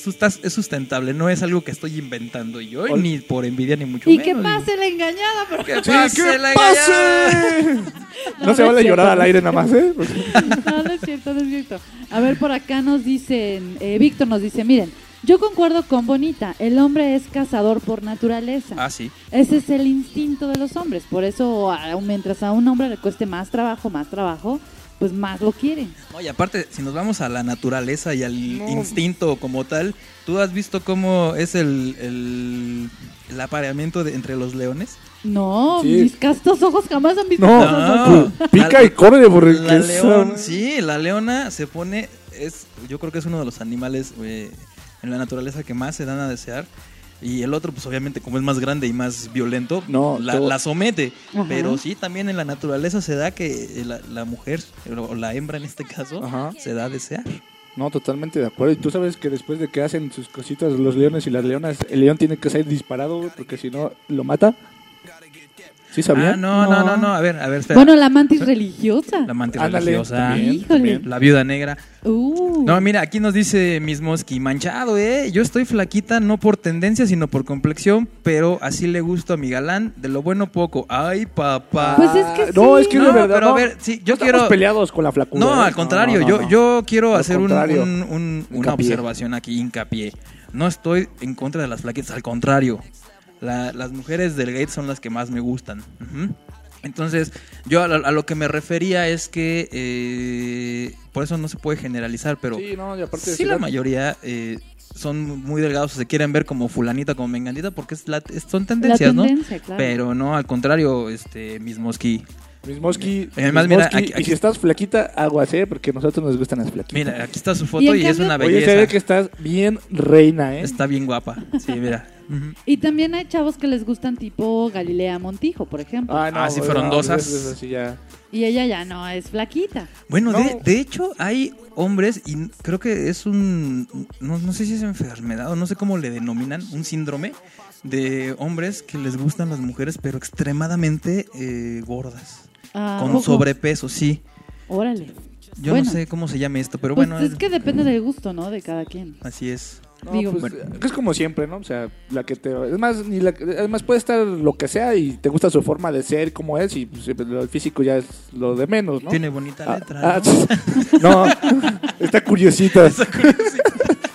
sustentable, no es algo que estoy inventando yo, Ol- ni por envidia ni mucho Y menos. que pase la engañada, pero Que Sí, pase ¿qué la pase? No, No, se vale es llorar cierto. al aire nada más, ¿eh? No, no es cierto, no es cierto. A ver, por acá nos dicen, eh, Víctor nos dice, miren, yo concuerdo con Bonita, el hombre es cazador por naturaleza. Ah, sí. Ese es el instinto de los hombres, por eso a- mientras a un hombre le cueste más trabajo, más trabajo, pues más lo quieren. No, y aparte, si nos vamos a la naturaleza y al instinto como tal, ¿tú has visto cómo es el, el, el apareamiento de, entre los leones? No, Sí. mis castos ojos jamás han visto No, pu- pica y corre La es- león, sí, la leona se pone, es, yo creo que es uno de los animales eh, en la naturaleza que más se dan a desear. Y el otro, pues obviamente, como es más grande y más violento, No, la, la somete. Ajá. Pero sí, también en la naturaleza se da que la, la mujer, o la hembra en este caso, Ajá. se da a desear. No, totalmente de acuerdo. Y tú sabes que después de que hacen sus cositas los leones y las leonas, el león tiene que ser disparado, porque si no, lo mata. ¿Sí sabían? Ah, no, no, no, no, a ver, a ver, espera. Bueno, la mantis religiosa. La mantis Ándale, religiosa, también, Híjole. también. la viuda negra. Uh. No, mira, aquí nos dice Mismoski, manchado, ¿eh? Yo estoy flaquita no por tendencia, sino por complexión, pero así le gusto a mi galán, de lo bueno poco. Ay, papá. Pues es que Ah, No, es que No, de verdad. pero a ver, sí, yo no quiero- Estamos peleados con la flacura. No, ¿eh? al contrario, no, yo, no. yo quiero Al hacer un- un- un- una observación aquí, hincapié. No estoy en contra de las flaquitas, al contrario. La- las mujeres del gate son las que más me gustan. Entonces, yo a, lo- a lo que me refería es que eh, por eso no se puede generalizar, pero Sí, no, y aparte sí si la la- mayoría eh, son muy delgados o se quieren ver como fulanita, como menganita, porque es la- es- son tendencias, tendencia, ¿no? claro. Pero no, al contrario, este Mismoski. Mismoski, Además, mira, Mismoski, aquí- aquí- y si estás flaquita, aguas, ¿eh? Porque a nosotros nos gustan las flaquitas. Mira, aquí está su Y foto en y, es una Oye, belleza. se ve que estás bien reina, ¿eh? Está bien guapa. Sí, mira. Y también hay chavos que les gustan tipo Galilea Montijo, por ejemplo. Ah, no, Ah, sí, no, frondosas. es- es así ya. Y ella ya no es flaquita. Bueno, No. de, de hecho, hay hombres, y creo que es un. No, no sé si es enfermedad o no sé cómo le denominan, un síndrome de hombres que les gustan las mujeres, pero extremadamente eh, gordas. Ah, con ¿poco? sobrepeso, sí. Órale. Yo Bueno, no sé cómo se llame esto, pero pues bueno, es que depende del gusto, ¿no? De cada quien. así es. No, Digo- pues, es como siempre, ¿no? O sea, la que te... Es más, ni la, además puede estar lo que sea y te gusta su forma de ser, como es, y pues, el físico ya es lo de menos, ¿no? Tiene bonita Ah, letra. ah, ¿no? no, está curiosita.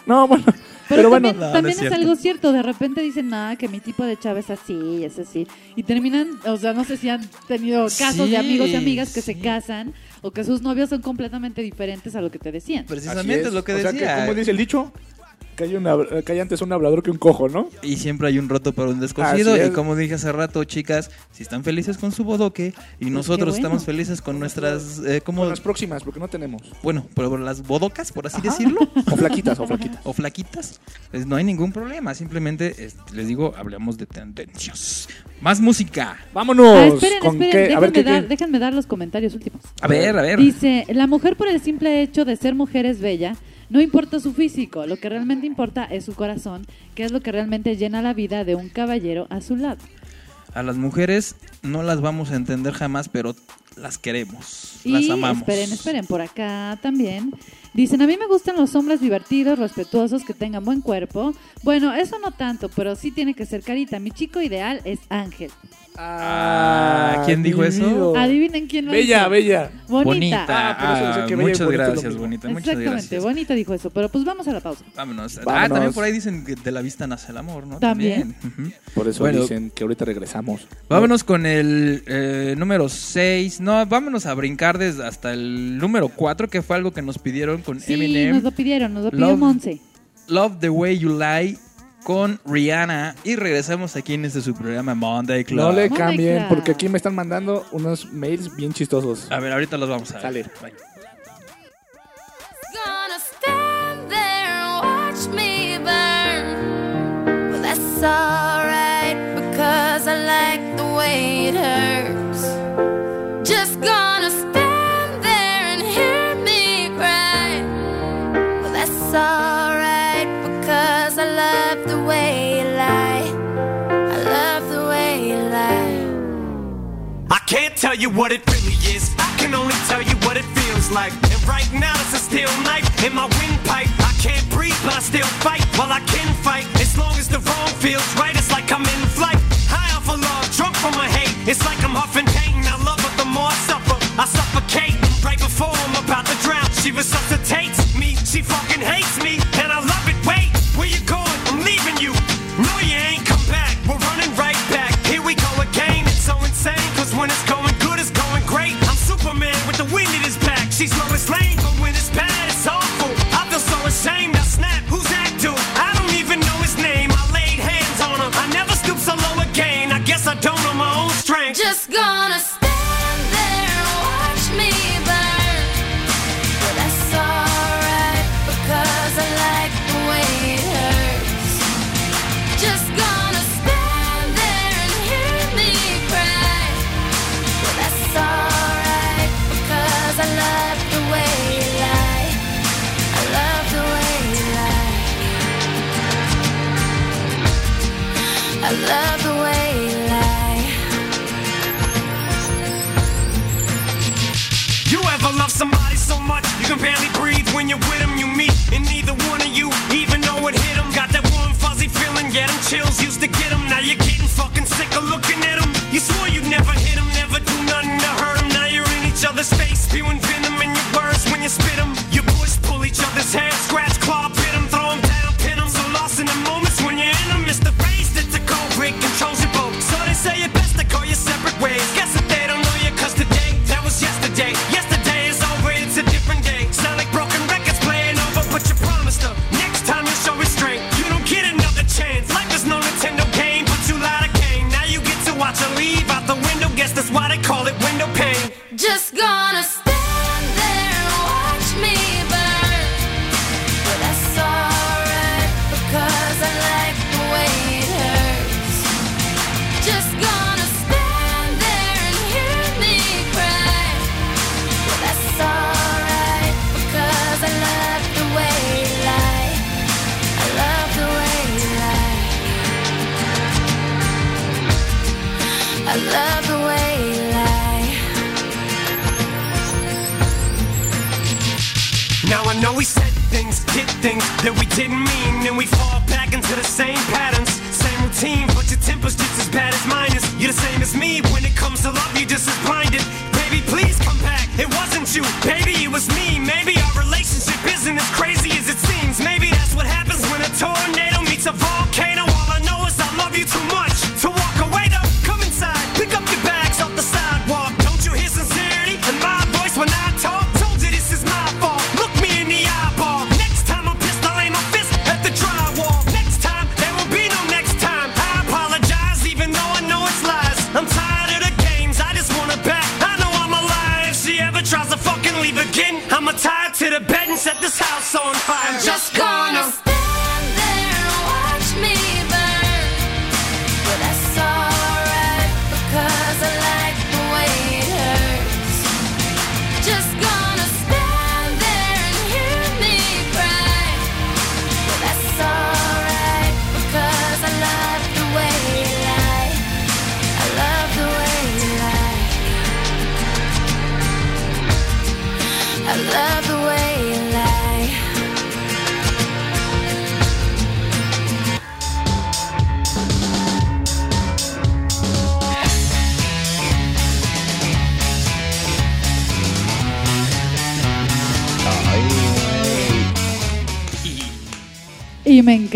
no, bueno, Pero, Pero bueno, también, no, no también es algo cierto. De repente dicen, nada, que mi tipo de chava es así, es así. Y terminan, o sea, no sé si han tenido casos Sí, de amigos y amigas que se casan o que sus novios son completamente diferentes a lo que te decían. Precisamente es lo que O sea, decía. como dice el dicho, que hay, una, que hay antes un hablador que un cojo, ¿no? Y siempre hay un roto para un descosido. Y como dije hace rato, chicas, si están felices con su bodoque y nosotros bueno. estamos felices con nuestras. Eh, como Con las próximas, porque no tenemos. Bueno, pero las bodocas, por así decirlo. O flaquitas, o flaquitas. O flaquitas. Pues no hay ningún problema. Simplemente, este, les digo, hablamos de tendencias. Más música. Vámonos. Ah, esperen, ¿Con esperen, qué? A ver, déjenme, ¿qué- dar, qué? déjenme dar los comentarios últimos. A ver, a ver. Dice, la mujer por el simple hecho de ser mujer es bella, no importa su físico, lo que realmente importa es su corazón, que es lo que realmente llena la vida de un caballero a su lado. A las mujeres no las vamos a entender jamás, pero las queremos. Y las amamos. esperen, esperen, por acá también. Dicen, a mí me gustan los hombres divertidos, respetuosos, que tengan buen cuerpo. Bueno, eso no tanto, pero sí tiene que ser carita. Mi chico ideal es Ángel. Ah, ¿quién dijo eso? Adivinen quién lo Bella, dijo. bella. Bonita. Ah, por eso decía que bella y muchas bonito es lo gracias, mismo. bonita. Muchas Exactamente, gracias. Bonita dijo eso, pero pues vamos a la pausa. Vámonos. Ah, Vámonos. también por ahí dicen que de la vista nace el amor, ¿no? También. Ujú. Por eso Bueno, dicen que ahorita regresamos. Vámonos con el eh, número 6. No, vámonos a brincar desde hasta el número 4, que fue algo que nos pidieron con Sí, Eminem. nos lo pidieron, nos lo pidió Love- Monse. Love the Way You Lie con Rihanna. Y regresamos aquí en este su programa Monday Club. No le cambien, porque aquí me están mandando unos mails bien chistosos. A ver, ahorita los vamos a ver. Sale. Gonna stand love the way you lie. I love the way you lie. I can't tell you what it really is. I can only tell you what it feels like. And right now it's a steel knife in my windpipe. I can't breathe, but I still fight. While I can fight, as long as the wrong feels right, it's like I'm in flight. High off of love, drunk from my hate. It's like I'm huffing pain. I love her the more I suffer. I suffocate right before I'm about to drown. She resuscitates me. She fucking hates me, and I love it. Wait, when it's going good, it's going great. I'm Superman with the wind in his back. She's Lois Lane, but when it's bad, it's awful. I feel so ashamed. I snap. Who's that dude? I don't even know his name. I laid hands on him. I never stoop so low again. I guess I don't know my own strength. Just gonna to get 'em. Now you're getting fucking sick of looking at 'em. You swore you'd never hit 'em, never do nothing to hurt 'em. Now you're in each other's face, spewing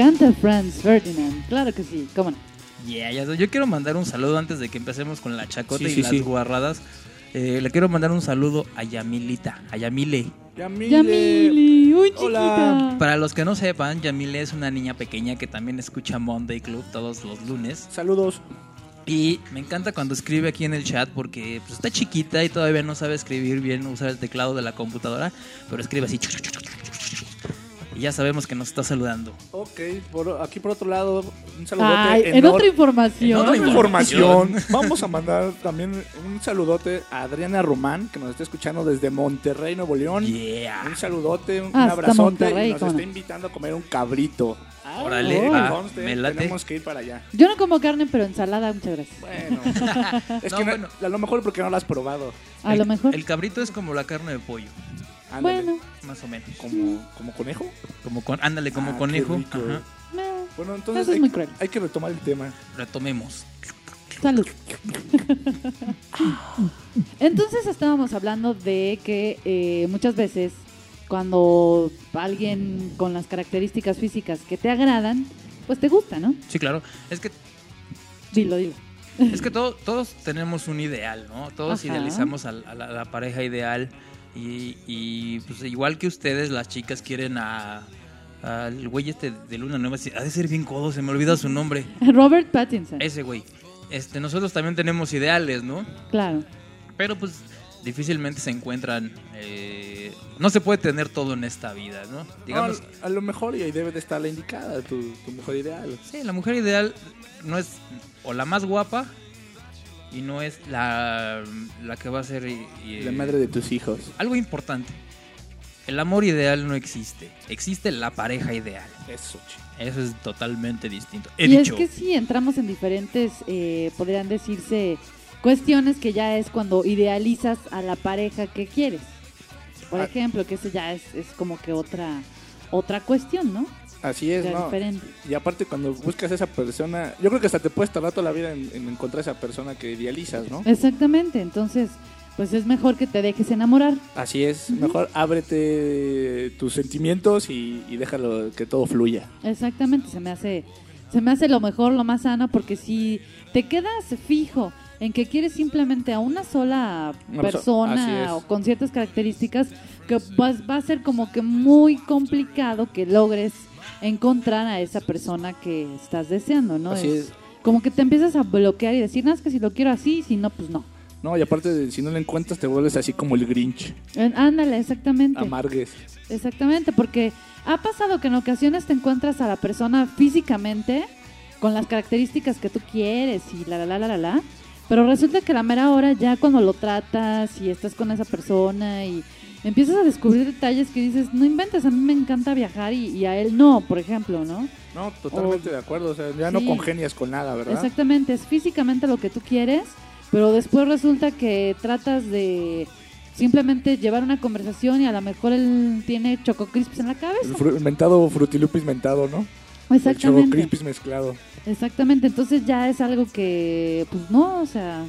encanta Franz Ferdinand. Claro que sí, cómo no. Yeah, ya yo quiero mandar un saludo antes de que empecemos con la chacota Sí, y sí, las sí. guarradas. Eh, le quiero mandar un saludo a Yamilita, a Yamile. Yamili, uy chiquita. Para los que no sepan, Yamile es una niña pequeña que también escucha Monday Club todos los lunes. Saludos. Y me encanta cuando escribe aquí en el chat porque pues, está chiquita y todavía no sabe escribir bien, usar el teclado de la computadora, pero escribe así. Y ya sabemos que nos está saludando. Ok, por- aquí por otro lado, un saludote. Ay, en enorme- otra información. En otra En información. Vamos a mandar también un saludote a Adriana Román, que nos está escuchando desde Monterrey, Nuevo León. Un saludote, un, un Hasta abrazote. Monterrey, y nos cómo está invitando a comer un cabrito. Ah, Órale, que va, me late. Tenemos que ir para allá. Yo no como carne, pero ensalada, muchas gracias. Bueno, es No, que no- bueno. a lo mejor porque no lo has probado. A el, lo mejor. El cabrito es como la carne de pollo, Ándale. Bueno, más o menos. ¿Como, como conejo? Como con, ándale, como Ah, conejo. rico. Ajá. no, Bueno, entonces Eso es hay, muy cruel. hay que retomar el tema. Retomemos. salud. Entonces estábamos hablando de que eh, muchas veces cuando alguien con las características físicas que te agradan, pues te gusta, ¿no? Sí, claro. Es que Dilo, dilo. Es que todo- todos tenemos un ideal, ¿no? Todos Ajá. idealizamos al- a, la, a la pareja ideal y, y, pues igual que ustedes, las chicas quieren a al güey este de Luna Nueva. Ha de ser bien codo, se me olvida su nombre. Robert Pattinson. Ese güey. Este, nosotros también tenemos ideales, ¿no? Claro. Pero pues difícilmente se encuentran... eh, no se puede tener todo en esta vida, ¿no? Digamos... No, a lo mejor y ahí debe de estar la indicada, tu, tu mujer ideal. Sí, la mujer ideal no es o la más guapa y no es la, la que va a ser... y- y- La madre de tus hijos. Algo importante. El amor ideal no existe. Existe la pareja ideal. Eso, Eso es totalmente distinto. He y dicho. es que sí, entramos en diferentes, eh, podrían decirse, cuestiones que ya es cuando idealizas a la pareja que quieres. Por Ah. ejemplo, que eso ya es, es como que otra, otra cuestión, ¿no? Así es, ¿no? diferente. Y aparte cuando buscas a esa persona, yo creo que hasta te puedes tardar toda la vida en, en encontrar esa persona que idealizas, ¿no? Exactamente, entonces, pues es mejor que te dejes enamorar. Así es, mejor ábrete tus sentimientos y, y déjalo que todo fluya. Exactamente, se me hace, se me hace lo mejor, lo más sano, porque si te quedas fijo en que quieres simplemente a una sola persona o con ciertas características, que vas- va a ser como que muy complicado que logres encontrar a esa persona que estás deseando, ¿no? Así es. Como que te empiezas a bloquear y decir, no, es que si lo quiero así, si no, pues no. No, y aparte de- si no lo encuentras te vuelves así como el Grinch, Ándale, exactamente. amargues. Exactamente, porque ha pasado que en ocasiones te encuentras a la persona físicamente con las características que tú quieres y la la la la la la, pero resulta que a la mera hora ya cuando lo tratas y estás con esa persona y empiezas a descubrir detalles que dices, no inventes, a mí me encanta viajar y, y a él no, por ejemplo, ¿no? No, totalmente de acuerdo, o sea, ya no congenias con nada, ¿verdad? Exactamente, es físicamente lo que tú quieres, pero después resulta que tratas de simplemente llevar una conversación y a lo mejor él tiene choco crisps en la cabeza. El fru- mentado frutilupis mentado, ¿no? Exactamente. El Choco crispis mezclado. Exactamente, entonces ya es algo que, pues no, o sea,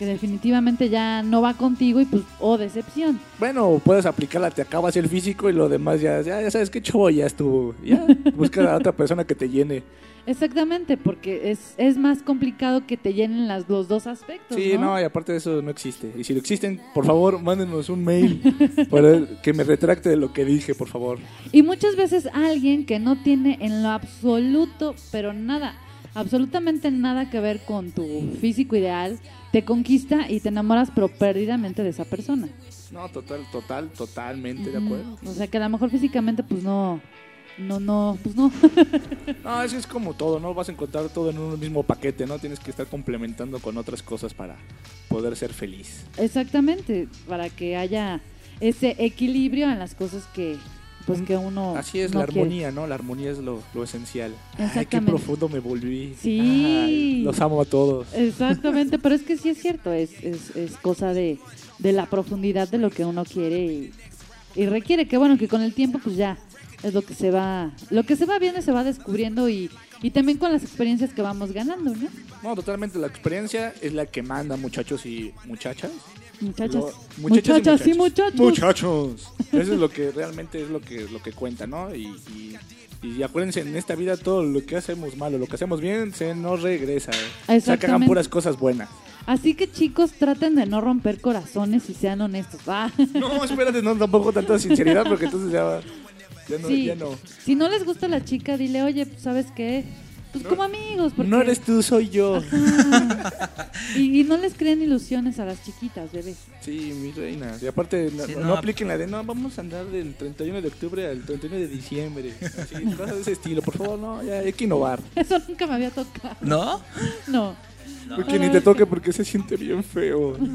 que definitivamente ya no va contigo y pues, oh, decepción. Bueno, puedes aplicarla, te acabas el físico y lo demás ya, ya, ya sabes qué chavo ya estuvo. Ya, busca a otra persona que te llene. Exactamente, porque es, es más complicado que te llenen las, los dos aspectos. Sí, ¿no? no, y aparte de eso no existe. Y si lo existen, por favor, mándenos un mail para que me retracte de lo que dije, por favor. Y muchas veces alguien que no tiene en lo absoluto, pero nada, absolutamente nada que ver con tu físico ideal, te conquista y te enamoras pero perdidamente de esa persona. No, total, total, totalmente de acuerdo. O sea, que a lo mejor físicamente, pues no. No, no, pues no. No, eso es como todo, ¿no? Vas a encontrar todo en un mismo paquete, ¿no? Tienes que estar complementando con otras cosas para poder ser feliz. Exactamente, para que haya ese equilibrio en las cosas que, pues que uno. Así es no la quiere. armonía, ¿no? La armonía es lo, lo esencial. Ay, qué profundo me volví. Sí. Ay, los amo a todos. Exactamente, pero es que sí es cierto, es, es, es cosa de, de la profundidad de lo que uno quiere y, y requiere, que bueno, que con el tiempo pues ya es lo que se va, lo que se va viendo se va descubriendo y, y también con las experiencias que vamos ganando, ¿no? No, totalmente. La experiencia es la que manda, muchachos y muchachas. Muchachas. Lo- Muchachas y muchachos. Muchachos. Eso es lo que realmente es lo que, lo que cuenta, ¿no? Y, y, y acuérdense, en esta vida todo lo que hacemos malo, lo que hacemos bien, se nos regresa. ¿eh? O sea, que hagan puras cosas buenas. Así que chicos, traten de no romper corazones y sean honestos. Ah. No, espérate, no, tampoco tanta sinceridad, porque entonces ya, ya no. Sí. Ya no. Si no les gusta la chica, dile, oye, pues, ¿sabes qué? Pues como amigos. Porque... No eres tú, soy yo. Y, y no les creen ilusiones a las chiquitas, bebé. Sí, mi reina. Y aparte, no, Sí, no no. apliquen la de, no, vamos a andar del 31 de octubre al 31 de diciembre. Así, cosas de ese estilo, por favor, no, ya hay que innovar. Eso nunca me había tocado. ¿No? No. Porque ni te toque porque se siente bien feo.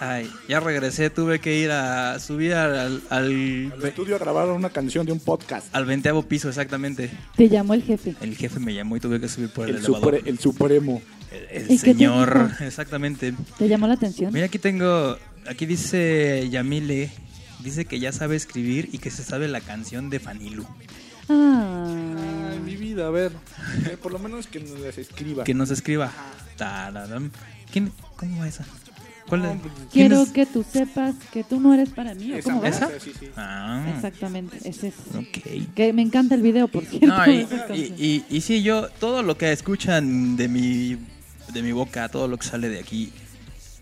Ay, ya regresé, tuve que ir a subir al, al, Al estudio a grabar una canción de un podcast. al veinteavo piso, exactamente. Te llamó el jefe. El jefe me llamó y tuve que subir por el, El, elevador. supre- el supremo. El ¿Y qué te señor, exactamente. ¿Te llamó la atención? Mira, aquí tengo, aquí dice Yamile, dice que ya sabe escribir y que se sabe la canción de Fanilu. Ah. Ay, mi vida, a ver. eh, por lo menos que nos escriba. Que nos escriba. ¿Quién, ¿Cómo va esa? ¿Cuál es? Quiero que tú sepas que tú no eres para mí. ¿o Esa, ¿Cómo va? esa, sí, sí. Ah, Exactamente, ese es. ok. Que me encanta el video, por cierto. No, y, y, y, y sí, yo, todo lo que escuchan de mi, de mi boca, todo lo que sale de aquí,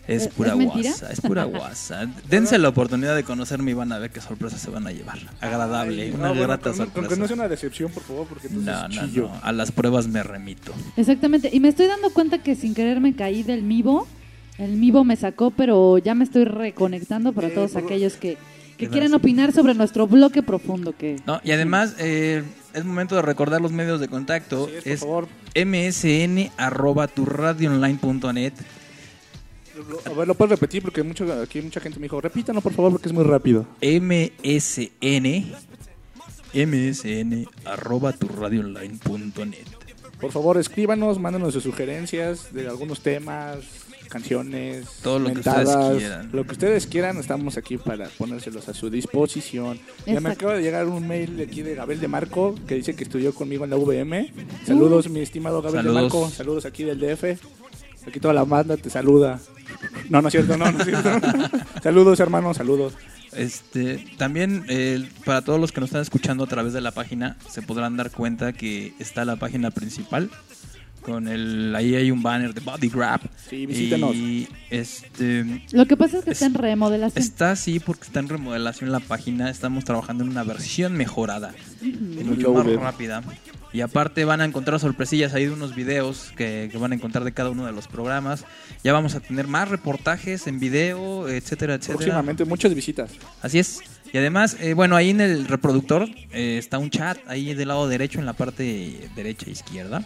es ¿Es- pura es guasa, es pura guasa. Dense la oportunidad de conocerme y van a ver qué sorpresa se van a llevar. Agradable, Ay, una no, bueno, grata con, con sorpresa. que no sea una decepción, por favor, porque entonces No, no, chillo. no, a las pruebas me remito. Exactamente. Y me estoy dando cuenta que sin querer me caí del Mivo. El Mivo me sacó, pero ya me estoy reconectando para todos aquellos que, que quieran opinar sobre nuestro bloque profundo. que No, y además eh, es momento de recordar los medios de contacto. Es, por es msn arroba turradioonline.net. A ver, lo puedes repetir porque mucho, aquí mucha gente me dijo, repítalo por favor porque es muy rápido. msn msn arroba turradioonline.net. Por favor, escríbanos, mándenos sus sugerencias de algunos temas, canciones, Todo lo que ustedes quieran. Lo que ustedes quieran, estamos aquí para ponérselos a su disposición. Ya me acaba de llegar un mail de aquí de Gabel de Marco que dice que estudió conmigo en la VM. Saludos, mi estimado Gabel Saludos. de Marco. Saludos aquí del DF. Aquí toda la banda te saluda. No, no es cierto, no, no es cierto. saludos, hermanos, saludos. Este, también eh, para todos los que nos están escuchando a través de la página, se podrán dar cuenta que está la página principal. Con el, ahí hay un banner de Body Grab. Sí, visítenos. Y este, Lo que pasa es que está en remodelación. Está así porque está en remodelación la página. Estamos trabajando en una versión mejorada mucho más rápida. Y aparte van a encontrar sorpresillas ahí de unos videos que, que van a encontrar de cada uno de los programas. Ya vamos a tener más reportajes en video, etcétera, etcétera. Próximamente muchas visitas. Así es. Y además, eh, bueno, ahí en el reproductor eh, está un chat, ahí del lado derecho, en la parte derecha e izquierda.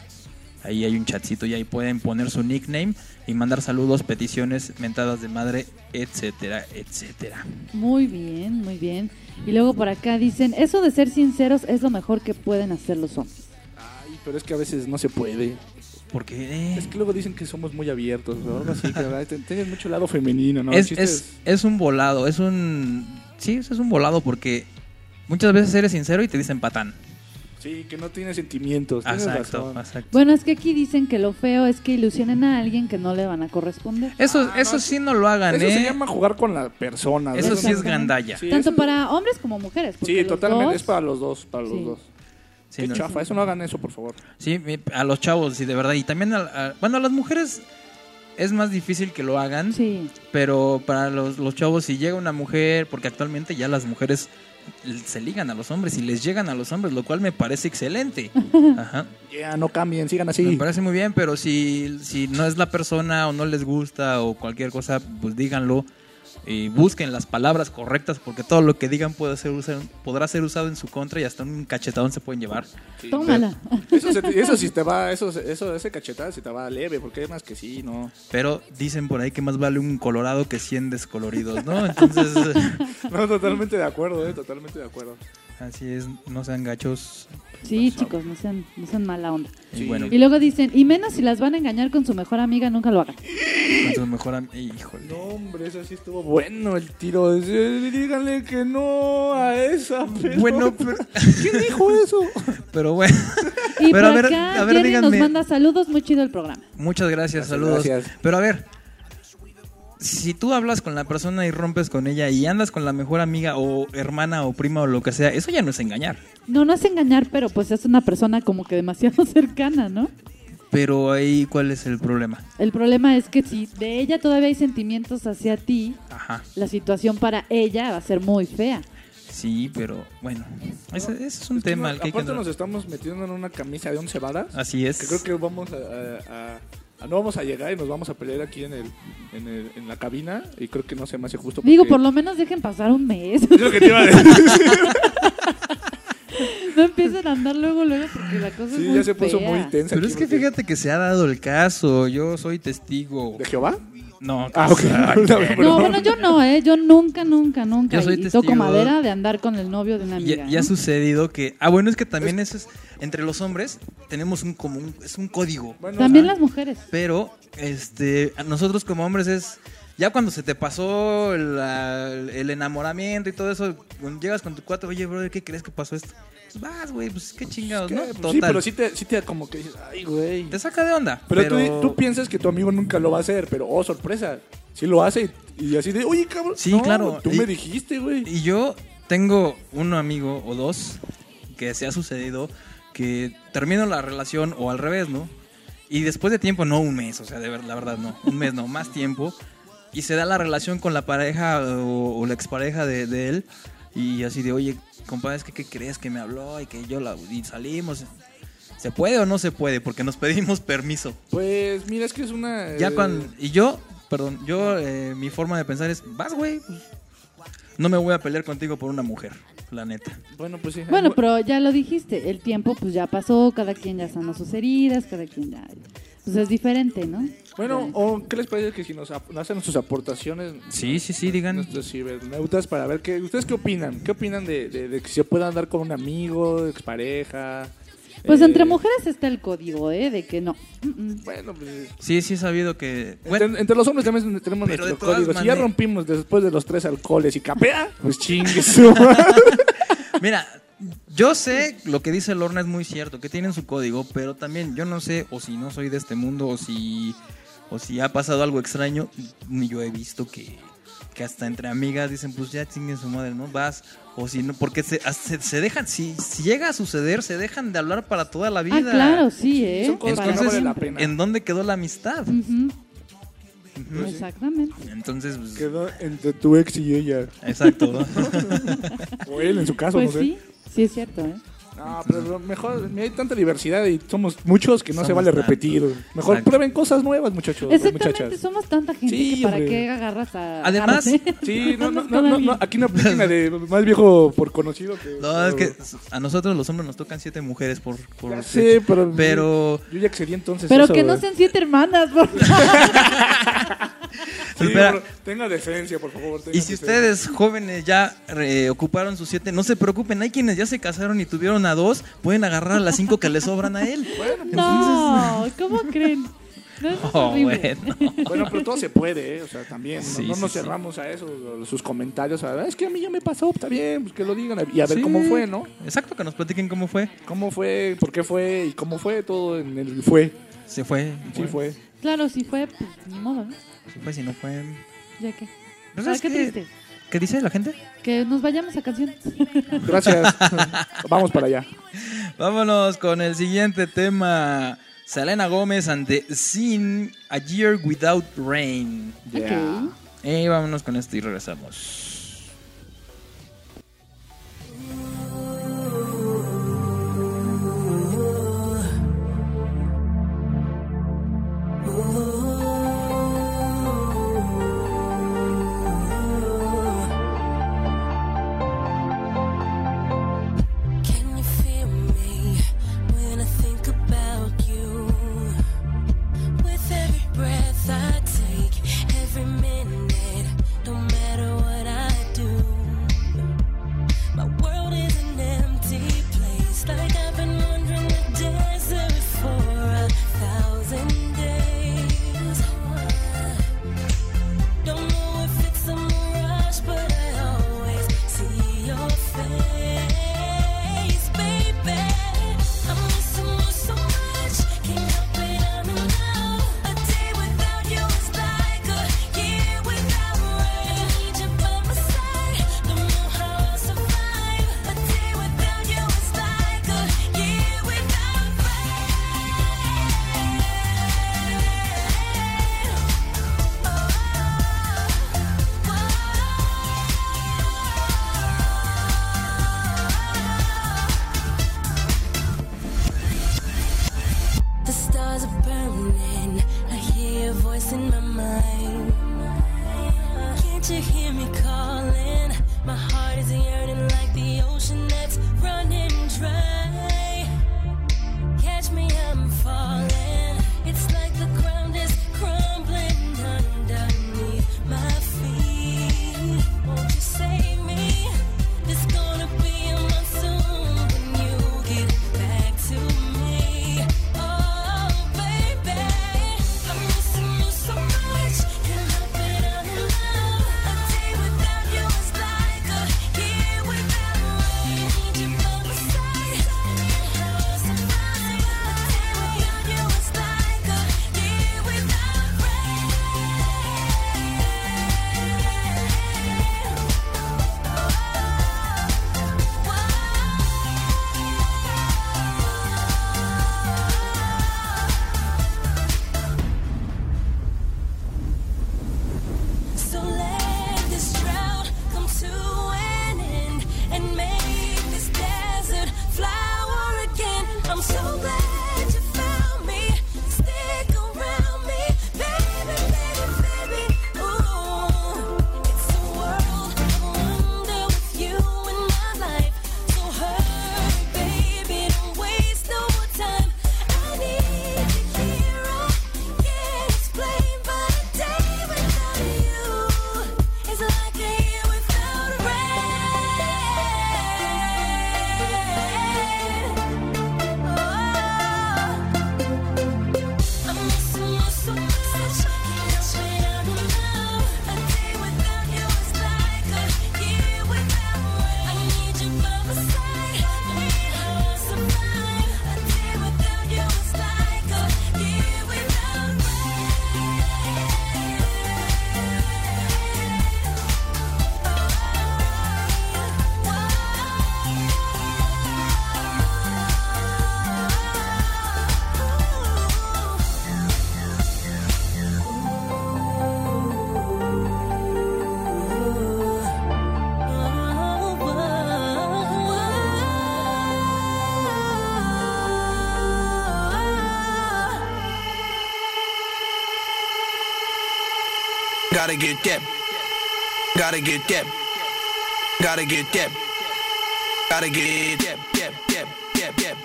Ahí hay un chatcito y ahí pueden poner su nickname y mandar saludos, peticiones, mentadas de madre, etcétera, etcétera. Muy bien, muy bien. Y luego por acá dicen, eso de ser sinceros es lo mejor que pueden hacer los hombres. Ay, pero es que a veces no se puede. Porque Es que luego dicen que somos muy abiertos o algo así, que ¿verdad? Ten- tienes mucho lado femenino, ¿no? Es, es, es un volado, es un... Sí, eso es un volado porque muchas veces eres sincero y te dicen patán. Sí, que no tiene sentimientos. Tienes Exacto, razón. exacto. Bueno, es que aquí dicen que lo feo es que ilusionen a alguien que no le van a corresponder. Eso, eso sí no lo hagan, Eso ¿eh? se llama jugar con la persona. Eso sí es gandalla. Sí, Tanto eso- para hombres como mujeres. Sí, totalmente. dos- Es para los dos, para Sí. los dos. Sí, Qué no, chafa, eso no hagan eso, por favor. Sí, mi- a los chavos, sí, de verdad. Y también, a, a- bueno, a las mujeres es más difícil que lo hagan. Sí. Pero para los, los chavos, si llega una mujer, porque actualmente ya las mujeres se ligan a los hombres y les llegan a los hombres, lo cual me parece excelente. Ajá. Ya, no cambien, sigan así. Me parece muy bien, pero si, si no es la persona o no les gusta o cualquier cosa, pues díganlo. Y busquen las palabras correctas porque todo lo que digan puede ser podrá ser usado en su contra y hasta un cachetadón se pueden llevar. Tómala. Eso, se te- eso sí te va, eso, eso, ese cachetada si te va leve, porque más que sí, ¿no? Pero dicen por ahí que más vale un colorado que 100 descoloridos, ¿no? Entonces, No, totalmente de acuerdo, eh, totalmente de acuerdo. así es, no sean gachos. Sí, chicos, no sean, no sean mala onda. Y bueno, Y luego dicen, y menos si las van a engañar con su mejor amiga, nunca lo hagan. con su mejor am- híjole. No, hombre, eso sí estuvo bueno el tiro. Díganle que no a esa. pero- Bueno, pero- ¿Quién dijo eso? Pero bueno, Y pero por a ver, acá, a ver, nos manda saludos, muy chido el programa. Muchas gracias, Gracias, saludos. gracias. Pero a ver, si tú hablas con la persona y rompes con ella y andas con la mejor amiga o hermana o prima o lo que sea, eso ya no es engañar. No, no es engañar, pero pues es una persona como que demasiado cercana, ¿no? Pero ahí, ¿cuál es el problema? El problema es que si de ella todavía hay sentimientos hacia ti, Ajá. la situación para ella va a ser muy fea. Sí, pero bueno, ese, ese es un tema al que hay que Aparte nos estamos metiendo en una camisa de once varas. Así es. Que creo que vamos a, a- a- a- no vamos a llegar y nos vamos a pelear aquí en el, en, el- en la cabina y creo que no se me hace justo. Digo, por lo menos dejen pasar un mes. Es lo que te iba a decir. no empiecen a andar luego, luego, porque la cosa es Sí, muy ya se puso fea. muy tensa. Pero es que porque- fíjate que se ha dado el caso, yo soy testigo. ¿De Jehová? No, Ah, ok. No, bueno, yo no, ¿eh? Yo nunca, nunca, nunca. Yo soy y testigo. toco madera de andar con el novio de una Y, amiga. y ha sucedido que... Ah, bueno, es que también eso es... Entre los hombres tenemos un común... Es un código. También las mujeres. Pero, este... Nosotros como hombres es... Ya cuando se te pasó el, la- el enamoramiento y todo eso, llegas con tu cuate, oye, brother, ¿qué crees que pasó esto? Pues vas, güey, pues qué chingados, ¿no? Pues Total. Sí, pero sí te, sí te como que dices, ay, güey. Te saca de onda. Pero, Pero, Tú, tú piensas que tu amigo nunca lo va a hacer, pero oh, sorpresa. Sí lo hace y, y así de, oye, cabrón. Sí, no, claro. Tú Y- me dijiste, güey. Y yo tengo un amigo o dos que se ha sucedido que termino la relación o al revés, ¿no? Y después de tiempo, no un mes, o sea, de ver, la verdad no, un mes no, más tiempo. Y se da la relación con la pareja o, o la expareja de, de él. Y así de, oye, compadre, es que ¿qué crees que me habló? Y que yo la... Y salimos. ¿Se puede o no se puede? Porque nos pedimos permiso. Pues mira, es que es una. Ya eh, cuando... Y yo, perdón, yo, eh, mi forma de pensar es, vas, güey. pues, no me voy a pelear contigo por una mujer, la neta. Bueno, pues sí. Bueno, pero ya lo dijiste, el tiempo pues ya pasó, cada quien ya sanó sus heridas, cada quien ya... Pues es diferente, ¿no? Bueno, o ¿qué les parece que si nos ap- hacen sus aportaciones? Sí, sí, sí, digan. Nuestros cibernautas para ver qué. ¿Ustedes qué opinan? ¿Qué opinan de, de- de que se pueda andar con un amigo, expareja? Pues Eh, entre mujeres está el código, ¿eh? De que no. Mm, mm. Bueno, pues. Sí, sí he sabido que... Entre, entre los hombres también tenemos Pero de nuestro todas código. Si ya maneras- rompimos después de los tres alcoholes y capea, pues chingue su Mira, yo sé lo que dice Lorna es muy cierto, que tienen su código, pero también yo no sé o si no soy de este mundo o si o si ha pasado algo extraño, ni yo he visto que, que hasta entre amigas dicen, pues ya chinguen su madre, ¿no? Vas o si no, porque se, se, se dejan, si, si llega a suceder, se dejan de hablar para toda la vida. Ah, claro, sí, ¿eh? Son cosas que no Entonces, vale la pena. ¿en dónde quedó la amistad? Exactamente. Entonces, pues, Quedó entre tu ex y ella. exacto. ¿no? O él, en su caso, Pues no sé. sí, sí es cierto, ¿eh? No, pero mejor, hay tanta diversidad y somos muchos que no se vale tantos. repetir. Mejor Exacto. prueben cosas nuevas, muchachos. Exactamente, muchachas. somos tanta gente Sí, que para hombre. qué agarras a... Además-. Sí, no, no, no, no, aquí no aplican la de más viejo por conocido que... No, es que a nosotros los hombres nos tocan siete mujeres por... por Ya sé, pero... pero Yo ya excedí entonces Pero eso, que no sean siete hermanas, por Sí, pero tenga decencia, por favor. tenga Y si decencia. ustedes jóvenes ya eh, ocuparon sus siete, no se preocupen, hay quienes ya se casaron y tuvieron a dos, pueden agarrar a las cinco que le sobran a él. No, ¿cómo creen? No, es Oh, bueno. Bueno, pero todo se puede, ¿eh? O sea, también. no- Sí, no sí, nos sí. cerramos a eso, sus comentarios. A ver, es que a mí ya me pasó, está bien, pues que lo digan y a ver Sí. cómo fue, ¿no? Exacto, que nos platiquen cómo fue. ¿Cómo fue? ¿Por qué fue? ¿Y cómo fue? Todo en el fue. Se fue. Sí, fue. Claro, si fue, pues ni modo, ¿no? Se fue, si no fue. Ya que. Pues Ah, qué que- triste. ¿Qué dice la gente? Que nos vayamos a canción. Gracias. Vamos para allá. Vámonos con el siguiente tema. Selena Gómez ante Sin A Year Without Rain. Ok. Y vámonos con esto y regresamos. Gotta get that. Gotta get that. Gotta get that. Gotta get that. That. That. That. That.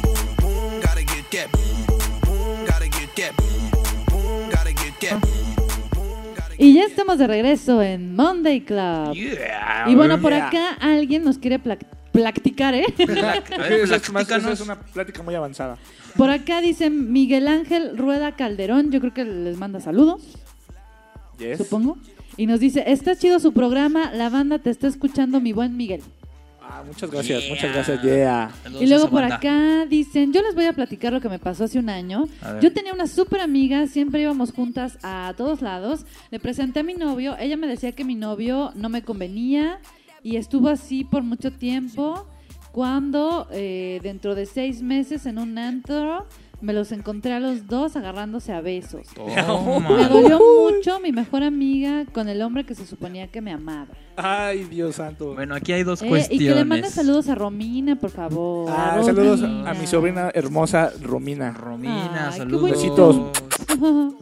Boom, boom. Gotta get that. Gotta get that. Gotta get that. Y ya estamos de regreso en Monday Club. y bueno, por yeah. acá alguien nos quiere platicar, ¿eh? Eso es una plática muy avanzada. Por acá dice Miguel Ángel Rueda Calderón, yo creo que les manda saludos, Yes. supongo. Y nos dice, está chido su programa, la banda te está escuchando, mi buen Miguel. Ah, muchas gracias, muchas gracias, yeah. Y luego por acá dicen, yo les voy a platicar lo que me pasó hace un año. Yo tenía una súper amiga, siempre íbamos juntas a todos lados. Le presenté a mi novio, ella me decía que mi novio no me convenía y estuvo así por mucho tiempo. Cuando eh, dentro de seis meses en un antro me los encontré a los dos agarrándose a besos. Toma. Me dolió mucho mi mejor amiga con el hombre que se suponía que me amaba. Ay, Dios santo. Bueno, aquí hay dos Eh, y cuestiones. que le mande saludos a Romina, por favor. Ah, a saludos a mi sobrina hermosa Romina. Romina, Ay, qué saludos. Besitos.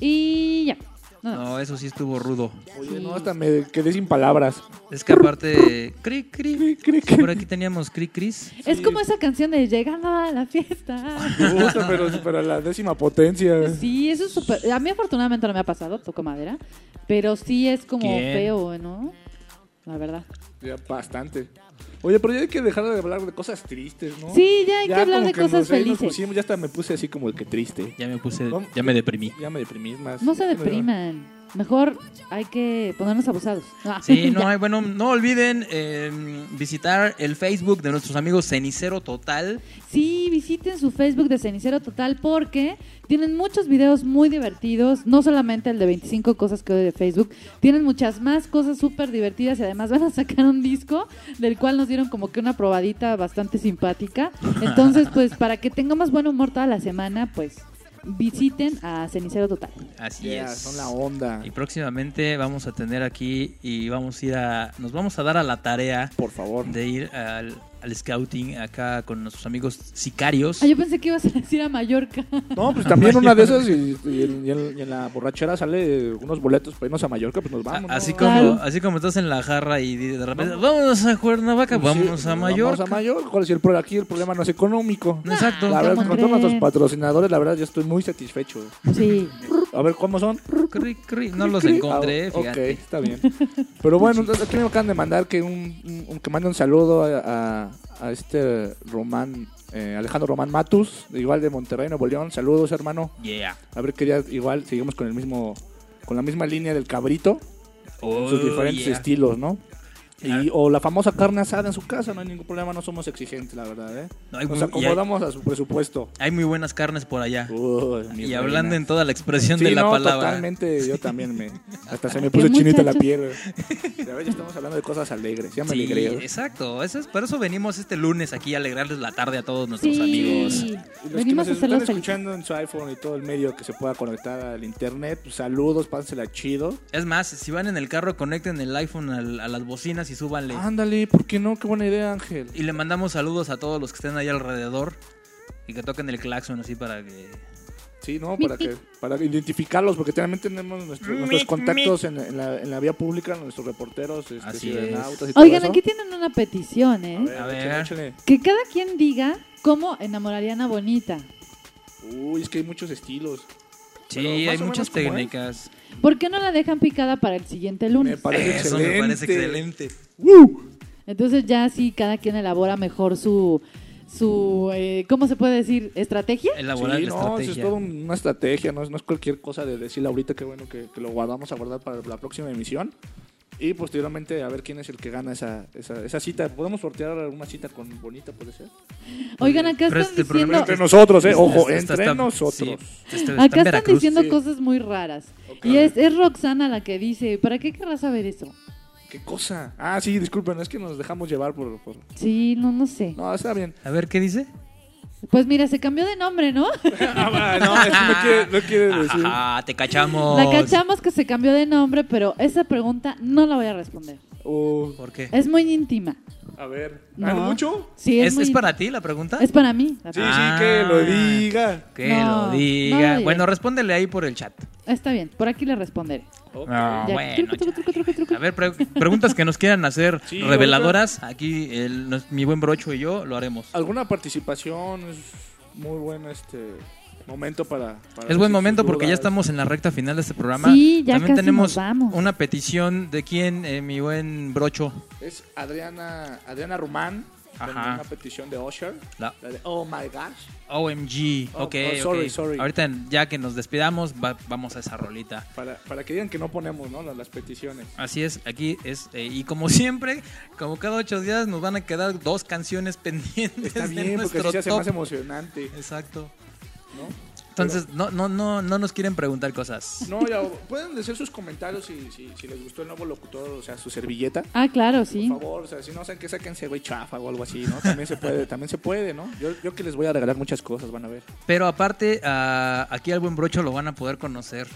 y ya. No, eso sí estuvo rudo. Oye, no, hasta me quedé sin palabras. Es que aparte, cri, cri, por aquí teníamos cri, cris. Es como esa canción de Llegando a la fiesta. Puta, pero, pero a la décima potencia. Sí, eso es súper. A mí afortunadamente no me ha pasado, toco madera. Pero sí es como ¿Quién? feo, ¿no? La verdad. Ya bastante. Oye, pero ya hay que dejar de hablar de cosas tristes, ¿no? Sí, ya hay que hablar como de cosas nos- ahí nos felices. pusimos, ya hasta me puse así como el que triste. Ya me puse, ya me deprimí. Ya me deprimí más. No se depriman. Mejor hay que ponernos abusados. Ah, Sí, no hay, bueno, no olviden eh, visitar el Facebook de nuestros amigos Cenicero Total. Sí, visiten su Facebook de Cenicero Total porque tienen muchos videos muy divertidos, no solamente el de 25 cosas que odio de Facebook, tienen muchas más cosas súper divertidas y además van a sacar un disco del cual nos dieron como que una probadita bastante simpática. Entonces, pues para que tengamos buen humor toda la semana, pues visiten a Cenicero Total. Así Yeah, es. son la onda. Y próximamente vamos a tener aquí y vamos a ir a, nos vamos a dar a la tarea, por favor, de ir al, al scouting acá con nuestros amigos sicarios. Ah, yo pensé que ibas a decir a Mallorca. No, pues también una de esas y, y en, y en- y en la borrachera sale unos boletos para irnos a Mallorca, pues nos vamos. ¿no? Así como, así como estás en la jarra y de repente, vámonos a Cuernavaca, Pues sí, vámonos a Mallorca. Vamos a Mallorca. ¿Cuál es el pro- aquí el problema no es económico. Exacto. La verdad, ¿cómo con todos nuestros patrocinadores, la verdad, yo estoy muy satisfecho. Sí. A ver, ¿cómo son? Cri, cri. No los encontré, Ah, fíjate. Ok, está bien. Pero bueno, entonces aquí me acaban de mandar que un, un- un- que mande un saludo a, a- a este Román, eh, Alejandro Román Matus, igual de Monterrey, Nuevo León. Saludos, hermano. Yeah. A ver qué día igual seguimos con el mismo, con la misma línea del cabrito, Oh, sus diferentes yeah. estilos, ¿no? Y, o la famosa carne asada en su casa, no hay ningún problema, no somos exigentes, la verdad, ¿eh? No, hay Nos acomodamos a su presupuesto. Hay muy buenas carnes por allá. Uy, y hablando en toda la expresión Sí, de la no, palabra. totalmente, yo también me... Hasta se me ¿Qué puso chinita la piel. Ya ves, estamos hablando de cosas alegres, ya me Sí, alegré. güey. exacto. Eso es, por eso venimos este lunes aquí a alegrarles la tarde a todos nuestros Sí. amigos. Y los que Venimos nos a están escuchando en su iPhone y todo el medio que se pueda conectar al internet, pues, saludos, pásensela chido. Es más, si van en el carro, conecten el iPhone al- a, las bocinas y súbanle. Ándale, ¿por qué no? Qué buena idea, Ángel. Y le mandamos saludos a todos los que estén ahí alrededor y que toquen el claxon así para que... Sí, ¿no? Para, que, para identificarlos, porque también tenemos nuestro- nuestros contactos en, en la, en la vía pública, nuestros reporteros, este, Así cibernautas y todo Oigan, eso. aquí tienen una petición, ¿eh? A ver, échale, échale. Que cada quien diga cómo enamorarían a Bonita. Uy, es que hay muchos estilos. Sí, hay muchas técnicas. ¿Por qué no la dejan picada para el siguiente lunes? Me parece Eso excelente. me parece excelente. Entonces ya sí, cada quien elabora mejor su, su eh, ¿cómo se puede decir? ¿Estrategia? Elaborar Sí, la no, eso es estrategia. toda una estrategia, no es, no es cualquier cosa de decirle ahorita que bueno que, que lo guardamos a guardar para la próxima emisión. Y posteriormente a ver quién es el que gana esa, esa, esa cita. ¿Podemos sortear una cita con Bonita, puede ser? Oigan, acá Pero están este diciendo... Entre nosotros, eh, ojo, entre está- nosotros. sí, Acá están Veracruz. diciendo sí. cosas muy raras. Y es, es Roxana la que dice, ¿para qué querrás saber eso? ¿Qué cosa? Ah, sí, disculpen, es que nos dejamos llevar por... por- Sí, no, no sé. No, está bien. A ver, ¿qué dice? Pues mira, se cambió de nombre, ¿no? Ah, no, es que no quiere, no quiere decir. Ah, te cachamos. La cachamos que se cambió de nombre, pero esa pregunta no la voy a responder. Oh, ¿Por qué? Es muy íntima. a ver, No. ¿algo mucho? Sí, es, ¿Es, muy es para ti la pregunta? Es para mí. la Sí, pregunta. sí, que lo diga. Que No, lo no diga. lo bueno, respóndele ahí por el chat. Está bien, por aquí le responderé. Ah, Ya. bueno, Truco, truco, truco, truco, truco. A ver, pre- preguntas que nos quieran hacer Sí, reveladoras. Aquí el- mi buen brocho y yo lo haremos. ¿Alguna participación? Es muy buen este momento para... para Es buen momento porque ya estamos en la recta final de este programa. Sí, ya También casi tenemos nos vamos. una petición de quién, eh, mi buen brocho. Es Adriana, Adriana Rumán, con Ajá. una petición de Usher. La La de Oh My Gosh. OMG. Oh, ok, oh, sorry, ok. sorry. Ahorita ya que nos despidamos, va- vamos a esa rolita. Para, para que digan que no ponemos ¿no? las, las peticiones. Así es, aquí es, eh, y como siempre, como cada ocho días nos van a quedar dos canciones pendientes Está de bien, porque nuestro así se hace top. más emocionante. Exacto. ¿No? Entonces, no, no, no, no nos quieren preguntar cosas. No, ya, pueden decir sus comentarios si, si, si les gustó el nuevo locutor, o sea, su servilleta. Ah, claro, sí. Por favor, o sea, si no saben que sáquense güey chafa o algo así, ¿no? También se puede, también se puede, ¿no? Yo, yo que les voy a regalar muchas cosas, van a ver. Pero aparte, ah, aquí al buen brocho lo van a poder conocer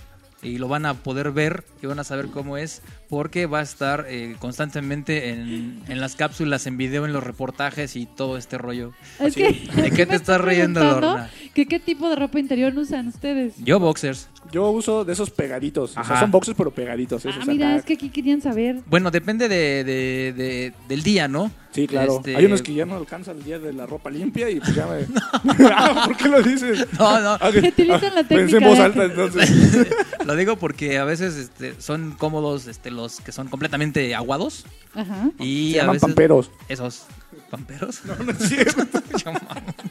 y lo van a poder ver y van a saber cómo es porque va a estar eh, constantemente en, en las cápsulas, en video, en los reportajes y todo este rollo. Es que, ¿De qué te estás riendo, Lorna? que ¿Qué tipo de ropa interior usan ustedes? Yo boxers. Yo uso de esos pegaditos. O sea, Ajá. son boxes pero pegaditos. Esos Ah, mira, acá. es que aquí querían saber. Bueno, depende de, de- de- del día, ¿no? Sí, claro. Este- Hay unos que ya no alcanzan el día de la ropa limpia y pues ya me... Ah, ¿Por qué lo dices? No, no. Ah, Que utilizan la Pensé técnica en voz de- alta entonces. Lo digo porque a veces este, son cómodos este, los que son completamente aguados Ajá. y Se a llaman veces pamperos. esos pamperos. No, no es cierto.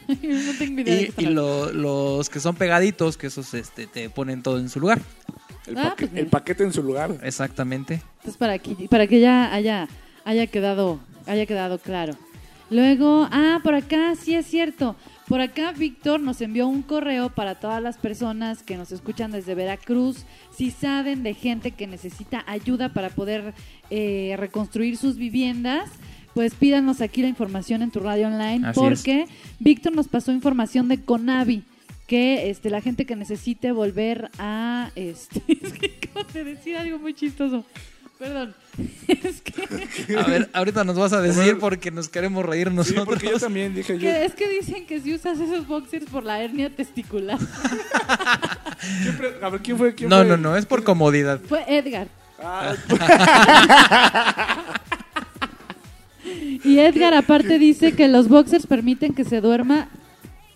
no tengo idea. y lo- los que son pegaditos, que esos este, te ponen todo en su lugar. El, Ah, paque- pues el paquete en su lugar. Exactamente. Entonces para que para que ya haya haya quedado haya quedado claro. Luego, ah, por acá sí es cierto. Por acá Víctor nos envió un correo para todas las personas que nos escuchan desde Veracruz. Si saben de gente que necesita ayuda para poder eh, reconstruir sus viviendas, pues pídanos aquí la información en tu radio online Así porque Víctor nos pasó información de Conavi que este la gente que necesite volver a este es que acabo de decir algo muy chistoso Perdón. A ver, ahorita nos vas a decir porque nos queremos reír Sí, nosotros. porque yo también dije yo. Que es que dicen que si usas esos boxers por la hernia testicular. A ver, ¿quién fue? ¿Quién No, fue? no, no, es por comodidad. Fue Edgar. Ah, Y Edgar aparte dice que los boxers permiten que se duerma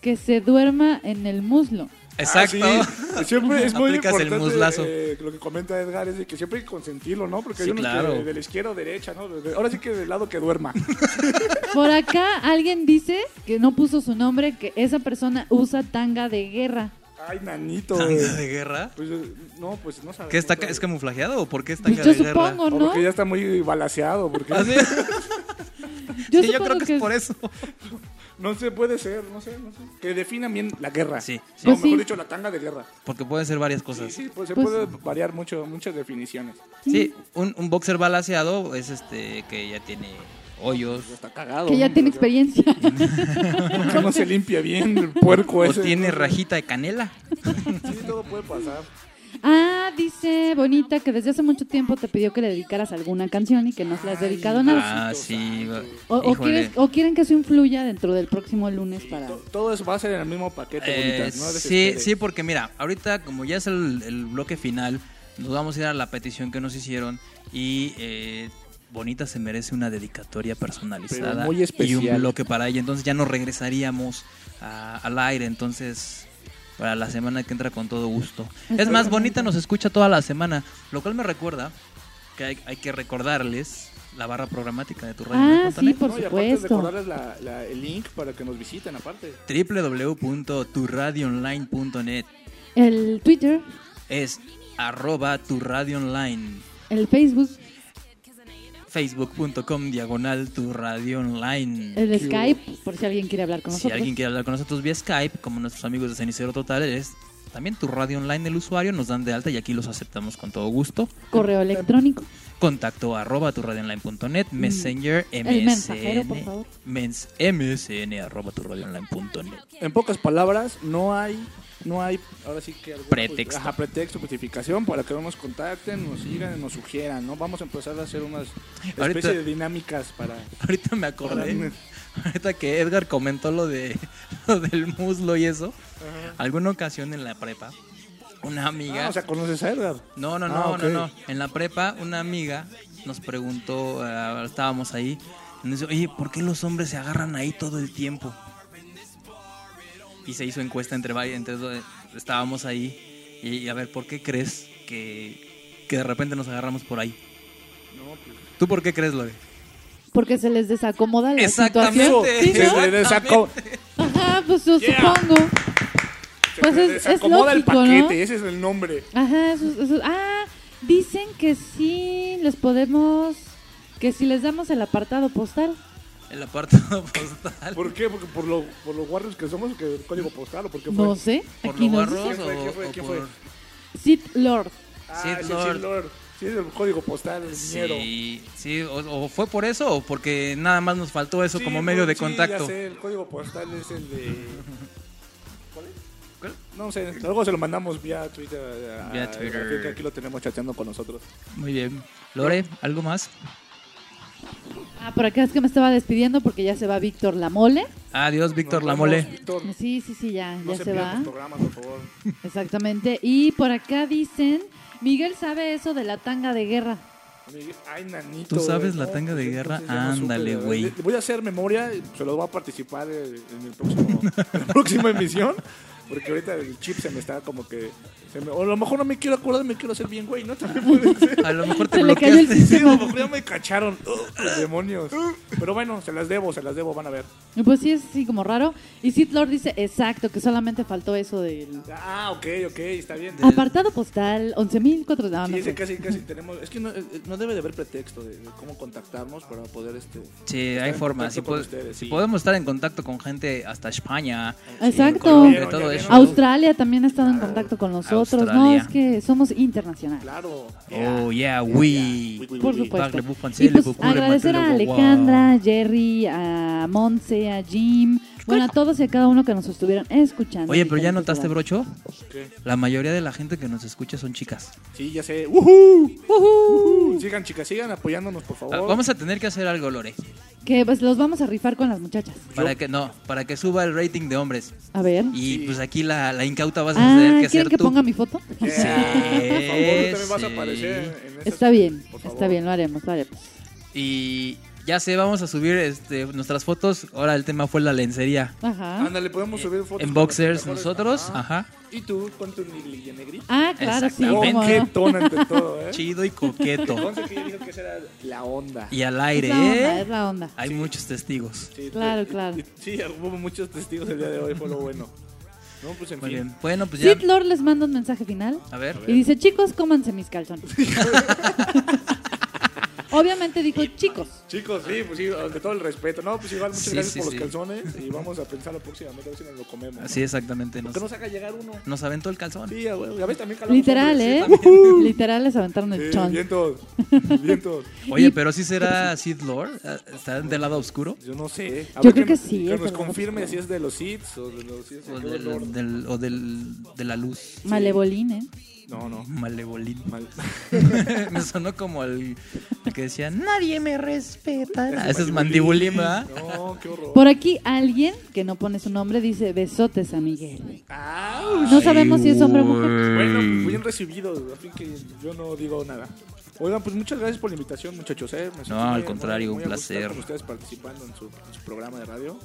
que se duerma en el muslo. Exacto. Ah, sí. Siempre es muy Aplicas el importante muslazo. eh, lo que comenta Edgar es de que siempre hay que consentirlo, ¿no? Porque Sí, hay unos claro. que de la izquierda o derecha, ¿no? De- Ahora sí que del lado que duerma. Por acá alguien dice que no puso su nombre que esa persona usa tanga de guerra. Ay, nanito. ¿Tanga de guerra? Pues, eh, no, pues no sabemos. ¿Qué está, ¿Es camuflajeado o por qué está Pues yo supongo, O ¿no? porque ya está muy balaseado. Porque... ¿Ah, sí? Yo Sí, creo que, que es por eso. No sé, puede ser, no sé, no sé. Que definan bien la guerra. Sí, No, sí. Pues mejor sí. dicho, la tanga de guerra. Porque pueden ser varias cosas. Sí, pues se Pues- puede variar mucho, muchas definiciones. Sí, un, un boxer balaseado es este que ya tiene hoyos. Está cagado. Que ya tiene experiencia. Que no se limpia bien el puerco O ese. tiene ¿no? rajita de canela. Sí, todo puede pasar. Ah, dice Bonita que desde hace mucho tiempo te pidió que le dedicaras alguna canción y que no se le has dedicado nada. Ah, sí. O, o quieres- o quieren que eso influya dentro del próximo lunes para... Todo eso va a ser en el mismo paquete, Eh, bonitas, no sí, sí, porque mira, ahorita como ya es el, el bloque final, nos vamos a ir a la petición que nos hicieron y eh, Bonita se merece una dedicatoria personalizada muy y un bloque para ella. Entonces ya nos regresaríamos a- al aire, entonces para la semana que entra con todo gusto. Es más, Bonita nos escucha toda la semana, lo cual me recuerda que hay, hay que recordarles la barra programática de tu radio. Ah, sí, por No, y aparte supuesto. recordarles la- la- el link para que nos visiten aparte. www.turradioonline.net El Twitter, es arroba tu radio online el Facebook, facebook.com diagonal tu radio online el Skype, por si alguien quiere hablar con si nosotros. alguien quiere hablar con nosotros vía Skype como nuestros amigos de Cenicero Total es también tu radio online el usuario nos dan de alta y aquí los aceptamos con todo gusto Correo electrónico. contacto arroba tu radio online.net messenger Mm. El mensajero, por msn favor. mens, msn arroba tu radio online.net En pocas palabras, no hay, no hay, ahora sí que algún, Pretexto. ajá, pretexto, justificación para que no nos contacten, nos sigan, nos sugieran, ¿no? Vamos a empezar a hacer unas especie Ahorita- de dinámicas para... Ahorita me acordé. Para- Ahorita que Edgar comentó lo de lo del muslo y eso. Alguna ocasión en la prepa, una amiga. Ah, o sea, ¿conoces a Edgar? No, no, no, Ah, no, no. En la prepa, una amiga nos preguntó, eh, estábamos ahí, y nos dice, oye, ¿por qué los hombres se agarran ahí todo el tiempo? Y se hizo encuesta entre varios, entre dos, estábamos ahí, y, y a ver, ¿por qué crees que, que de repente nos agarramos por ahí? ¿Tú por qué crees, Lore? Porque se les desacomoda la Exactamente. situación. ¿Sí, Que no? se desaco- Ajá, pues yo Yeah. supongo. se Pues es, es desacomoda el lógico, paquete, ¿no? ese es el nombre. Ajá, eso, eso- ah, dicen que sí les podemos, que si les damos el apartado postal. El apartado postal. ¿Por qué? Porque por, lo, por los guardios que somos, que el código postal, ¿o por qué fue? No sé, ¿Por aquí los no dice. ¿Quién fue? o- ¿Quién fue? o ¿Quién por- fue? Sith Lord. Ah, sí, sí, Lord. Lord. Sí, es el código postal, el dinero. Sí, sí, o, o fue por eso o porque nada más nos faltó eso Sí, como medio de sí, contacto. Ya sé, el código postal es el de. ¿Cuál es? No sé, luego se lo mandamos vía Twitter. a- Vía a- Twitter. aquí lo tenemos chateando con nosotros. Muy bien. Lore, ¿algo más? Ah, por acá es que me estaba despidiendo porque ya se va Víctor Lamole. Adiós, Víctor Nos Lamole. vemos, Víctor. Sí, sí, sí, ya, No ya se se pierdan va. los programas, por favor. Exactamente. Y por acá dicen, Miguel sabe eso de la tanga de guerra. Ay, nanito. ¿Tú sabes güey, la tanga de guerra? entonces ya no supe, Ándale, ¿verdad? güey. Le- Voy a hacer memoria, y se los voy a participar eh, en el próximo, en la próxima emisión. Porque ahorita el chip se me está como que. se me- o a lo mejor no me quiero acordar, me quiero hacer bien, güey, ¿no? También puede ser. A lo mejor te Se le cayó el bloqueaste. Sí, a lo mejor ya me cacharon. Los demonios. Pero bueno, se las debo, se las debo, van a ver. Pues sí, es así como raro. Y Sith Lord dice, exacto, que solamente faltó eso del... Ah, ok, ok, está bien. Apartado postal, 11.400... No, Sí, no sé. casi, casi tenemos. Es que no, eh, no debe de haber pretexto de, de cómo contactarnos para poder este. Sí, hay formas. Si, ustedes, si sí. podemos estar en contacto con gente hasta España, Exacto. Colombia, todo eso. Australia también ha estado en contacto con nosotros. No, es que somos internacionales. Claro. Oh, yeah, we. Por supuesto. Y pues agradecer a Alejandra, a Jerry, a Monse, a Jim, Bueno, a todos y a cada uno que nos estuvieron escuchando. Oye, pero ya notaste. Brocho. ¿Qué? La mayoría de la gente que nos escucha son chicas. Sí, ya sé. ¡Woohoo! ¡Woohoo! Sigan, chicas, sigan apoyándonos, por favor. Ah, Vamos a tener que hacer algo, Lore. Que pues los vamos a rifar con las muchachas. Para que no, para que suba el rating de hombres. A ver. Y pues aquí la, la incauta vas a Ah, tener que ¿quieren ser que tú. ponga mi foto? Yeah, por favor, tú también vas a aparecer en Está bien, está bien, lo haremos, lo haremos. Y ya sé, vamos a subir este, nuestras fotos. Ahora el tema fue la lencería. Ajá. Ándale, podemos subir fotos. En boxers nosotros, ajá. ¿Y tú con tu negrilla negrita? Ah, claro, sí. Coquetón ante todo, ¿eh? Chido y coqueto. Conste que ella dijo que esa era la onda. Y al aire, Es la onda, ¿eh? es la onda. Hay muchos testigos. Sí, Claro, claro. y- Sí, hubo muchos testigos el día de hoy, fue lo bueno. No, pues en Muy fin. bien. Bueno, pues ya. Sid Lord les manda un mensaje final. A ver. Y dice, chicos, cómanse mis calzones. Obviamente dijo chicos. Chicos, sí, pues sí, de todo el respeto. No, pues igual, muchas Sí, gracias sí, por sí. los calzones. Y vamos a pensarlo próximamente, a ver si nos lo comemos. Así exactamente. Nos, Que nos haga llegar uno. nos aventó el calzón. Sí, güey. Ya ves, también calamos Literal, hombres, ¿eh? también. Literal les aventaron el Sí, chon. Bien todos. Oye, pero sí será Sid Lord. ¿Está del lado oscuro? Yo no sé. A Yo ver creo que sí, Que es nos confirme si es de los Seeds o de los Seeds. O del, del- o del- de la luz. Malebolín, ¿eh? No, no. Malebolín. Mal. me sonó como el, el que decía, nadie me respeta. Ese Ah, ese es mandibulín. mandibulín, ¿verdad? No, qué horror. Por aquí alguien que no pone su nombre dice besotes a Miguel. Ouch. No sabemos si es hombre o mujer. Bueno, pues bien recibido, a fin que yo no digo nada. Oigan, pues muchas gracias por la invitación, muchachos. ¿eh? Me sentí No, al muy- contrario, muy un gusto estar placer. Con ustedes participando en su, en su programa de radio.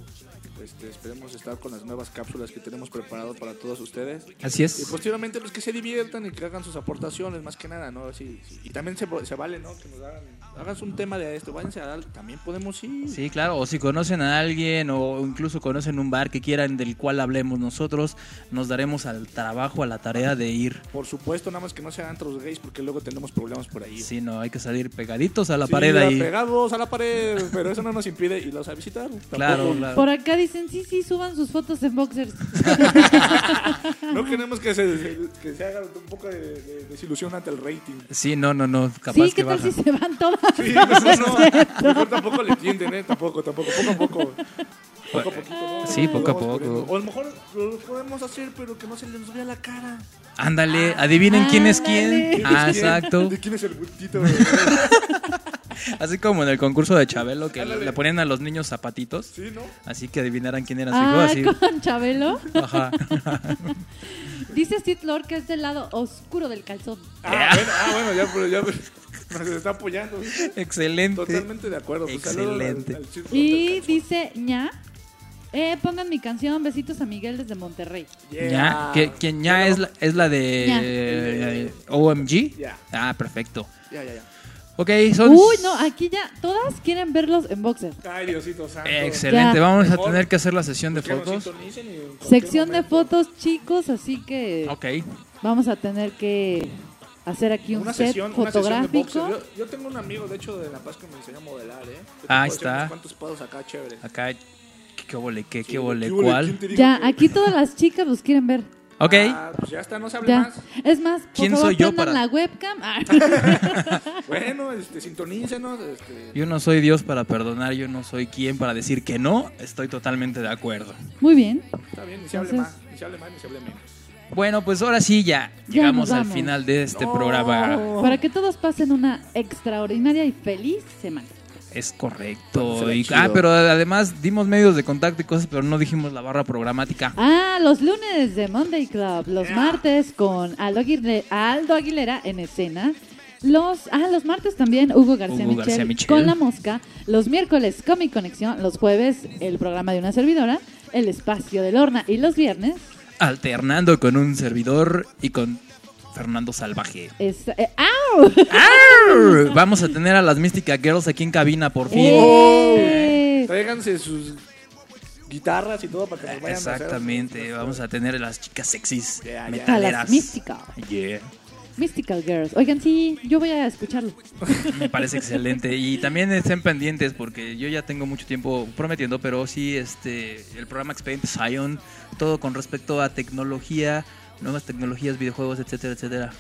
Este, esperemos estar con las nuevas cápsulas que tenemos preparado para todos ustedes. Así es. Y posteriormente, pues que se diviertan y que hagan sus aportaciones, más que nada, ¿no? Así, sí. Y también se, se vale, ¿no? Que nos hagan, hagan un tema de esto, váyanse a dar, también podemos ir. Sí, claro, o si conocen a alguien o incluso conocen un bar que quieran del cual hablemos nosotros, nos daremos al trabajo, a la tarea de ir. Por supuesto, nada más que no sean antros gays porque luego tenemos problemas por ahí. Sí, no, hay que salir pegaditos a la Sí, pared ahí. pegados a la pared, pero eso no nos impide irlos a visitar. claro. Por acá dicen, sí, sí, suban sus fotos en boxers. No queremos que se, que se haga un poco de, de desilusión ante el rating. Sí, no, no, no, capaz sí, que ¿qué tal baja. si se van todas? Sí, no, no, mejor tampoco le entienden, ¿eh? Tampoco, tampoco, poco a poco. Poco a poquito, ¿no? Sí, poco a poco. poniendo. O a lo mejor lo podemos hacer, pero que no se les vea la cara. Ándale, adivinen quién es quién. ¿Quién Ah, quién? exacto. ¿De quién es el bultito? Así como en el concurso de Chabelo que Ándale. le ponían a los niños zapatitos. Sí, ¿no? Así que adivinaran quién era su hijo. Así. con Chabelo. Ajá. Dice Sid Lord que es del lado oscuro del calzón. Ah, bueno, ah, bueno, ya, pero ya nos está apoyando. Excelente. Totalmente de acuerdo. Pues, al- Excelente. al Y dice ña. Eh, pongan mi canción Besitos a Miguel desde Monterrey. Ya, que, que ya es la, es la de Ya. eh, OMG. Ya. Ah, perfecto. Ya, ya, ya. Ok, son Uy, no, aquí ya todas quieren verlos en boxer. Ay, Diosito santo. excelente. Ya. Vamos a Mejor tener que hacer la sesión de fotos. Sección de fotos, chicos, así que Ok. vamos a tener que hacer aquí un Una set sesión, una sesión de fotográfico. boxeo. Yo, yo tengo un amigo, de hecho, de La Paz que me enseña a modelar, ¿eh? Te Ah, ahí puedo hacer está. unos cuantos pados acá chéveres. Acá, ¿qué vole, qué, Sí, qué vole, ¿qué huele? cuál? ¿Quién te dijo Ya, aquí todas las chicas los quieren ver. Ok. Ah, pues ya está, no se hable Ya. más. Es más, por ¿Quién favor, soy yo prendan para- la webcam. Ah. Bueno, este, sintonícenos. Este, Yo no soy Dios para perdonar, yo no soy quien para decir que no. Estoy totalmente de acuerdo. Muy bien. está bien, ni se hable Entonces- más, ni se hable más, ni se hable menos. Bueno, pues ahora sí ya Ya llegamos nos al vamos. final de este No. programa. Para que todos pasen una extraordinaria y feliz semana. Es correcto. Y- ah, pero además dimos medios de contacto y cosas, pero no dijimos la barra programática. Ah, los lunes de Monday Club, los martes con Aldo Aguilera, Aldo Aguilera en escena. Los, ah, los martes también Hugo García, Hugo Michel, García Michel. con La Mosca. Los miércoles Comic Conexión. Los jueves el programa de una servidora. El espacio de Lorna. Y los viernes Alternando con un servidor y con Fernando Salvaje. es... eh, ¡Au! ¡Arr! Vamos a tener a las Mística Girls aquí en cabina por fin. ¡Eh! Tráiganse sus guitarras y todo para que nos vayan a hacer. Exactamente, vamos a tener a las chicas sexys. A metaleras. las Mystical. Yeah. Mystical Girls. Oigan, sí, yo voy a escucharlo. Me parece excelente. Y también estén pendientes porque yo ya tengo mucho tiempo prometiendo, pero sí, este, el programa Expediente Zion, todo con respecto a tecnología, nuevas tecnologías, videojuegos, etcétera, etcétera.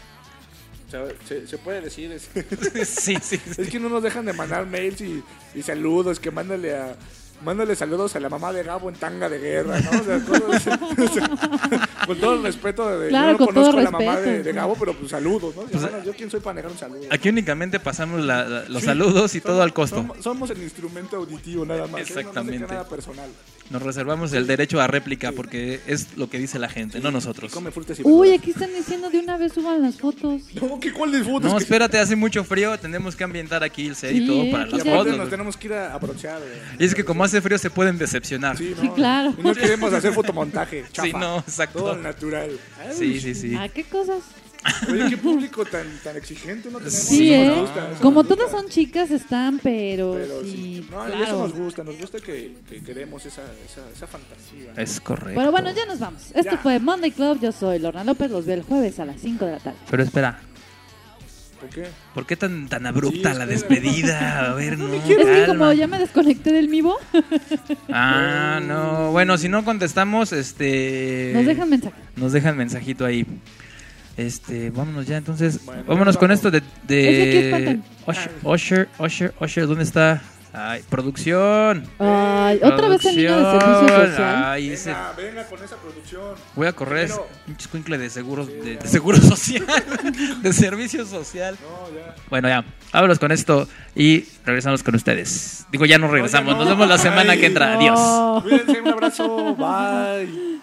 Se, se puede decir. Es, Sí, sí, es que no nos dejan de mandar mails y, y saludos. Que mándale a. Mándale saludos a la mamá de Gabo en tanga de guerra, ¿no? O sea, cosas- con todo el respeto de Claro, yo no con conozco a la mamá de, de Gabo, pero pues saludos, ¿no? Pues, Bueno, yo quién soy para negar un saludo. Aquí únicamente pasamos la- la- los Sí. saludos y todo al costo. Somos, somos el instrumento auditivo nada más. ¿eh? No- No, Exactamente. se nada personal. Nos reservamos el derecho a réplica porque es lo que dice la gente, no nosotros. Come frutas y Uy, aquí están diciendo de una vez suban las fotos. No, ¿qué cuál de fotos? No, espérate, hace mucho frío, tenemos que ambientar aquí el set y Sí, todo eh, para Y las aparte fotos. nos tenemos que ir a abrochar. güey. Y es que como hace frío se pueden decepcionar. Sí, Sí, claro. Y no queremos hacer fotomontaje. Chafa. Sí, no, exacto. Todo al natural. Ay, Sí, sí, sí. Ah, qué cosas. Oye, qué público tan, tan exigente no tenemos. Sí, ¿eh? nos gusta, eso Como nos gusta. todas son chicas, están, pero, Pero sí, sí. No, claro. eso nos gusta, nos gusta que, que queremos esa, esa, esa fantasía. Es correcto. Pero bueno, ya nos vamos. Esto Ya. fue Monday Club. Yo soy Lorna López. Los veo el jueves a las 5 de la tarde. Pero espera, ¿Por qué? ¿por qué tan, tan abrupta Sí, la despedida? A ver, no, Es que como ya me desconecté del Mivo, Ah, no. Bueno, si no contestamos, este... nos dejan mensaje. Nos dejan mensajito ahí. Este, vámonos ya entonces. Bueno, vámonos con esto de, Es que aquí de. Usher, Usher, Usher, Usher, ¿dónde está? Ay, producción. Ay, otra vez el niño de servicio Producción. social. Ay, ese- Venga, venga con esa producción. Voy a correr ese Primero- pinche escuincle de seguros, de, de seguro social, de servicio social. No, ya. Bueno, ya, vámonos con esto y regresamos con ustedes. Digo, ya no regresamos, nos vemos la semana que entra. Adiós. Cuídense, un abrazo. Bye.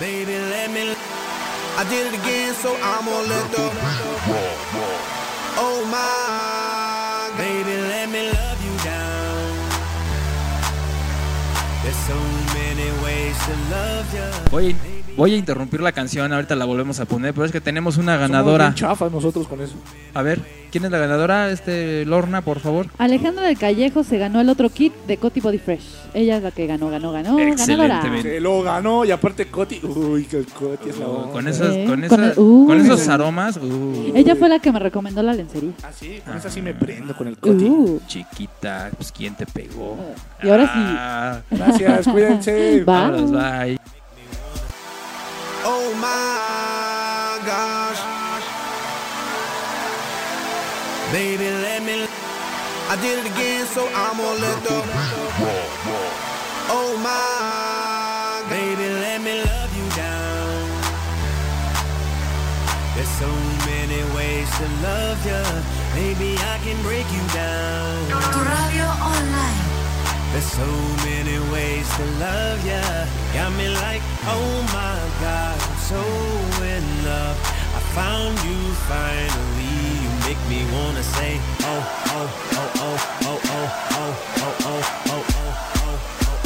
Baby, let me. I did it again, so I'm gonna let the. Oh my. Baby, let me love you down. There's so many ways to love you. Voy, voy a interrumpir la canción, ahorita la volvemos a poner, pero es que tenemos una Somos ganadora. bien chafas nosotros con eso. A ver, ¿quién es la ganadora? Este, Lorna, por favor. Alejandra del Callejo se ganó el otro kit de Coti Body Fresh. Ella es la que ganó, ganó, ganó. Ganadora. Se lo ganó y aparte Coti. Uy, que el Coti es la onda. Con esos, ¿Eh? con, Con esas- el- uh. con esos aromas. uh. Ella fue la que me recomendó la lencería. Ah, sí, con esa sí me prendo con el Coti. Uh. Chiquita, pues ¿quién te pegó? Y ahora sí. Ah, Gracias, cuídense. Bye. vámonos, bye. Oh my gosh. Baby, let me. I did it again, so I'm gonna let the. Oh my. Baby, let me love you down. There's so many ways to love you. Maybe I can break you down. Tu radio online. There's so many ways to love ya. Got me like, oh my God, I'm so in love. I found you finally. You make me wanna say, oh, oh, oh, oh, oh, oh, oh, oh, oh, oh, oh, oh, oh,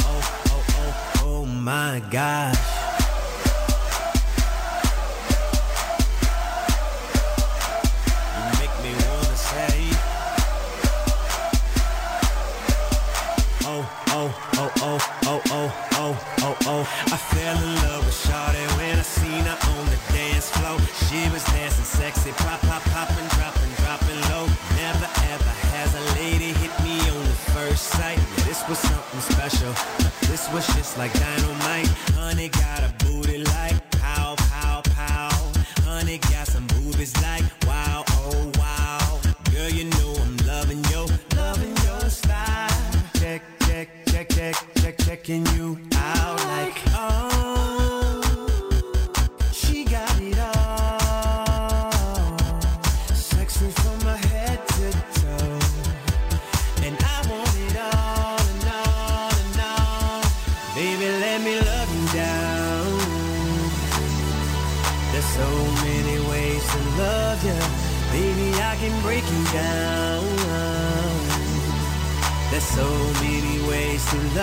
oh, oh, oh, oh my God. Fell in love with Shawty when I seen her on the dance floor. She was dancing sexy, pop, pop, popping, dropping, dropping low. Never ever has a lady hit me on the first sight. Yeah, this was something special. This was just like dynamite. Honey got a booty like pow, pow, pow. Honey got some boobies like wow, oh wow. Girl, you know I'm loving your, loving your style. Check, check, check, check, check, checking you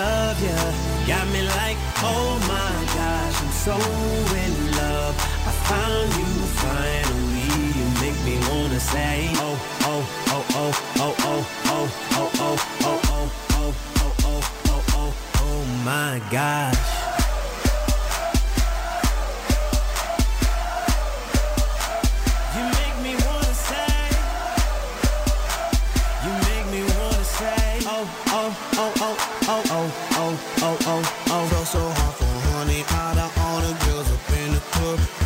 love you. Got me like, oh my gosh, I'm so in love. I found you finally. You make me wanna say, oh, oh, oh, oh, oh, oh, oh, oh, oh, oh, oh, oh, oh, oh, oh, oh, oh my gosh.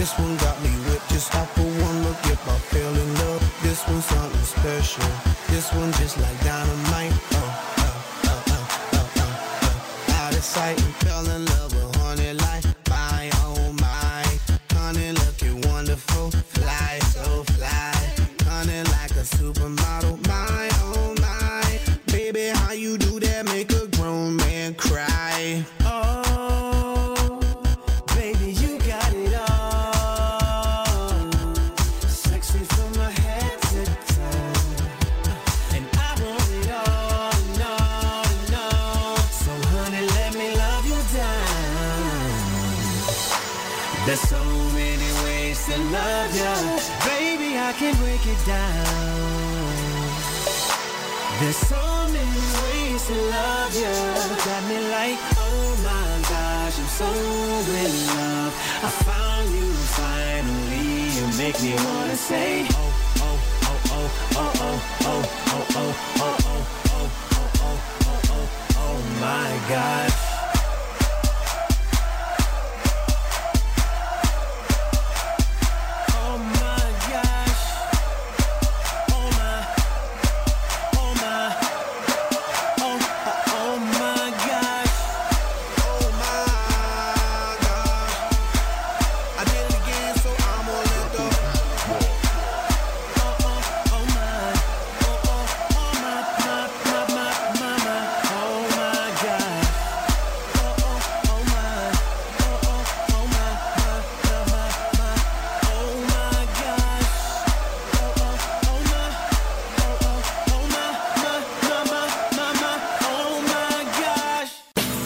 This one got me whipped. Just off of one look, I fell in love, this one's something special. This one just like say,